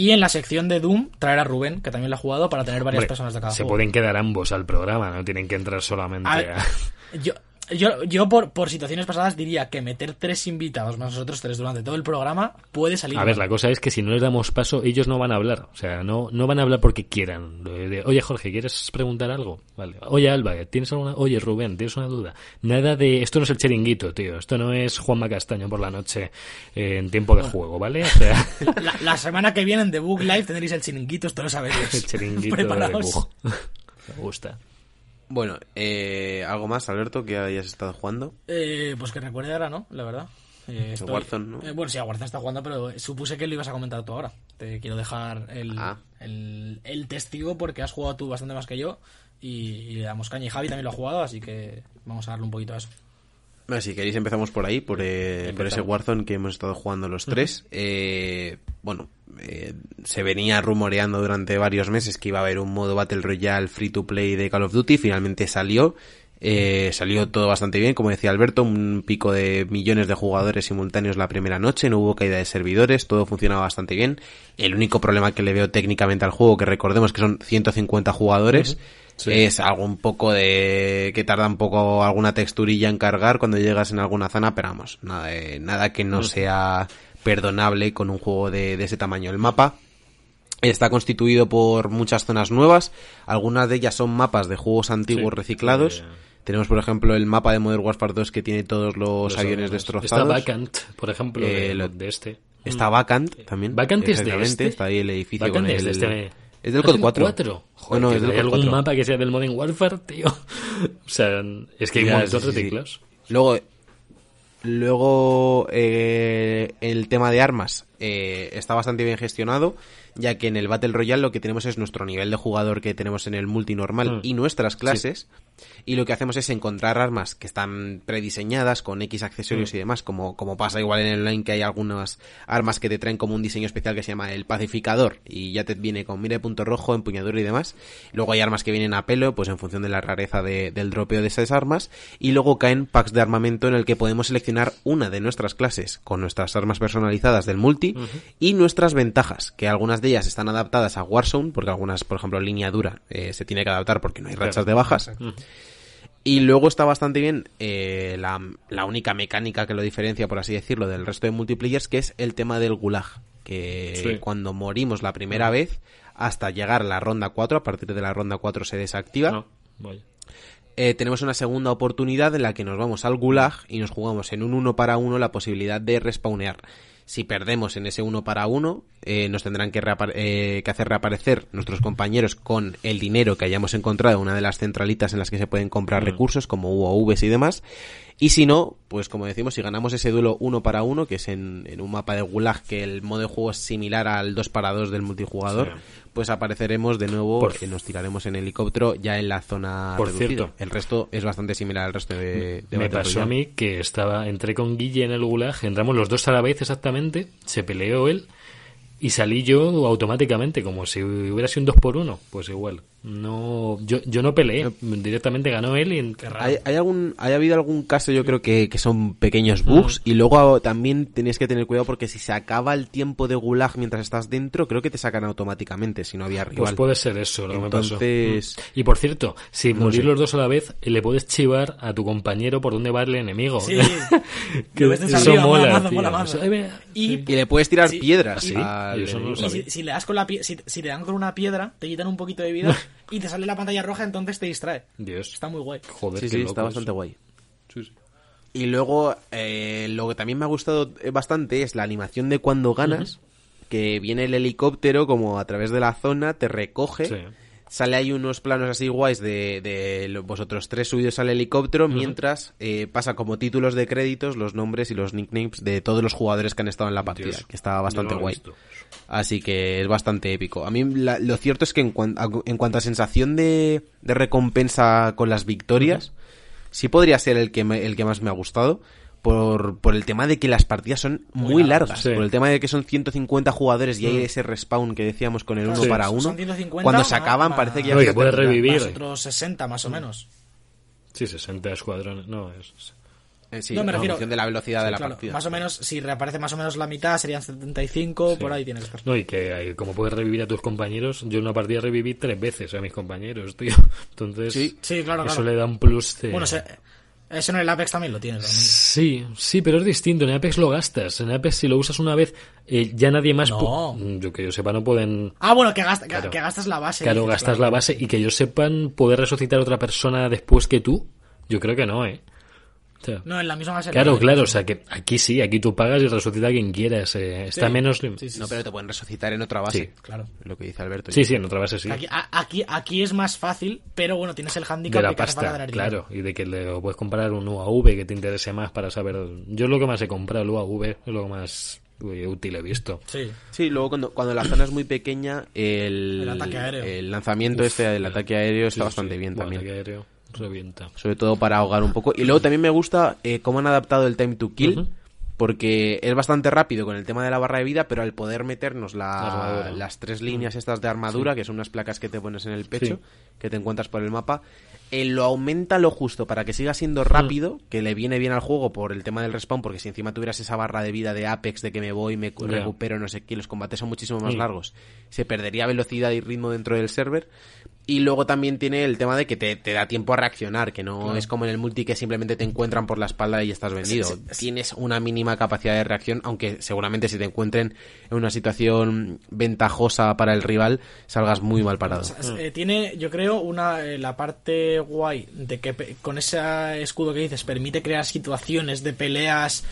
Y en la sección de Doom traer a Rubén, que también lo ha jugado, para tener varias Hombre, personas de cada se juego. pueden quedar ambos al programa, no tienen que entrar solamente A- a... Yo, yo, yo por, por situaciones pasadas diría que meter tres invitados más nosotros tres durante todo el programa puede salir. A ver, mal. la cosa es que si no les damos paso, ellos no van a hablar. O sea, no, no van a hablar porque quieran. De- de, Oye, Jorge, ¿quieres preguntar algo? Vale. Oye, Alba, ¿tienes alguna? Oye, Rubén, ¿tienes una duda? Nada de... Esto no es el chiringuito, tío. Esto no es Juanma Castaño por la noche eh, en tiempo de juego, ¿vale? O sea, La, la semana que viene en The Book Live tendréis el chiringuito, esto lo sabéis. el chiringuito de Preparaos. Bug. Me gusta. Bueno, eh, ¿algo más, Alberto, que hayas estado jugando? Eh, pues que recuerde ahora, ¿no? La verdad. Eh, estoy- Warzone, ¿no? eh, bueno, sí, a Warzone está jugando, pero supuse que lo ibas a comentar tú ahora. Te quiero dejar el, Ah. el, el testigo porque has jugado tú bastante más que yo y, y le damos caña. Y Javi también lo ha jugado, así que vamos a darle un poquito a eso. Bueno, si queréis empezamos por ahí, por, eh, por ese Warzone que hemos estado jugando los tres. Eh, bueno, eh, se venía rumoreando durante varios meses que iba a haber un modo Battle Royale free to play de Call of Duty, finalmente salió. Eh, salió todo bastante bien, como decía Alberto, un pico de millones de jugadores simultáneos la primera noche, no hubo caída de servidores, todo funcionaba bastante bien. El único problema que le veo técnicamente al juego, que recordemos que son 150 jugadores, es algo un poco de que tarda un poco alguna texturilla en cargar cuando llegas en alguna zona, pero vamos, nada, de- nada que no sea perdonable con un juego de, de ese tamaño. El mapa está constituido por muchas zonas nuevas, algunas de ellas son mapas de juegos antiguos Sí, reciclados. eh, Tenemos, por ejemplo, el mapa de Modern Warfare 2 que tiene todos los, aviones destrozados. Está Vacant, por ejemplo, Eh, de, lo- de este. Está Vacant también. Vacant es de este. Está ahí el edificio Vacant con es de el- este... Es del COD del 4. 4. Joder, no, no, es del ¿hay COD algún 4. mapa que sea del Modern Warfare, tío? o sea, es que hay Ya, un montón sí, de sí, sí. reciclados. Luego, luego eh, el tema de armas eh, está bastante bien gestionado, ya que en el Battle Royale lo que tenemos es nuestro nivel de jugador que tenemos en el multi normal Mm. y nuestras clases. Y lo que hacemos es encontrar armas que están prediseñadas con X accesorios Mm. y demás, como, como pasa igual en el online que hay algunas armas que te traen como un diseño especial que se llama el pacificador y ya te viene con mira de punto rojo, empuñadura y demás. Luego hay armas que vienen a pelo, pues en función de la rareza de- del dropeo de esas armas. Y luego caen packs de armamento en el que podemos seleccionar una de nuestras clases con nuestras armas personalizadas del multi y nuestras ventajas, que algunas de ellas están adaptadas a Warzone, porque algunas, por ejemplo, línea dura eh, se tiene que adaptar porque no hay rachas de bajas. Y luego está bastante bien eh, la, la única mecánica que lo diferencia, por así decirlo, del resto de multiplayers, que es el tema del gulag. Que Sí. cuando morimos la primera vez, hasta llegar a la ronda 4, a partir de la ronda 4 se desactiva, No, vaya. eh, tenemos una segunda oportunidad en la que nos vamos al gulag y nos jugamos en un uno para uno la posibilidad de respawnear. Si perdemos en ese uno para uno, eh, nos tendrán que, eh, que hacer reaparecer nuestros compañeros con el dinero que hayamos encontrado en una de las centralitas en las que se pueden comprar recursos como UOVs y demás. Y si no, pues como decimos, si ganamos ese duelo uno para uno, que es en, en un mapa de gulag que el modo de juego es similar al 2 para 2 del multijugador, Sí. Pues apareceremos de nuevo, Por- eh, nos tiraremos en helicóptero ya en la zona Por reducida. cierto. El resto es bastante similar al resto de, de Me pasó a mí que estaba, entré con Guille en el gulag, entramos los dos a la vez exactamente, se peleó él y salí yo automáticamente, como si hubiera sido un 2 por 1 pues igual. No, yo, yo no peleé, directamente ganó él y en- ¿Hay, hay algún, ¿Hay habido algún caso, yo creo que, que son pequeños bugs, y luego también tenéis que tener cuidado porque si se acaba el tiempo de gulag mientras estás dentro, creo que te sacan automáticamente si no había rival. Pues puede ser eso lo que me pasó. Entonces- Mm. Y por cierto, si morís sé. los dos a la vez, le puedes chivar a tu compañero por dónde va el enemigo. Sí. que eso arriba, mola ve- Y- sí. Y le puedes tirar Sí, piedras sí, y eso no si, si le das con la pie- si, si te dan con una piedra, te quitan un poquito de vida y te sale la pantalla roja, entonces te distrae. Dios. Está muy guay. Joder, Sí, qué sí, loco está eso. bastante guay. Sí, sí. Y luego, eh, lo que también me ha gustado eh, bastante es la animación de cuando ganas, que viene el helicóptero como a través de la zona, te recoge, Sí. Sale ahí unos planos así guays de, de vosotros tres subidos al helicóptero, mientras eh, pasa como títulos de créditos los nombres y los nicknames de todos los jugadores que han estado en la partida, Dios, que está bastante guay. visto. Así que es bastante épico. A mí la- lo cierto es que en, cuan- a- en cuanto a sensación de, de recompensa con las victorias, sí podría ser el que, me- el que más me ha gustado. Por, por el tema de que las partidas son muy, largas. sí. Por el tema de que son 150 jugadores y hay ese respawn que decíamos con el uno Sí. para Son uno. 150 Cuando se acaban parece que ya No, que puedes revivir. Otros 60 más o menos. Sí, 60 escuadrones. No, es. Eh, sí, no, me en refiero. función de la velocidad de Sí, la claro, partida. Más o menos, si reaparece más o menos la mitad, serían 75, por ahí tiene que estar. No, y que hay- como puedes revivir a tus compañeros, yo en una partida reviví tres veces a mis compañeros, tío. Entonces, Sí. Sí, claro, eso claro. le da un plus de... Bueno, se- eso en el Apex también lo tienes, realmente. Sí, sí, pero es distinto. En Apex lo gastas. En Apex, si lo usas una vez, eh, ya nadie más. No. Mm, Yo que yo sepa, no pueden. Ah, bueno, que, gasta- que- Claro. que gastas la base. Claro, dices, gastas claro. la base y que yo sepan poder resucitar a otra persona después que tú. Yo creo que no, ¿eh? Sea, No, en la misma base. claro, claro. O sea, que aquí sí, aquí tú pagas y resucita a quien quieras. eh, está Sí. menos. Sí, sí, No, pero te pueden resucitar en otra base. Sí. Claro. Lo que dice Alberto. Sí, sí, en otra base sí. Aquí, aquí, aquí es más fácil, pero bueno, tienes el handicap de la de pasta, dinero. claro, y de que le puedes comprar un UAV que te interese más para saber. Yo es lo que más he comprado, el UAV, es lo que más útil he visto. Sí. Sí, luego cuando, cuando la zona es muy pequeña, el, El ataque aéreo. el lanzamiento este del ataque aéreo está Sí, bastante sí. bien Bueno, también. ataque aéreo, revienta. Sobre todo para ahogar un poco. Y luego también me gusta eh, cómo han adaptado el time to kill. Porque es bastante rápido con el tema de la barra de vida, pero al poder meternos la- La armadura. las tres líneas estas de armadura, que son unas placas que te pones en el pecho, Sí. que te encuentras por el mapa, eh, lo aumenta lo justo para que siga siendo rápido, que le viene bien al juego por el tema del respawn, porque si encima tuvieras esa barra de vida de Apex, de que me voy, me recupero, no sé qué, los combates son muchísimo más Mm. largos, se perdería velocidad y ritmo dentro del server. Y luego también tiene el tema de que te, te da tiempo a reaccionar, que no es como en el multi que simplemente te encuentran por la espalda y estás vendido. Sí, sí, sí. Tienes una mínima capacidad de reacción, aunque seguramente si te encuentren en una situación ventajosa para el rival, salgas muy mal parado. Eh, tiene, yo creo, una eh, la parte guay de que pe- con ese escudo que dices permite crear situaciones de peleas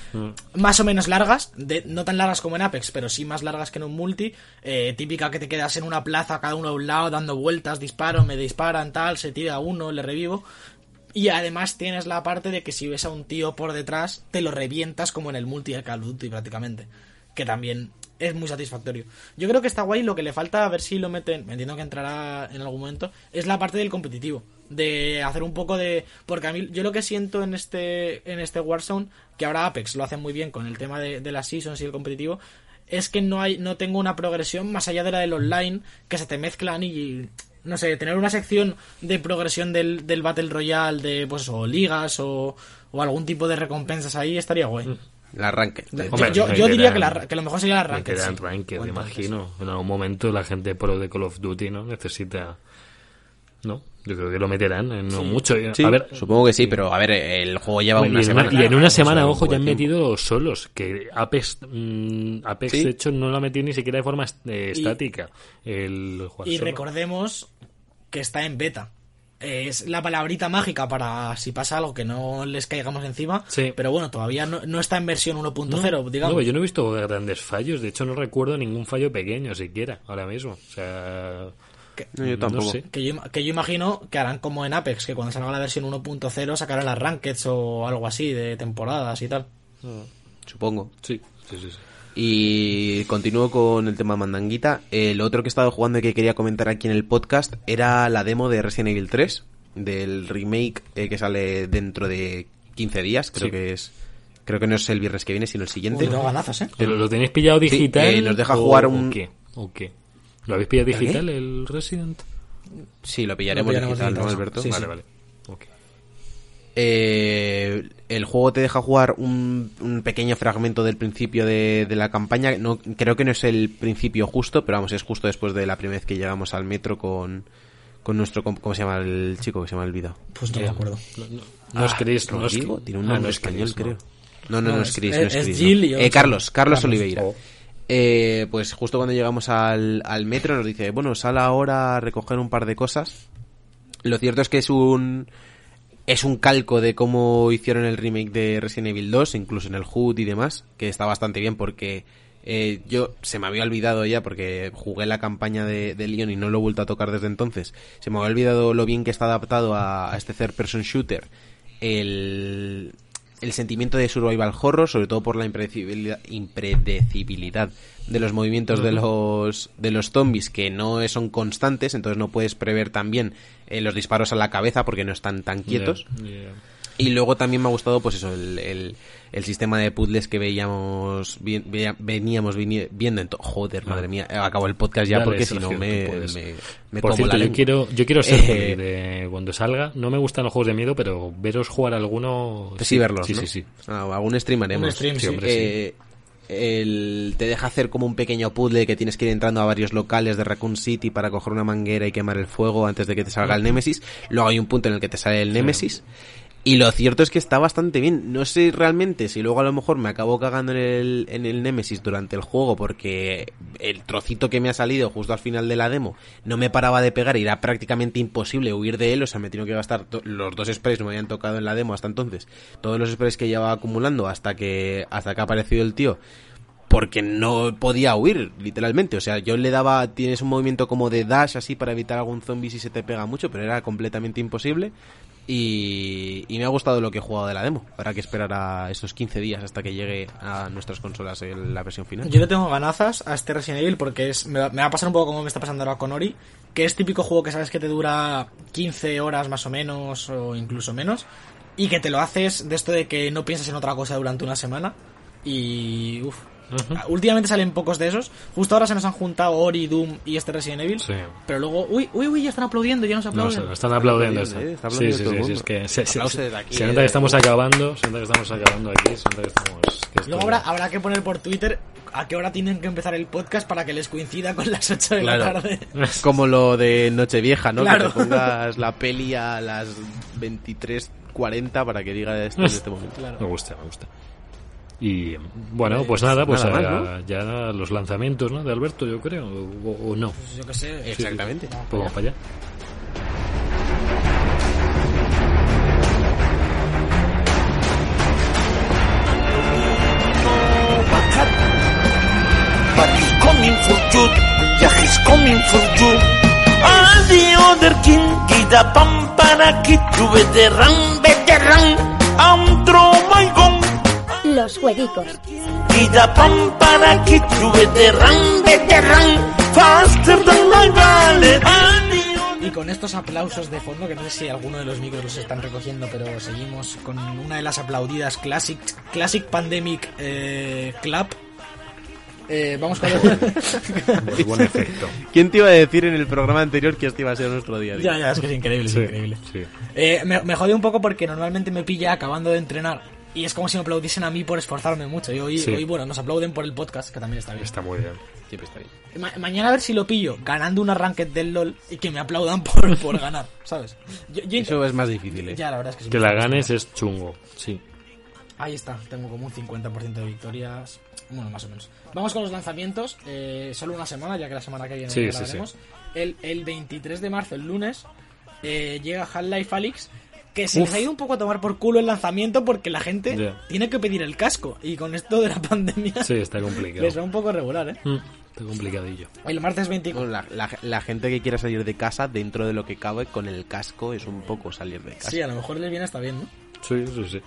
más o menos largas, de, no tan largas como en Apex, pero sí más largas que en un multi. eh, típica que te quedas en una plaza, cada uno a un lado, dando vueltas, disparo, me disparan, tal, se tira uno, le revivo. Y además tienes la parte de que si ves a un tío por detrás, te lo revientas como en el multi de Call of Duty prácticamente. Que también es muy satisfactorio. Yo creo que está guay, lo que le falta, a ver si lo meten, me entiendo que entrará en algún momento, es la parte del competitivo. De hacer un poco de... Porque a mí, yo lo que siento en este, en este Warzone, que ahora Apex lo hace muy bien con el tema de, de las seasons y el competitivo, es que no hay no tengo una progresión más allá de la del online que se te mezclan y no sé tener una sección de progresión del, del battle royale de pues o ligas o, o algún tipo de recompensas ahí estaría guay La arranque. Yo- Hombre, yo, diría que, la- que lo mejor sería la ranked Ranked, sí. ranked, imagino. En algún momento la gente pro de Call of Duty no necesita. ¿No? Yo creo que lo meterán en no mucho. Sí, a ver, supongo que sí, pero a ver, el juego lleva Bueno, una y, semana. una, y en una semana, ojo, ya han metido solos. Que Apex, mm, Apex Sí. de hecho, no lo ha metido ni siquiera de forma eh, Y- estática. El jugar y solo. recordemos que está en beta es la palabrita mágica para si pasa algo que no les caigamos encima Sí. pero bueno todavía no, no está en versión 1.0 digamos No, yo no he visto grandes fallos. De hecho, no recuerdo ningún fallo pequeño siquiera ahora mismo. O sea. No, yo tampoco. sé. Que yo, que yo imagino que harán como en Apex, que cuando salga la versión 1.0 sacarán las rankeds o algo así de temporadas y tal. Supongo. Sí, sí, sí. sí. Y continúo con el tema mandanguita. El otro que he estado jugando y que quería comentar aquí en el podcast era la demo de Resident Evil 3, del remake eh, que sale dentro de 15 días, creo Sí. que es. Creo que no es el viernes que viene, sino el siguiente. Uy, no ganazos, ¿eh? ¿Pero lo tenéis pillado digital? eh, nos deja o- jugar o un- qué? ¿O qué? ¿Lo habéis pillado digital, el Resident? Sí, lo pillaremos, Lo pillaremos digital, ¿no, digital, Alberto? sí, vale, sí. vale. Ok. Eh, el juego te deja jugar un, un pequeño fragmento del principio de, de la campaña. No, creo que no es el principio justo, pero vamos, es justo después de la primera vez que llegamos al metro con, con nuestro... ¿Cómo se llama el chico que se me ha olvidado? Pues no me acuerdo. No, no, no es Chris, no es tiene un ah, nombre no es español, Chris, no. creo. No, no, no, No, es es- Chris, es- no es es Chris, Jill no. y Eh. Carlos, Carlos Carlos, Oliveira. oh. Eh, pues justo cuando llegamos al, al metro nos dice, bueno, sal ahora a recoger un par de cosas. Lo cierto es que es un es un calco de cómo hicieron el remake de Resident Evil 2, incluso en el HUD y demás, que está bastante bien porque Eh, yo se me había olvidado ya porque jugué la campaña de, de Leon y no lo he vuelto a tocar desde entonces. Se me había olvidado lo bien que está adaptado a, a este third person shooter. El, el sentimiento de survival horror, sobre todo por la impredecibilidad, impredecibilidad de los movimientos de los de los zombies que no son constantes, entonces no puedes prever también eh, los disparos a la cabeza porque no están tan quietos. Y luego también me ha gustado, pues eso, el, el, el sistema de puzzles que veíamos, vi- veníamos viendo en to- Joder, madre mía, acabo el podcast ya Dale, porque si no me, me, me Por como cierto, la yo quiero, yo quiero ser Eh, de cuando salga. No me gustan los juegos de miedo, pero veros jugar alguno. Pues sí, verlos, Sí, ¿no? sí, sí. Ah, algún stream haremos. Un stream, Sí, sí. hombre, Eh, el- te deja hacer como un pequeño puzzle que tienes que ir entrando a varios locales de Raccoon City para coger una manguera y quemar el fuego antes de que te salga el Némesis. Luego hay un punto en el que te sale el Némesis. Y lo cierto es que está bastante bien. No sé realmente si luego a lo mejor me acabo cagando en el, en el Némesis durante el juego porque el trocito que me ha salido justo al final de la demo no me paraba de pegar y era prácticamente imposible huir de él. O sea, me tengo que gastar los dos sprays que me habían tocado en la demo hasta entonces. Todos los sprays que llevaba acumulando hasta que, hasta que ha aparecido el tío porque no podía huir, literalmente. O sea, yo le daba, tienes un movimiento como de dash así para evitar algún zombie si se te pega mucho, pero era completamente imposible. Y, me ha gustado lo que he jugado de la demo. Habrá que esperar a esos 15 días hasta que llegue a nuestras consolas en la versión final. Yo le tengo ganazas a este Resident Evil porque es, me, me va a pasar un poco como me está pasando ahora con Ori, que es típico juego que sabes que te dura 15 horas más o menos o incluso menos y que te lo haces de esto de que no piensas en otra cosa durante una semana y uff. Últimamente salen pocos de esos. Justo ahora se nos han juntado Ori, Doom y este Resident Evil. Sí. Pero luego, uy, uy, uy, ya están aplaudiendo, ya nos No, aplauden. se lo están aplaudiendo. Está aplaudiendo, eso. ¿eh? Está sí, aplaudiendo sí, sí, sí, es que se, se- Aplausos se- desde aquí, se eh, nota que estamos público. acabando, se nota que estamos acabando aquí, se nota que estamos... que Luego habrá, habrá que poner por Twitter a qué hora tienen que empezar el podcast para que les coincida con las 8 de la tarde. Como lo de Nochevieja, ¿no? Claro. Que te pongas la peli a las 23.40 para que diga esto en este momento. Me gusta, me gusta. Y bueno, pues nada, pues nada a- más, ya los lanzamientos ¿no? de Alberto, yo creo, o, o no. Pues yo qué sé. Exactamente. Pues vamos para allá. But he's coming for you. Yeah, he's coming for you. All the other king, get a pampara kid to veteran, veteran. I'm throw my gun. Los jueguicos. The other- Y con estos aplausos de fondo, que no sé si alguno de los micros los están recogiendo, pero seguimos con una de las aplaudidas Classic, classic Pandemic eh, Club. Eh, vamos con Muy buen efecto. ¿Quién te iba a decir en el programa anterior que este iba a ser nuestro día a día? ya, ya, es que es increíble, es Sí, increíble. sí. Eh, me, me jode un poco porque normalmente me pilla acabando de entrenar y es como si me aplaudiesen a mí por esforzarme mucho. Y hoy, Sí. hoy, bueno, nos aplauden por el podcast, que también está bien. Está muy bien. Siempre está bien. Ma- mañana a ver si lo pillo ganando un ranked del LOL y que me aplaudan por, por ganar, ¿sabes? Yo, yo- Eso es más difícil, ¿eh? Ya, la verdad es que sí. Que la ganes es chungo, sí. Ahí está, tengo como un 50% de victorias. Bueno, más o menos. Vamos con los lanzamientos. eh, solo una semana, ya que la semana que viene Sí, sí, grabaremos. El, el 23 de marzo, el lunes, eh, llega Half-Life Alyx. Que se les ha ido un poco a tomar por culo el lanzamiento porque la gente tiene que pedir el casco. Y con esto de la pandemia Sí, está complicado. les va un poco regular, ¿eh? Mm, Está complicadillo. El martes 24. Bueno, la, la- la gente que quiera salir de casa dentro de lo que cabe con el casco es un poco salir de casa. Sí, a lo mejor les viene hasta bien, ¿no? Sí, sí, sí.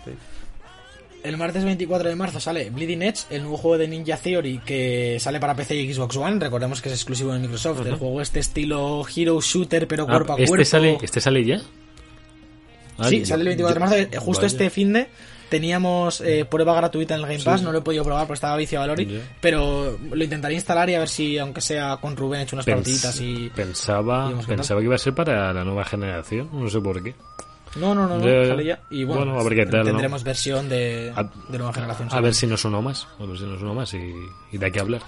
El martes 24 de marzo sale Bleeding Edge, el nuevo juego de Ninja Theory que sale para PC y Xbox One. Recordemos que es exclusivo de Microsoft. El juego este estilo Hero Shooter, pero Ah, cuerpo a ¿este, cuerpo. sale, ¿Este sale ya? Sí, sale el 24 de marzo. Eh, Justo Vaya. este fin de teníamos eh, prueba gratuita en el Game Pass. Sí. No lo he podido probar porque estaba viciado a Lori. Pero lo intentaré instalar y a ver si, aunque sea con Rubén, he hecho unas Pens- partiditas y. pensaba, y pensaba que iba a ser para la nueva generación, no sé por qué. No, no, no, no, sale ya. Y bueno, Bueno, a ver qué tal, ¿no? tendremos versión de, A- de nueva generación. A ver si no sonó más, a ver si no sonó más y, y de qué hablar.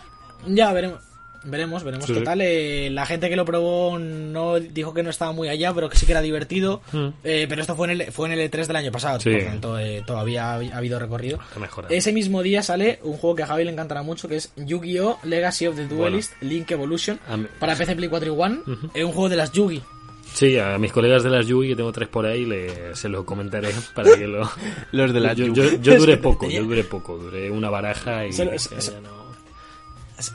Ya veremos. Veremos, veremos Sí, qué sí. tal. Eh, la gente que lo probó no dijo que no estaba muy allá, pero que sí que era divertido. Mm. Eh, pero esto fue en, el, fue en el E3 del año pasado, Sí. por tanto eh, todavía ha, ha habido recorrido. Ese mismo día sale un juego que a Javi le encantará mucho, que es Yu-Gi-Oh! Legacy of the Duelist Link Evolution mí- para PC, Play 4 y One. Es un juego de las Yugi. Sí, a mis colegas de las Yui, que tengo tres por ahí, le, se lo comentaré para que lo... Los de la yo, Yu. yo, yo duré poco, yo duré poco, duré una baraja y... No-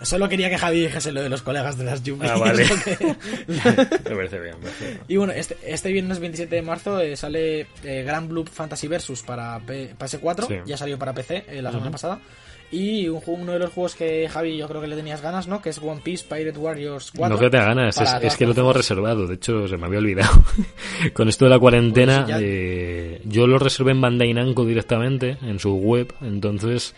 Solo quería que Javi dijese lo de los colegas de las Yuppie. Ah, vale. Que- Me parece bien. me parece bien. y bueno, este, este viernes 27 de marzo eh, sale eh, Grand Blue Fantasy Versus para P- PS4. Sí. Ya salió para PC eh, la semana pasada. Y un uno de los juegos que Javi yo creo que le tenías ganas, ¿no? Que es One Piece Pirate Warriors 4. No que te ganas, es, es que lo tengo reservado, de hecho se me había olvidado. Con esto de la cuarentena, Pues ya- eh, yo lo reservé en Bandai Namco directamente, en su web, entonces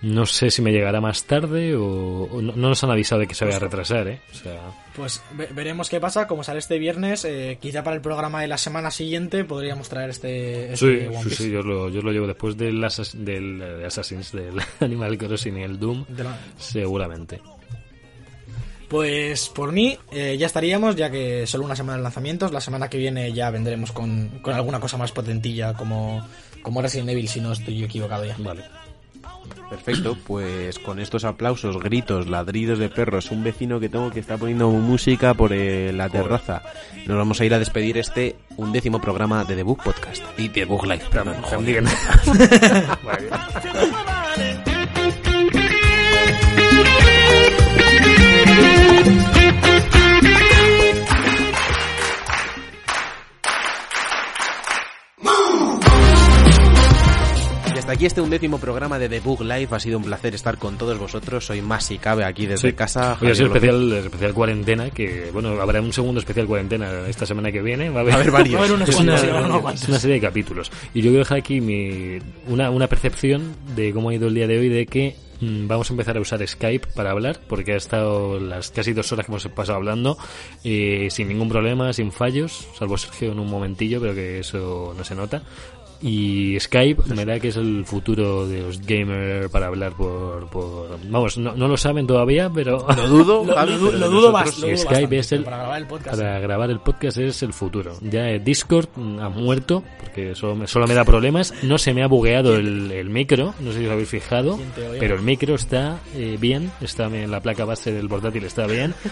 no sé si me llegará más tarde o, o no, no nos han avisado de que se vaya a retrasar, ¿eh? O sea, Pues ve- veremos qué pasa. Como sale este viernes, eh, quizá para el programa de la semana siguiente podríamos traer este, sí, este One sí, Piece. sí, yo lo, yo lo llevo después del, Assas- del eh, Assassin's, del Animal Crossing y el Doom, De la- seguramente. Pues por mí eh, ya estaríamos, ya que solo una semana de lanzamientos. La semana que viene ya vendremos con, con alguna cosa más potentilla como, como Resident Evil, si no estoy yo equivocado ya. Vale. Perfecto, pues con estos aplausos, gritos, ladridos de perros, un vecino que tengo que está poniendo música por eh, la terraza, nos vamos a ir a despedir este undécimo programa de The Book Podcast y The Book Live. perdón, joder. Vale. hasta aquí este undécimo programa de The Book Live. Ha sido un placer estar con todos vosotros. Soy más si cabe aquí desde Sí. casa. Hoy ha sido especial, especial cuarentena, que bueno, habrá un segundo especial cuarentena esta semana que viene. Va a haber, Va a haber varios. Va a haber es, una, a es una serie de capítulos. Y yo quiero dejar aquí mi, una, una percepción de cómo ha ido el día de hoy, de que mm, vamos a empezar a usar Skype para hablar, porque ha estado las casi dos horas que hemos pasado hablando eh, sin ningún problema, sin fallos, salvo Sergio en un momentillo, pero que eso no se nota. Y Skype me da que es el futuro de los gamers para hablar por... por vamos, no, no lo saben todavía, pero... Lo dudo, Lo, lo dudo más. Skype bastante, es el- Para grabar el podcast. Para grabar el podcast es el futuro. Ya Discord mm, ha muerto, porque solo me, solo me da problemas. No se me ha bugueado el, el micro, no sé si os habéis fijado, pero el micro está eh, bien, está bien, la placa base del portátil está bien.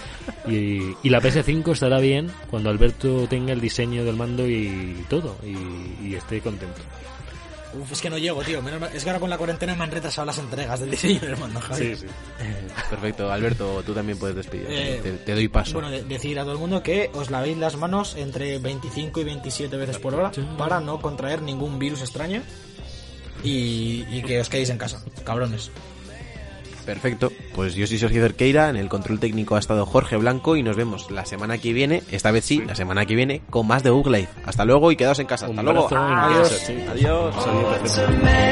Y, y la PS5 estará bien cuando Alberto tenga el diseño del mando y todo, y, y esté contento. Uf, es que no llego, tío. Menos mal- es que ahora con la cuarentena me han retrasado las entregas del diseño del mando, Javi. sí. Perfecto, Alberto, tú también puedes despedir. Eh, te, te doy paso. Bueno, de- decir a todo el mundo que os lavéis las manos entre 25 y 27 veces por hora para no contraer ningún virus extraño y, y que os quedéis en casa, cabrones. Perfecto, pues yo soy Sergio Cerqueira, en el control técnico ha estado Jorge Blanco y nos vemos la semana que viene, esta vez sí, la semana que viene, con más de Book Live. Hasta luego y quedaos en casa. Hasta Un luego. Adiós. Adiós. Adiós.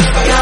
Yeah.